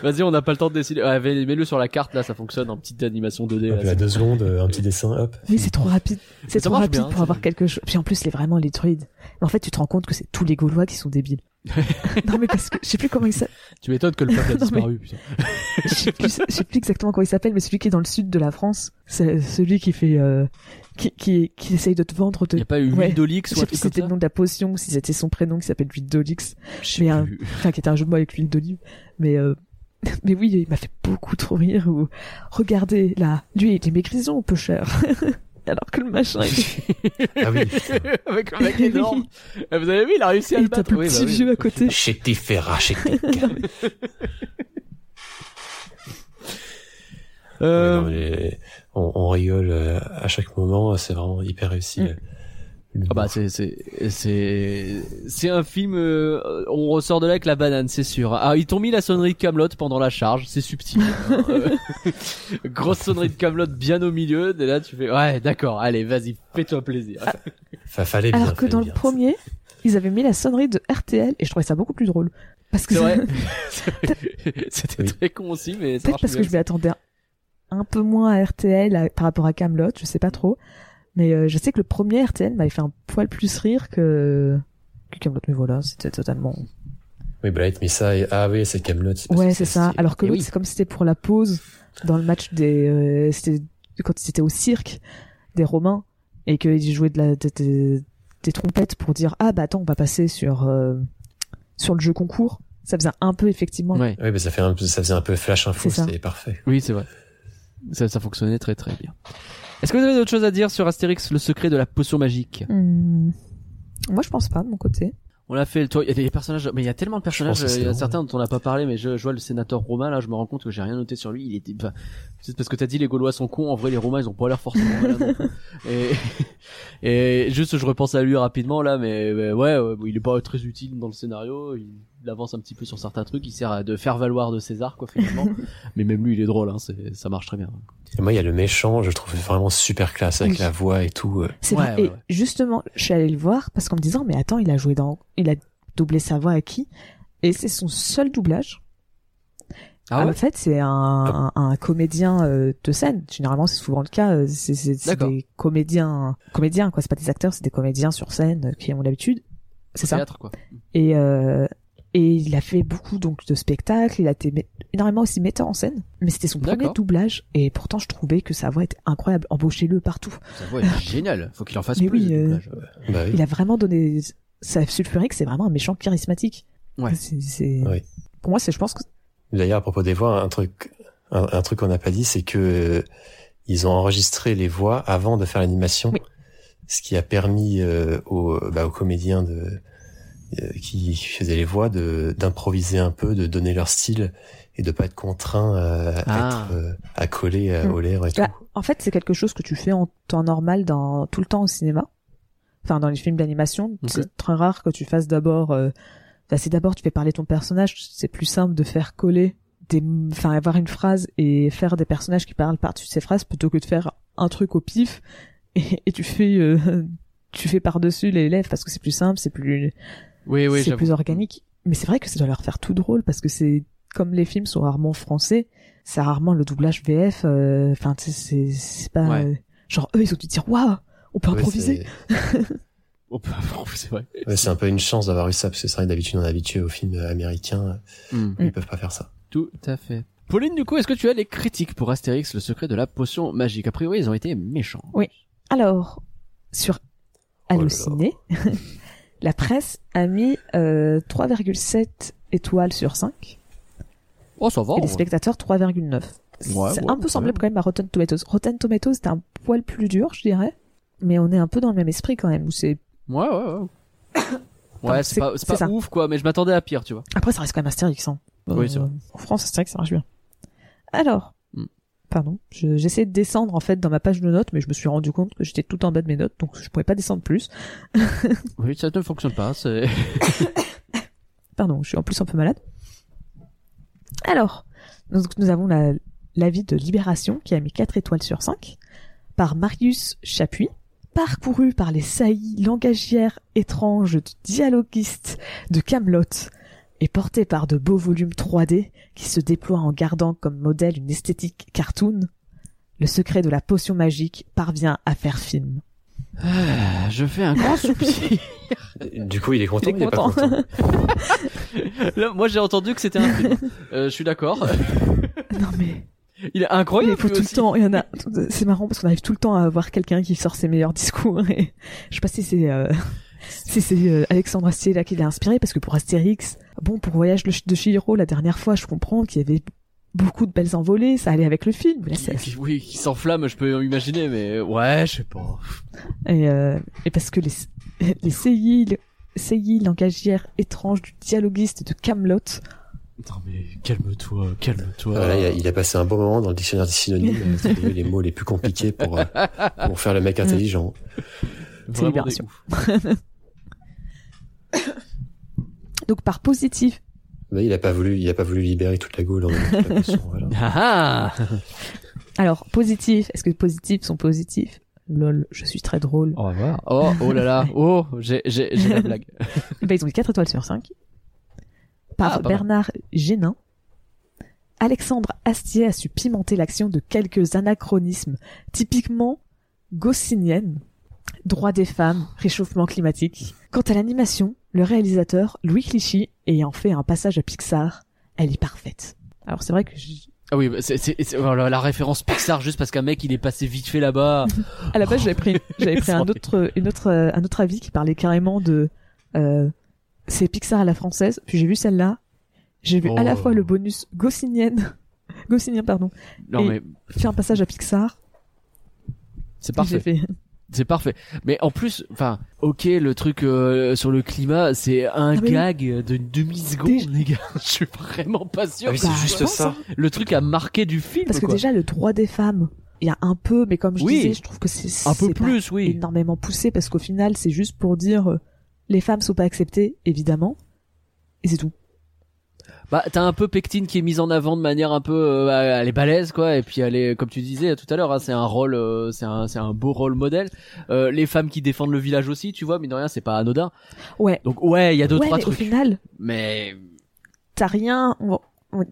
Vas-y, on n'a pas le temps de décider. Mets-le sur la carte, là, ça fonctionne en petite animation 2D. Un là, peu à deux secondes, un petit dessin, hop. Oui, c'est trop rapide. C'est trop rapide bien, pour avoir quelque chose. Puis en plus, les vraiment les druides. Mais en fait, tu te rends compte que c'est tous les Gaulois qui sont débiles. non mais parce que je sais plus comment il s'appelle. Tu m'étonnes que le peuple a disparu, putain. Je sais plus, je sais plus exactement comment il s'appelle, mais celui qui est dans le sud de la France, c'est celui qui fait, euh, qui, qui, qui essaye de te vendre. Il De... n'y a pas eu Ouais. Huile d'Olix Je ou un sais plus si c'était le nom de la potion ou si c'était son prénom qui s'appelle l'huile d'Olix. Je sais Mais, euh, plus. Enfin, qui était un jeu de mots avec l'huile d'olive. Mais, euh, mais oui, il m'a fait beaucoup trop rire. Ou, regardez, là, lui, il est maigrisant peu cher. Alors que le machin, il Ah oui. Avec le mec énorme. Eh, Vous avez vu, il a réussi à il le battre. le Oui, bah petit oui. vieux à côté. Chétifera, chétif. Euh, Ouais, non, mais on, on rigole euh, à chaque moment, c'est vraiment hyper réussi. Mm. euh, Ah bah c'est c'est c'est c'est un film euh, on ressort de là avec la banane c'est sûr ah ils t'ont mis la sonnerie de Camelot pendant la charge c'est subtil hein. Euh, grosse sonnerie de Camelot bien au milieu et là tu fais ouais d'accord allez vas-y fais-toi plaisir Fa- fallait bien, Alors que dans le premier, ils avaient mis la sonnerie de RTL et je trouvais ça beaucoup plus drôle. Parce que c'est vrai c'était très con aussi mais Peut-être parce que je m'attendais un peu moins à RTL à- par rapport à Camelot, je sais pas trop. Mais euh, je sais que le premier RTL m'avait fait un poil plus rire que que Camelot. Mais voilà, c'était totalement. Oui, bah là, met ça et ah oui, c'est Camelot. Ouais, c'est ça. Alors que l'autre, oui. c'est comme c'était pour la pause dans le match des, euh, c'était quand ils étaient au cirque des Romains et qu'ils jouaient de la de- de- des trompettes pour dire ah bah attends on va passer sur euh, sur le jeu concours. Ça faisait un peu effectivement. ouais Oui, bah ça fait un peu, ça faisait un peu flash info, c'était parfait. oui c'est vrai ça ça fonctionnait très très bien est-ce que vous avez d'autres choses à dire sur Astérix le secret de la potion magique? Hmm. Moi je pense pas de mon côté. On l'a fait le tour. Il y a des personnages, mais il y a tellement de personnages. c'est Il y a certains dont on n'a pas parlé, mais je, je vois le sénateur romain là. Je me rends compte que j'ai rien noté sur lui. Il était. Bah, c'est parce que t'as dit les Gaulois sont cons. En vrai, les Romains ils ont pas l'air forcément. et, et juste, je repense à lui rapidement là, mais, mais ouais, ouais, il est pas très utile dans le scénario. Il avance un petit peu sur certains trucs. Il sert à de faire valoir de César quoi finalement. mais même lui, il est drôle. Hein, ça marche très bien. Et moi, il y a le méchant, je le trouve vraiment super classe avec Oui. la voix et tout. euh. C'est Ouais, vrai. ouais, et justement, je suis allée le voir parce qu'en me disant mais attends il a joué dans, il a doublé sa voix à qui? Et c'est son seul doublage. Ah ouais. en fait, c'est un, un, un comédien euh, de scène. Généralement, c'est souvent le cas. euh, C'est des comédiens, comédiens quoi. C'est pas des acteurs, c'est des comédiens sur scène euh, qui ont l'habitude. C'est ça. Théâtre quoi. Et euh, et il a fait beaucoup donc de spectacles. Il a été mé- énormément aussi metteur en scène. Mais c'était son premier doublage. Et pourtant, je trouvais que sa voix était incroyable. Embauchez-le partout. Sa voix est géniale. Faut qu'il en fasse Mais plus. oui, de euh. Bah oui. Il a vraiment donné. Ça sulfurait que c'est vraiment un méchant charismatique. Ouais. C'est, c'est- Oui. Pour moi, c'est, je pense que D'ailleurs, à propos des voix, un truc, un, un truc qu'on n'a pas dit, c'est que euh, ils ont enregistré les voix avant de faire l'animation, Oui. ce qui a permis euh, aux, bah, aux comédiens de qui faisaient les voix de d'improviser un peu, de donner leur style et de pas être contraint à, à Ah. être euh, à coller euh, Mm. aux lèvres et tout. Bah, en fait, c'est quelque chose que tu fais en temps normal dans tout le temps au cinéma. Enfin, dans les films d'animation, c'est très rare que tu fasses d'abord. Euh, bah, c'est d'abord tu fais parler ton personnage. C'est plus simple de faire coller des, enfin, avoir une phrase et faire des personnages qui parlent par-dessus ces phrases plutôt que de faire un truc au pif et, et tu fais, euh, tu fais par-dessus les lèvres parce que c'est plus simple, c'est plus, Oui, oui, c'est plus organique. Mais c'est vrai que ça doit leur faire tout drôle parce que c'est comme les films sont rarement français, c'est rarement le doublage VF. euh, Enfin, tu sais, c'est c'est pas Ouais. euh, genre eux ils ont dû dire waouh, on peut Ouais, improviser. c'est- On peut- c'est vrai. ouais, c'est un peu une chance d'avoir eu ça parce que c'est vrai que d'habitude on est habitué aux films américains, Hmm. ils peuvent pas faire ça. Tout à fait. Pauline, du coup, est-ce que tu as les critiques pour Astérix, le secret de la potion magique? A priori, ils ont été méchants. Alors sur Oh. Allociné, la presse a mis euh, 3,7 étoiles sur 5 Oh, ça va. et les spectateurs 3,9. Ouais, c'est ouais, un peu semblable quand même à Rotten Tomatoes. Rotten Tomatoes c'était un poil plus dur, je dirais, mais on est un peu dans le même esprit quand même où c'est Ouais, ouais, ouais. Ouais, Enfin, c'est c'est- pas, ça. ouf, quoi, mais je m'attendais à pire, tu vois. Après, ça reste quand même Astérix. Hein. Oui, c'est vrai. En France, Astérix, ça marche bien. Alors, Pardon, je- j'essaie de descendre en fait dans ma page de notes, mais je me suis rendu compte que j'étais tout en bas de mes notes, donc je pouvais pas descendre plus. Oui, ça ne fonctionne pas, c'est... Pardon, je suis en plus un peu malade. Alors, donc nous avons la- l'avis de Libération qui a mis 4 étoiles sur 5 par Marius Chapuis. parcouru par les saillies langagières étranges du dialoguiste de Camelot et porté par de beaux volumes 3D qui se déploient en gardant comme modèle une esthétique cartoon, le secret de la potion magique parvient à faire film. Ah, je fais un grand soupir. Du coup, il est content, Il est il est pas content. Là, moi, j'ai entendu que c'était un film. Euh, je suis d'accord. non mais Il est incroyable. il faut tout le temps, il y en a, c'est marrant parce qu'on arrive tout le temps à avoir quelqu'un qui sort ses meilleurs discours et je sais pas si c'est, euh, si c'est euh, Alexandre Astier là qui l'a inspiré parce que pour Astérix, bon pour Voyage de Chihiro la dernière fois je comprends qu'il y avait beaucoup de belles envolées, ça allait avec le film, là, c'est- Qui- Oui, qui s'enflamme, je peux imaginer, mais ouais, je sais pas. et, euh, et parce que les, les saillies, le- langagières étranges du dialoguiste de Camelot, Non mais calme-toi, calme-toi. Voilà, il, a, il a passé un bon moment dans le dictionnaire des synonymes, trouver les mots les plus compliqués pour, euh, pour faire le mec intelligent. Vraiment Libération. donc par positif, Mais il a pas voulu, il a pas voulu libérer toute la Gaule toute la voilà. Ah ah alors positif, est-ce que positifs sont positifs? Lol, je suis très drôle. On va voir. Oh, oh là là. Oh, j'ai, j'ai, j'ai la blague. Eh ben, ils ont eu 4 étoiles sur 5. Par Ah. Bernard Génin. Alexandre Astier a su pimenter l'action de quelques anachronismes typiquement gaussiniennes. Droit des femmes, réchauffement climatique. Quant à l'animation, le réalisateur Louis Clichy ayant fait un passage à Pixar, elle est parfaite. Alors c'est vrai que j- Ah oui, c'est, c'est, c'est- voilà, la référence Pixar juste parce qu'un mec il est passé vite fait là-bas. à la base j'avais pris j'avais pris un autre une autre euh, un autre avis qui parlait carrément de euh, c'est Pixar à la française puis j'ai vu celle-là j'ai vu à la Oh. fois le bonus goscinien pardon Non Et- mais fait un passage à Pixar c'est J'ai parfait. fait C'est parfait. Mais en plus, enfin, ok, le truc euh, sur le climat, c'est un Ah, mais gag de demi-seconde, Déjà- les gars. Je suis vraiment pas sûr. Ah oui, c'est Bah, juste ça. Le truc a marqué du film, parce que quoi. déjà le droit des femmes il y a un peu mais comme je Oui. disais je trouve que c'est un peu c'est pas plus, oui. énormément poussé parce qu'au final c'est juste pour dire euh, les femmes sont pas acceptées évidemment et c'est tout Bah, t'as un peu Pectine qui est mise en avant de manière un peu, euh, elle est balèze quoi, et puis elle est, comme tu disais tout à l'heure, hein, c'est un rôle, euh, c'est un, c'est un beau rôle modèle. Euh, les femmes qui défendent le village aussi, tu vois, mine de rien, c'est pas anodin. ouais Donc ouais, il y a deux ouais trois mais au final mais t'as rien,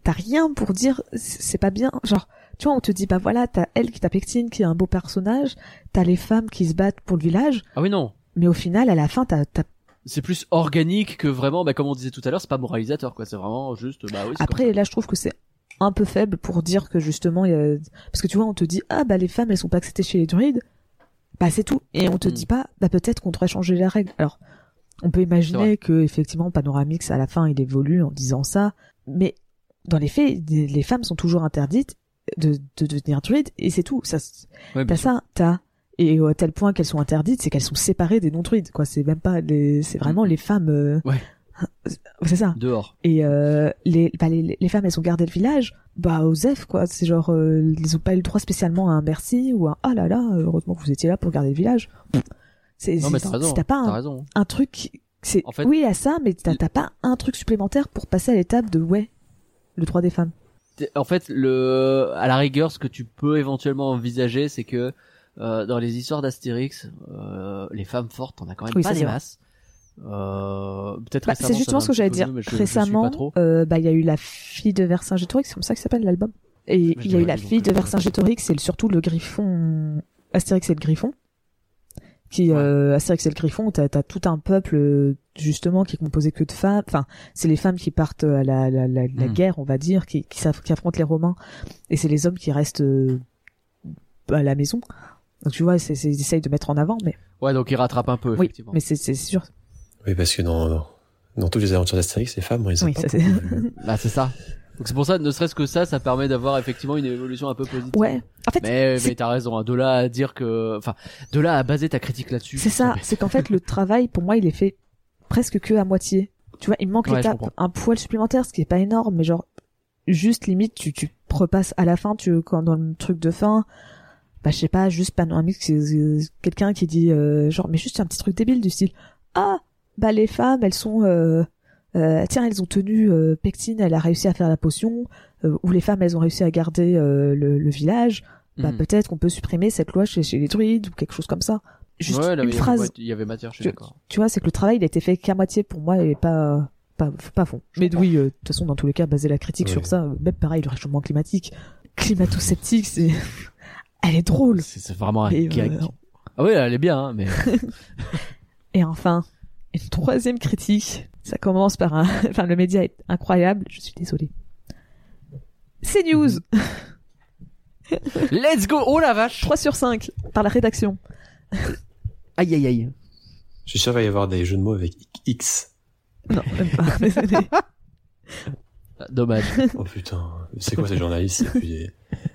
t'as rien pour dire c'est pas bien. Genre, tu vois, on te dit bah voilà, t'as elle qui t'affectine, qui est un beau personnage, t'as les femmes qui se battent pour le village, ah oui non, mais au final, à la fin, t'as, t'as... c'est plus organique que vraiment, bah comme on disait tout à l'heure, c'est pas moralisateur quoi, c'est vraiment juste, bah oui. après là, je trouve que c'est un peu faible pour dire que justement, il y a... parce que tu vois, on te dit ah bah les femmes elles sont pas acceptées chez les druides, bah c'est tout, et on te Mm. dit pas bah peut-être qu'on devrait changer la règle. Alors, on peut imaginer que effectivement Panoramix à la fin il évolue en disant ça, mais dans les faits, les femmes sont toujours interdites de, de devenir druides et c'est tout. Ça. Ouais, T'as ça, t'as et à tel point qu'elles sont interdites, c'est qu'elles sont séparées des non-druides, quoi. C'est même pas les, c'est vraiment les femmes. euh, Ouais. C'est ça. Dehors. Et euh, les, bah, les, les femmes, elles ont gardé le village. Bah, aux F, quoi. C'est genre, euh, ils ont pas eu le droit spécialement à un merci ou un ah là là, heureusement que vous étiez là pour garder le village. C'est, Non mais t'as raison. t'as pas un, raison. un truc, c'est En fait- oui à ça, mais t'as t'as pas un truc supplémentaire pour passer à l'étape de ouais, le droit des femmes. En fait, le, à la rigueur, ce que tu peux éventuellement envisager, c'est que euh, dans les histoires d'Astérix, euh, les femmes fortes, t'en as quand même Oui, pas des masses. Euh, peut-être Bah, c'est justement ce que j'allais dire. mais je- Récemment, euh, bah il y a eu la fille de Vercingétorix, c'est comme ça que s'appelle l'album. Et il y a eu la fille de Vercingétorix, c'est surtout le griffon Astérix et le griffon. Qui Ouais. euh, Astérix et le griffon, t'as as tout un peuple justement qui est composé que de femmes. Enfin, c'est les femmes qui partent à la, la, la, la Hmm. guerre, on va dire, qui, qui, qui affrontent les Romains, et c'est les hommes qui restent à la maison. Donc tu vois, c'est c'est- ils essayent de mettre en avant, mais Ouais, donc il rattrape un peu, oui, effectivement. mais c'est c'est sûr. Oui, parce que dans, dans, toutes les aventures d'Astérix, les femmes, on les a Oui, pas ça, c'est-. Bah, c'est ça. Donc c'est pour ça, ne serait-ce que ça, ça permet d'avoir effectivement une évolution un peu positive. Ouais. En fait, Mais, c'est- mais t'as raison, hein. de là à dire que, enfin, de là à baser ta critique là-dessus. C'est ça, mais- c'est qu'en fait le travail pour moi il est fait presque que à moitié. Tu vois, il me manque Ouais, l'étape, un poil supplémentaire, ce qui est pas énorme, mais genre juste limite tu tu repasses à la fin, tu quand dans le truc de fin, bah je sais pas, juste panoramique, c'est quelqu'un qui dit euh, genre mais juste un petit truc débile du style ah bah les femmes elles sont euh, euh, tiens elles ont tenu euh, Pectine, elle a réussi à faire la potion, euh, ou les femmes elles ont réussi à garder euh, le, le village, bah Mhm. peut-être qu'on peut supprimer cette loi chez, chez les druides ou quelque chose comme ça. juste ouais, là, une il phrase. Il y avait matière, je suis Tu- d'accord. Tu vois, c'est que le travail il a été fait qu'à moitié pour moi et pas pas pas fond. Mais oui, euh, de toute façon, dans tous les cas, baser la critique Oui. sur ça, même pareil, le réchauffement climatique, climato-sceptique, c'est, elle est drôle. C'est vraiment un Et, gag. euh, Ah oui, elle est bien, hein, mais Et enfin, une troisième critique. Ça commence par un, enfin, le média est incroyable. Je suis désolée. C'est news. let's go. Oh la vache. 3 sur 5 par la rédaction. Aïe aïe aïe. Je suis sûr qu'il va y avoir des jeux de mots avec X. Non, même pas. Dommage. Oh putain, c'est quoi ces journalistes? Puis,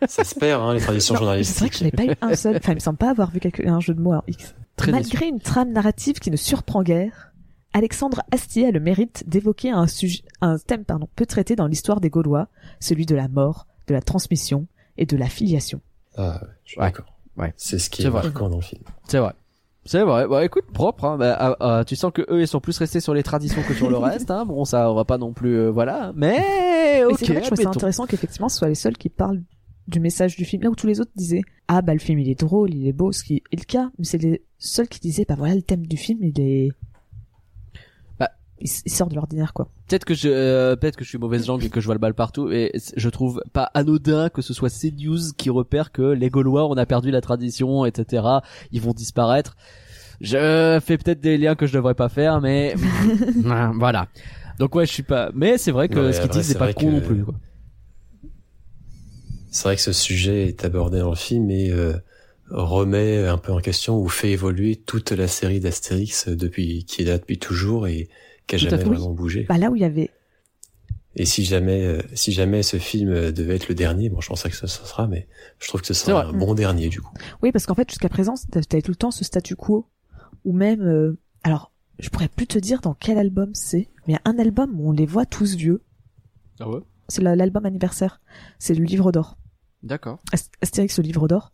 Ça se perd, hein, les traditions Non, C'est journalistiques. vrai que je n'ai pas eu un seul. Enfin, il me semble pas avoir vu quelque... un jeu de mots en X. Très Malgré une trame narrative qui ne surprend guère, Alexandre Astier a le mérite d'évoquer un, sujet, un thème pardon, peu traité dans l'histoire des Gaulois, celui de la mort, de la transmission et de la filiation. Ah, ouais, je suis Ouais. d'accord. Ouais. C'est ce qui C'est est vrai. marquant dans le film. C'est vrai. C'est vrai. Bah écoute, propre. Hein. Bah, ah, ah, tu sens que eux ils sont plus restés sur les traditions que sur le reste. Hein. Bon, ça va pas non plus, euh, voilà. Mais ok. c'est vrai que je trouve ça admettons. intéressant qu'effectivement ce soit les seuls qui parlent du message du film. Là où tous les autres disaient ah bah le film il est drôle, il est beau, ce qui est le cas, mais c'est les seuls qui disaient bah voilà le thème du film il est Il, il sort de l'ordinaire quoi. Peut-être que je, euh, peut-être que je suis mauvaise langue et que je vois le bal partout. Et je trouve pas anodin que ce soit CNews qui repère que les Gaulois on a perdu la tradition, etc. Ils vont disparaître. Je fais peut-être des liens que je devrais pas faire, mais voilà. Donc ouais, je suis pas. Mais c'est vrai que Non, mais ce qu'ils disent c'est pas con non que- plus. Quoi. C'est vrai que ce sujet est abordé dans le film et euh, remet un peu en question ou fait évoluer toute la série d'Astérix depuis qui est là depuis toujours et qui a Tout jamais fait. vraiment bougé. Bah là où il y avait Et si jamais, euh, si jamais ce film devait être le dernier, bon, je pense pas que ce, ce sera, mais je trouve que ce sera un bon dernier du coup. oui parce qu'en fait jusqu'à présent t'avais tout le temps ce statu quo ou même euh, alors je pourrais plus te dire dans quel album c'est, mais il y a un album où on les voit tous vieux. Ah ouais? C'est la- l'album anniversaire. C'est le livre d'or. D'accord. Ast- Astérix le livre d'or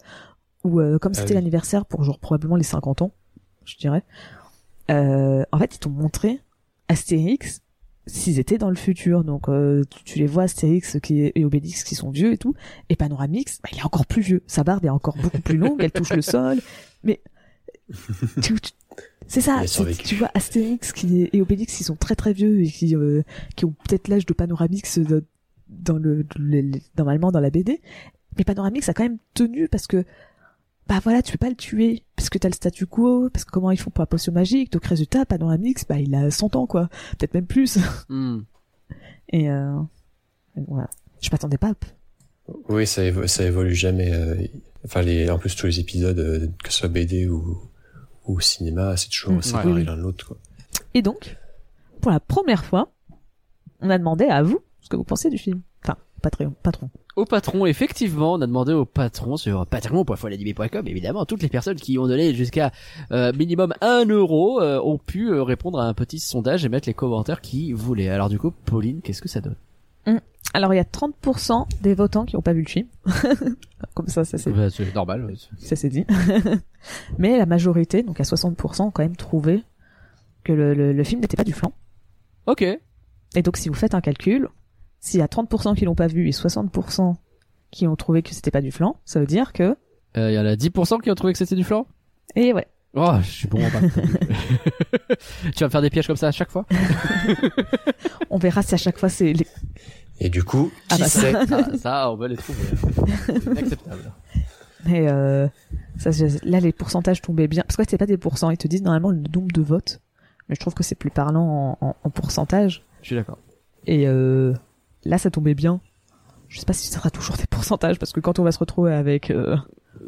où euh, comme Ah c'était oui. l'anniversaire pour genre probablement les 50 ans je dirais euh, en fait ils t'ont montré Astérix s'ils étaient dans le futur. Donc euh, tu, tu les vois Astérix qui est, et Obélix qui sont vieux et tout. Et Panoramix bah, il est encore plus vieux. Sa barbe est encore beaucoup plus longue elle touche le sol. Mais tu- tu- c'est ça tu vois Astérix qui est, et Obélix qui sont très très vieux et qui euh, qui ont peut-être l'âge de Panoramix de- dans le, le- le- normalement dans la BD mais Panoramix a quand même tenu parce que bah voilà tu peux pas le tuer parce que t'as le statu quo parce que comment ils font pour la potion magique donc résultat Panoramix bah il a 100 ans quoi peut-être même plus Hmm. et euh, voilà je m'attendais pas à- Oui, ça, évo- ça évolue jamais. euh, enfin, les, en plus tous les épisodes, euh, que ce soit BD ou ou cinéma, c'est toujours Mm, séparé ouais, l'un de l'autre. quoi. et donc pour la première fois on a demandé à vous ce que vous pensez du film Patreon patron Au patron, effectivement, on a demandé au patron sur patron.foiladibé.com, évidemment, toutes les personnes qui ont donné jusqu'à euh, minimum 1 euro euh, ont pu euh, répondre à un petit sondage et mettre les commentaires qu'ils voulaient. Alors du coup, Pauline, qu'est-ce que ça donne? Alors il y a 30% des votants qui ont pas vu le film comme ça ça c'est Bah, C'est normal. ouais. ça c'est dit. Mais la majorité, donc à 60%, ont quand même trouvé que le, le, le film n'était pas du flan. Ok. Et donc si vous faites un calcul, s'il y a 30% qui l'ont pas vu et 60% qui ont trouvé que c'était pas du flan, ça veut dire que... Il y en a 10% qui ont trouvé que c'était du flan? Et ouais. Oh, je suis bon en bas. tu vas me faire des pièges comme ça à chaque fois? On verra si à chaque fois c'est... Les... Et du coup, Ah qui bah ça- sait Ah, Ça, on va les trouver. C'est inacceptable. Mais euh, ça, là les pourcentages tombaient bien. Parce que ouais, c'est pas des pourcents, ils te disent normalement le nombre de votes. Mais je trouve que c'est plus parlant en, en, en pourcentage. Je suis d'accord. Et euh, là ça tombait bien. Je sais pas si ça sera toujours des pourcentages parce que quand on va se retrouver avec... euh,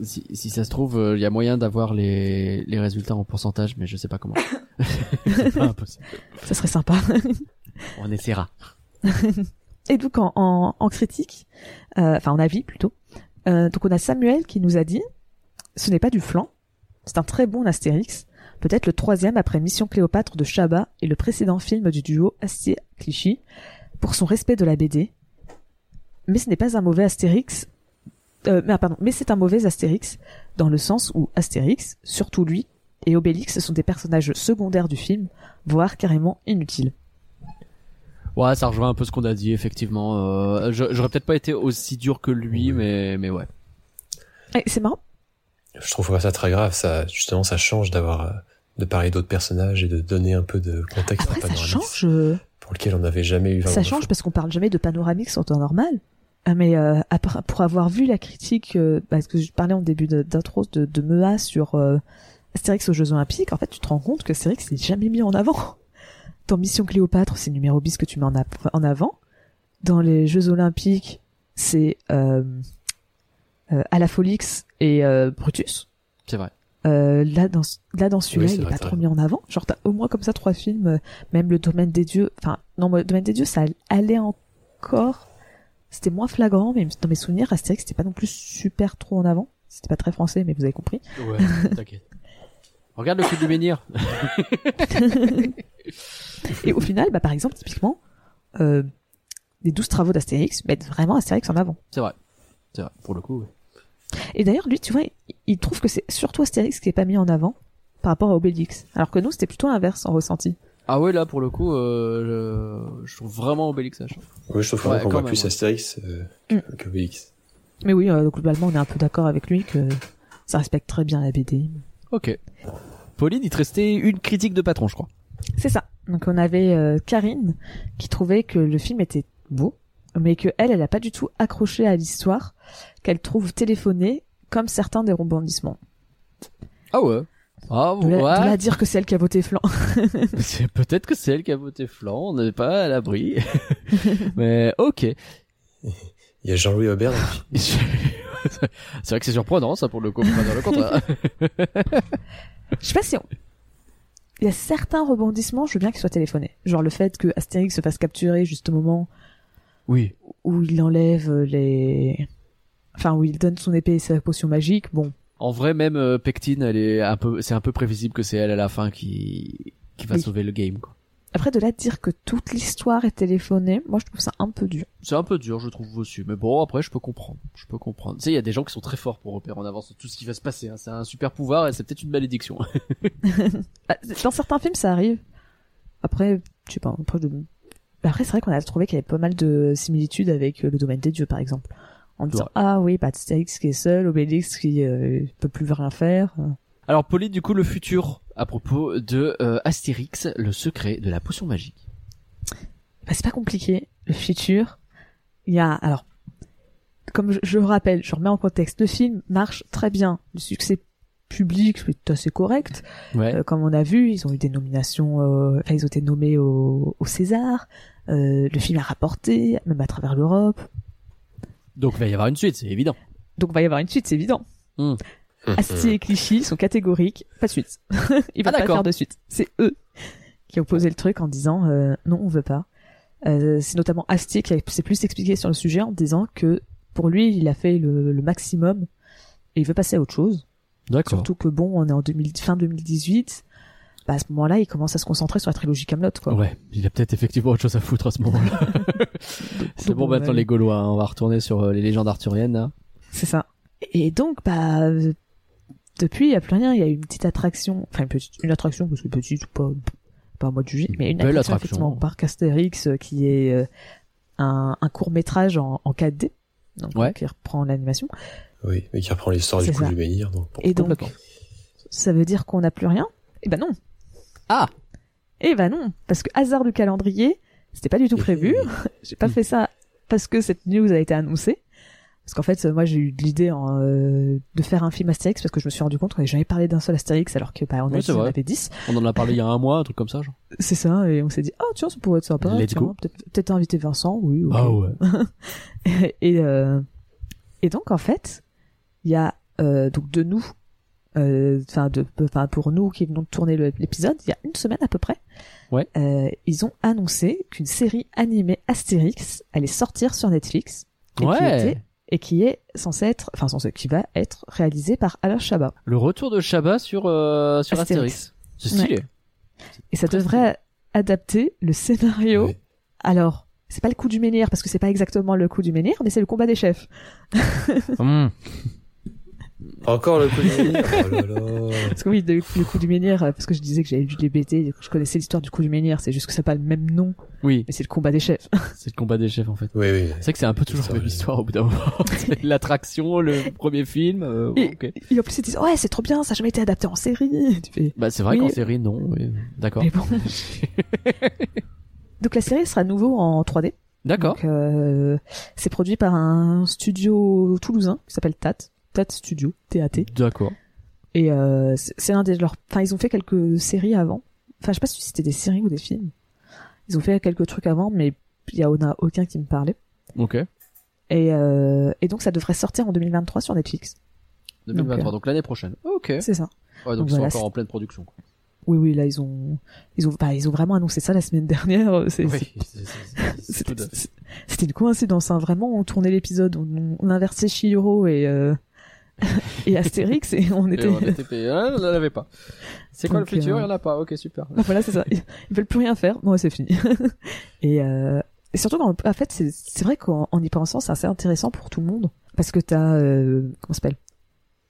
Si, si ça se trouve, il y a moyen d'avoir les, les résultats en pourcentage, mais je sais pas comment. c'est pas impossible. ça serait sympa. On essaiera. Et donc en, en, en critique, euh, enfin en avis plutôt, euh, donc on a Samuel qui nous a dit ce n'est pas du flan, c'est un très bon Astérix, peut-être le troisième après Mission Cléopâtre de Chabat et le précédent film du duo Astier-Clichy, pour son respect de la BD. Mais ce n'est pas un mauvais Astérix, euh, mais, ah, pardon, mais c'est un mauvais Astérix dans le sens où Astérix, surtout lui, et Obélix sont des personnages secondaires du film, voire carrément inutiles. Ouais, ça rejoint un peu ce qu'on a dit, effectivement. Euh, J'aurais peut-être pas été aussi dur que lui, mais, mais ouais. Et c'est marrant, je trouve pas ça très grave. Ça, justement, ça change d'avoir euh, de parler d'autres personnages et de donner un peu de contexte Après, à ça change. Pour lequel on n'avait jamais eu Ça change parce qu'on parle jamais de Panoramix en temps normal. Ah, Mais euh, après- pour avoir vu la critique, euh, parce que je parlais en début d'intro de, de Mea sur euh, Astérix aux Jeux Olympiques, en fait, tu te rends compte que Astérix c'est jamais mis en avant. Dans Mission Cléopâtre, c'est numéro bis que tu mets en avant. Dans les Jeux Olympiques, c'est euh, euh, Alafolix et euh, Brutus. C'est vrai. Euh, là dans là dans celui-là Oui, il est vrai, pas trop mis en avant genre t'as au moins comme ça trois films euh, même le domaine des dieux enfin non le domaine des dieux ça allait encore c'était moins flagrant mais dans mes souvenirs Astérix c'était pas non plus super trop en avant c'était pas très français mais vous avez compris Ouais, t'inquiète. Regarde le coup du menhir. et au final bah par exemple typiquement euh, les 12 travaux d'Astérix mettent vraiment Astérix en avant C'est vrai. C'est vrai, pour le coup. ouais. Et d'ailleurs lui tu vois il, trouve que c'est surtout Astérix qui est pas mis en avant par rapport à Obélix alors que nous c'était plutôt l'inverse en ressenti Ah ouais, là, pour le coup, euh, je, je trouve vraiment Obélix à chaud. Oui, je trouve Ouais, qu'on voit plus ouais. Astérix euh, Mm. que Obélix. mais oui euh, globalement on est un peu d'accord avec lui que ça respecte très bien la BD Ok. Pauline, il te restait une critique de patron, je crois. C'est ça. Donc on avait euh, Karine qui trouvait que le film était beau, mais que elle, elle a pas du tout accroché à l'histoire, qu'elle trouve téléphonée comme certains des rebondissements. Ah ouais. Ah De là, de ouais. dire que c'est elle qui a voté flanc. C'est peut-être que c'est elle qui a voté flanc, on n'est pas à l'abri. Mais ok. Il y a Jean-Louis Aubert. c'est vrai que c'est surprenant, ça, pour le coup. Pas le contraire. Je sais pas si on... Il y a certains rebondissements, je veux bien qu'ils soient téléphonés. Genre le fait que Astérix se fasse capturer juste au moment oui. où il enlève les... Enfin, où il donne son épée et sa potion magique, bon, En vrai, même euh, Pectine, elle est un peu, c'est un peu prévisible que c'est elle à la fin qui, qui va Oui. sauver le game, quoi. Après, de là à dire que toute l'histoire est téléphonée, moi je trouve ça un peu dur. C'est un peu dur, je trouve aussi. Mais bon, après, je peux comprendre. Je peux comprendre. Tu sais, il y a des gens qui sont très forts pour repérer en avance tout ce qui va se passer. hein. C'est un super pouvoir et c'est peut-être une malédiction. Ah, Dans certains films, ça arrive. Après, je sais pas. Après, après c'est vrai qu'on a trouvé qu'il y avait pas mal de similitudes avec euh, le domaine des dieux, par exemple. En disant Ouais. ah oui, bah Astérix qui est seul, Obélix qui euh, peut plus rien faire. Alors, Pauline, du coup, le futur à propos de euh, Astérix, le secret de la potion magique. Bah, c'est pas compliqué. Le futur, il y a alors comme je, je le rappelle, je remets en contexte, le film marche très bien. Le succès public est assez correct. Ouais. Euh, comme on a vu, ils ont eu des nominations, euh, enfin ils ont été nommés au, au César. Euh, le film a rapporté, même à travers l'Europe. Donc, il va y avoir une suite, c'est évident. Donc il va y avoir une suite, c'est évident. Hmm. Astier et Clichy sont catégoriques, pas de suite. Ils veulent Ah, pas d'accord. faire de suite. C'est eux qui ont posé le truc en disant euh, non, on veut pas. Euh, c'est notamment Astier qui a- s'est plus expliqué sur le sujet en disant que pour lui, il a fait le, le maximum et il veut passer à autre chose. D'accord. Surtout que bon, on est en 2000, fin 2018. Bah, à ce moment-là, il commence à se concentrer sur la trilogie Camelot, quoi. Ouais, il a peut-être effectivement autre chose à foutre à ce moment-là. c'est bon, on maintenant va- les Gaulois, hein. on va retourner sur euh, les légendes arthuriennes. Là. C'est ça. Et donc, bah, euh, depuis, il n'y a plus rien. Il y a une petite attraction, enfin une petite, une attraction parce que petite ou pas, pas à moi de juger, mais une attraction, attraction. effectivement au parc Astérix euh, qui est euh, un, un court métrage en, en 4D, donc Ouais. qui reprend l'animation. Oui, mais qui reprend l'histoire du coup ça. du menhir. Donc, bon. Et donc, ça veut dire qu'on n'a plus rien? Eh ben non. Ah Eh ben non, parce que hasard du calendrier, c'était pas du tout prévu. J'ai pas fait ça parce que cette news a été annoncée. Parce qu'en fait, moi, j'ai eu l'idée euh, de faire un film Astérix parce que je me suis rendu compte qu'on n'avait jamais parlé d'un seul Astérix alors que, bah, on, a Oui, c'est on avait 10. On en a parlé il y a un mois, un truc comme ça, genre. C'est ça, et on s'est dit, oh, tiens, ça pourrait être sympa. Peut-être, inviter Vincent, oui. Ah ouais. et, euh, et donc, en fait, il y a, euh, donc, de nous, euh, enfin, de, enfin, pour nous qui venons de tourner l'épisode, il y a une semaine à peu près. Ouais. Euh, ils ont annoncé qu'une série animée Astérix allait sortir sur Netflix. Et qui Ouais. était et qui est censée être, enfin censée, qui va être réalisée par Alain Chabat. Le retour de Shabba sur, euh, sur Astérix. C'est stylé. Et ça devrait adapter le scénario. Ouais. Alors, c'est pas le coup du menhir parce que c'est pas exactement le coup du menhir, mais c'est le combat des chefs. Hmm. Encore le coup menhir. Oh là là. Parce que oui, le, le coup du menhir, euh, parce que je disais que j'avais lu les BD, je connaissais l'histoire du coup du menhir, c'est juste que c'est pas le même nom, Oui, mais c'est le combat des chefs. c'est le combat des chefs en fait. Oui, oui. C'est vrai que c'est un peu toujours la même histoire au bout d'un moment. C'est L'attraction, le premier film. euh, Et, ok. et en plus ils disent ouais c'est trop bien, ça a jamais été adapté en série. Tu fais, Bah c'est vrai Oui. qu'en série non. oui. D'accord. mais bon. Donc la série sera à nouveau en 3D. D'accord. Donc, euh, c'est produit par un studio toulousain qui s'appelle TAT, TAT Studio, TAT. D'accord. Et euh, c'est c'est un des leurs. Enfin, ils ont fait quelques séries avant. Enfin, je sais pas si c'était des séries ou des films. Ils ont fait quelques trucs avant, mais il y en a aucun qui me parlait. Ok. Et, euh, et donc, ça devrait sortir en 2023 sur Netflix. 2023, Donc, euh, donc, l'année prochaine. Ok. C'est ça. Ouais, donc, donc ils sont encore en pleine production. Quoi. Oui, oui, là, ils ont, ils ont, bah, ils ont vraiment annoncé ça la semaine dernière. C'est, Oui. c'est- c'est C'était une coïncidence, hein. Vraiment, on tournait l'épisode, on, on inversait Chihiro et, euh, et Astérix et on Et était, on était payé. Ah, on l'avait pas. C'est quoi le futur? euh, Il y en a pas. Ok, super. Voilà, c'est ça. Ils veulent plus rien faire. Bon, ouais, c'est fini. et, euh, et surtout, quand, en fait, c'est vrai qu'en en y pensant, c'est assez intéressant pour tout le monde. Parce que t'as, euh, comment s'appelle?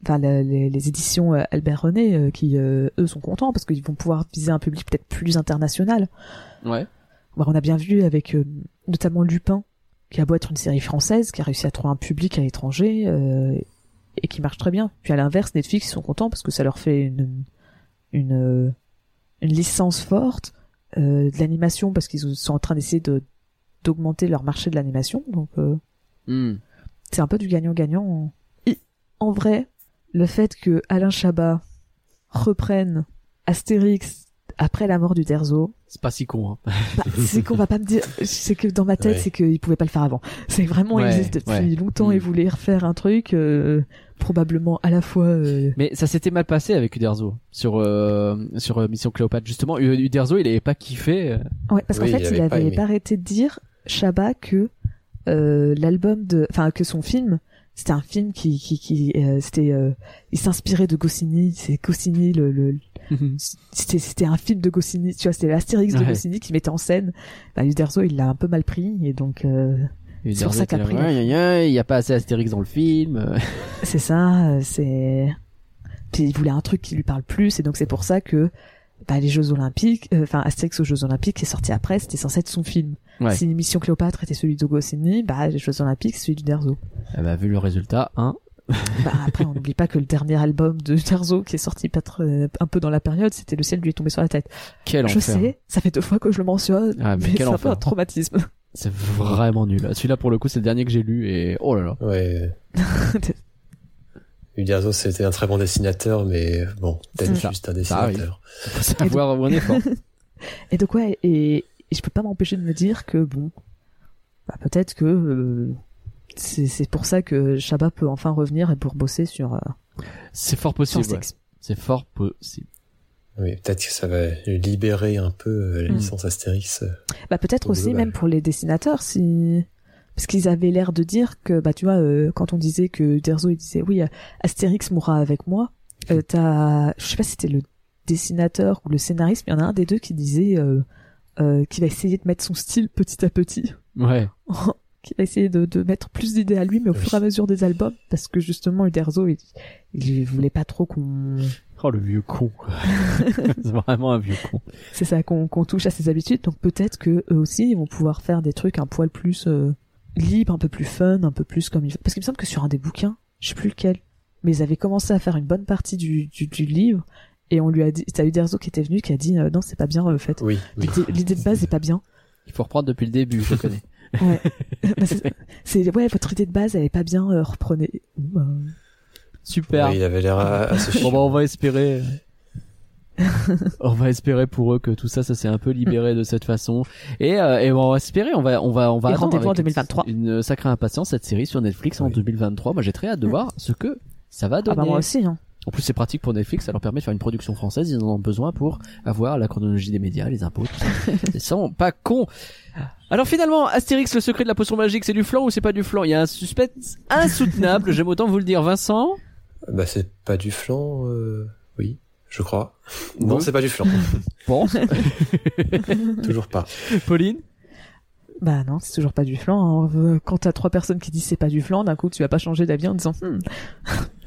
Enfin, la- les, les éditions euh, Albert René, euh, qui, eux, sont contents parce qu'ils vont pouvoir viser un public peut-être plus international. Ouais. Bah, on a bien vu avec notamment Lupin, qui a beau être une série française, qui a réussi à trouver un public à l'étranger euh, et qui marche très bien. Puis à l'inverse, Netflix ils sont contents parce que ça leur fait une une, euh, une licence forte, euh, de l'animation parce qu'ils sont en train d'essayer de d'augmenter leur marché de l'animation. Donc euh, Hmm. c'est un peu du gagnant-gagnant. Et en vrai, le fait que Alain Chabat reprenne Astérix après la mort du Derzo, C'est pas si con. Hein. bah, c'est qu'on va pas me dire, c'est que dans ma tête, Ouais. c'est qu'ils pouvaient pas le faire avant. C'est vraiment, Ouais, ils existent depuis ouais. longtemps et Mm. voulaient refaire un truc, euh, probablement à la fois, euh, Mais ça s'était mal passé avec Uderzo sur euh, sur euh, Mission Cléopâtre justement. U- Uderzo, il avait pas kiffé. euh. Ouais, parce Oui, qu'en il fait, il avait pas avait pas arrêté de dire Chabat que euh, l'album de, enfin que son film, c'était un film qui qui qui euh, c'était, euh, il s'inspirait de Goscinny. C'est Goscinny le, le c'était c'était un film de Goscinny. Tu vois, c'était l'Astérix de Ouais. Goscinny qui mettait en scène. Bah, Uderzo, il l'a un peu mal pris et donc euh, Uderzo pour ça qu'après, il y a pas assez Astérix dans le film. c'est ça. euh, C'est puis il voulait un truc qui lui parle plus et donc c'est pour ça que bah, les Jeux Olympiques, euh, enfin Astérix aux Jeux Olympiques qui est sorti après, c'était censé être son film. Ouais. Si l'émission Cléopâtre était celui de Goscinny, bah les Jeux Olympiques c'est celui du Derzo. Ah bah, vu le résultat, hein. bah après on n'oublie pas que le dernier album de Derzo qui est sorti pas très- un peu dans la période, c'était Le ciel lui est tombé sur la tête. Quel Je enfer. sais, ça fait deux fois que je le mentionne, Ah, mais mais, quel c'est un peu enfer. un traumatisme. C'est vraiment nul. Celui-là pour le coup, c'est le dernier que j'ai lu et oh là là. Ouais. Uderzo, c'était un très bon dessinateur, mais bon, peut-être ça. juste un Ça arrive. dessinateur. Faut savoir où on est fort. Et donc ouais, et, et je peux pas m'empêcher de me dire que bon, bah, peut-être que euh, c'est pour ça que Chabat peut enfin revenir et pour bosser sur, euh, C'est fort possible. ouais. C'est fort possible. Oui, peut-être que ça va libérer un peu euh, la Mm. licence Astérix. euh. Bah peut-être Au aussi global. même pour les dessinateurs si parce qu'ils avaient l'air de dire que bah tu vois euh, quand on disait que Derzo il disait oui euh, Astérix mourra avec moi euh, t'as je sais pas si c'était le dessinateur ou le scénariste mais il y en a un des deux qui disait euh, euh, qui va essayer de mettre son style petit à petit Ouais. qui va essayer de, de mettre plus d'idées à lui mais au Oui. fur et à mesure des albums parce que justement Uderzo il, il voulait pas trop qu'on Oh le vieux con. c'est vraiment un vieux con. c'est ça qu'on qu'on touche à ses habitudes donc peut-être que eux aussi ils vont pouvoir faire des trucs un poil plus euh, libre un peu plus fun un peu plus comme il parce qu'il me semble que sur un des bouquins je sais plus lequel mais ils avaient commencé à faire une bonne partie du, du, du livre et on lui a dit t'as Uderzo qui était venu qui a dit euh, non c'est pas bien en fait Oui, oui. L'idée- de base est pas bien Il faut reprendre depuis le début, je le connais. ouais Bah, c'est- ouais votre idée de base elle est pas bien euh, reprenez Bah, Super. Il avait l'air assez Bon bah on va espérer. on va espérer pour eux que tout ça, ça s'est un peu libéré de cette façon. Et, euh, et on va espérer, on va, on va, on va Et attendre rendez-vous en avec 2023. Une sacrée impatience cette série sur Netflix en Oui. 2023. Moi j'ai très hâte de voir ce que ça va ah donner. bah moi aussi hein. En plus c'est pratique pour Netflix, ça leur permet de faire une production française. Ils en ont besoin pour avoir la chronologie des médias, les impôts, tout ça. Ils sont pas cons. Alors finalement, Astérix, le secret de la potion magique, c'est du flan ou c'est pas du flan Il y a un suspense insoutenable. J'aime autant vous le dire, Vincent? Bah, c'est pas du flan, euh... oui, je crois. Non, Oui. c'est pas du flan. Bon, Toujours pas. Pauline? Bah non, c'est toujours pas du flan. hein. Euh, Quand t'as trois personnes qui disent c'est pas du flan, d'un coup tu vas pas changer d'avis en disant hmm,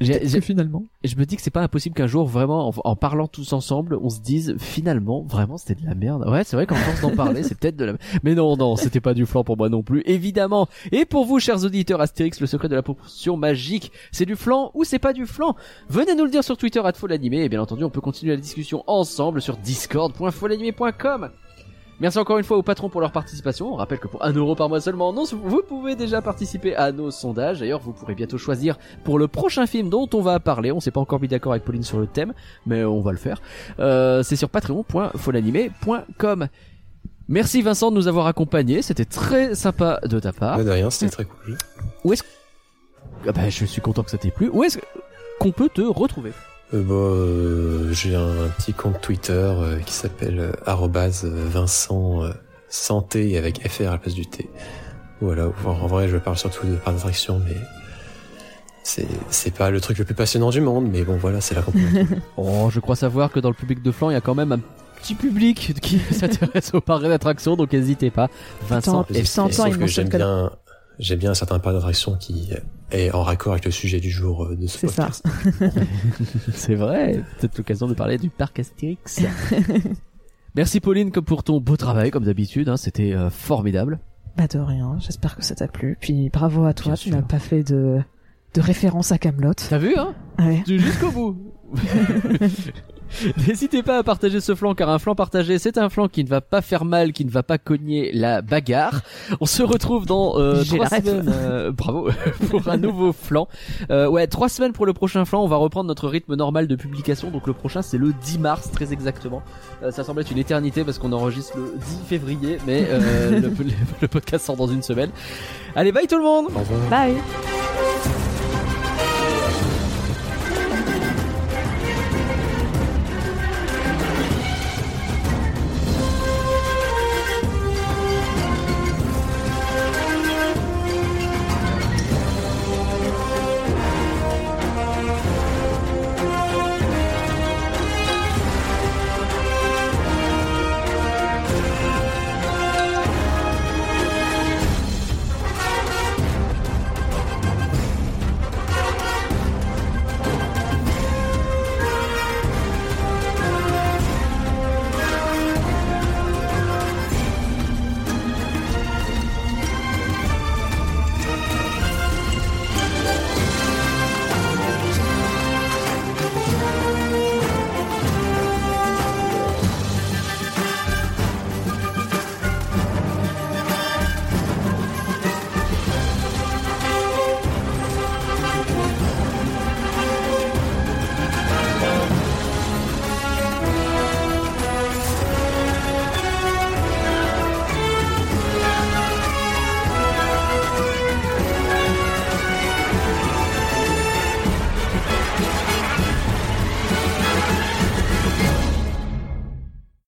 que finalement. Et je me dis que c'est pas impossible qu'un jour, vraiment, en, en parlant tous ensemble, on se dise finalement, vraiment, c'était de la merde. Ouais, c'est vrai qu'en force d'en parler, c'est peut-être de la. Mais non, non, c'était pas du flan pour moi non plus, évidemment. Et pour vous, chers auditeurs, Astérix, le secret de la proportion magique, c'est du flan ou c'est pas du flan? Venez nous le dire sur Twitter, @folanimé. Et bien entendu, on peut continuer la discussion ensemble sur discord.folanimé.com. Merci encore une fois aux patrons pour leur participation. On rappelle que pour 1 euro par mois seulement, non, vous pouvez déjà participer à nos sondages. D'ailleurs, vous pourrez bientôt choisir pour le prochain film dont on va parler. On s'est pas encore mis d'accord avec Pauline sur le thème, mais on va le faire. Euh, c'est sur patreon.folanimé.com. Merci Vincent de nous avoir accompagnés. C'était très sympa de ta part. De rien, c'était très cool. Ah bah, je suis content que ça t'ait plu. Où est-ce qu'on peut te retrouver? Euh, bah, euh, j'ai un, un petit compte Twitter euh, qui s'appelle euh, arrobase, euh, Vincent euh, Santé avec FR à la place du T. Voilà, en en vrai, je parle surtout de parcs d'attraction, mais c'est c'est pas le truc le plus passionnant du monde, mais bon, voilà, c'est la compagnie. Oh, je crois savoir que dans le public de flanc, il y a quand même un petit public qui s'intéresse aux parcs d'attraction, donc n'hésitez pas. Vincent que mentionne j'aime que- bien, j'aime bien un certain parc d'attraction qui est en raccord avec le sujet du jour euh, de ce C'est ça. podcast. C'est vrai, peut-être l'occasion de parler du parc Astérix. Merci Pauline comme pour ton beau travail comme d'habitude, hein, c'était euh, formidable. Bah de rien, j'espère que ça t'a plu. Puis bravo à toi, Bien tu n'as pas fait de, de référence à Camelot. T'as vu hein? Ouais. Jusqu'au bout. N'hésitez pas à partager ce flanc car un flanc partagé c'est un flanc qui ne va pas faire mal, qui ne va pas cogner la bagarre. On se retrouve dans euh, trois semaines, euh, bravo, pour un nouveau flanc. Euh, ouais, trois semaines pour le prochain flanc. On va reprendre notre rythme normal de publication. Donc le prochain c'est le 10 mars très exactement. Euh, ça semble être une éternité parce qu'on enregistre le 10 février, mais euh, le, le- le podcast sort dans une semaine. Allez, bye tout le monde. Bye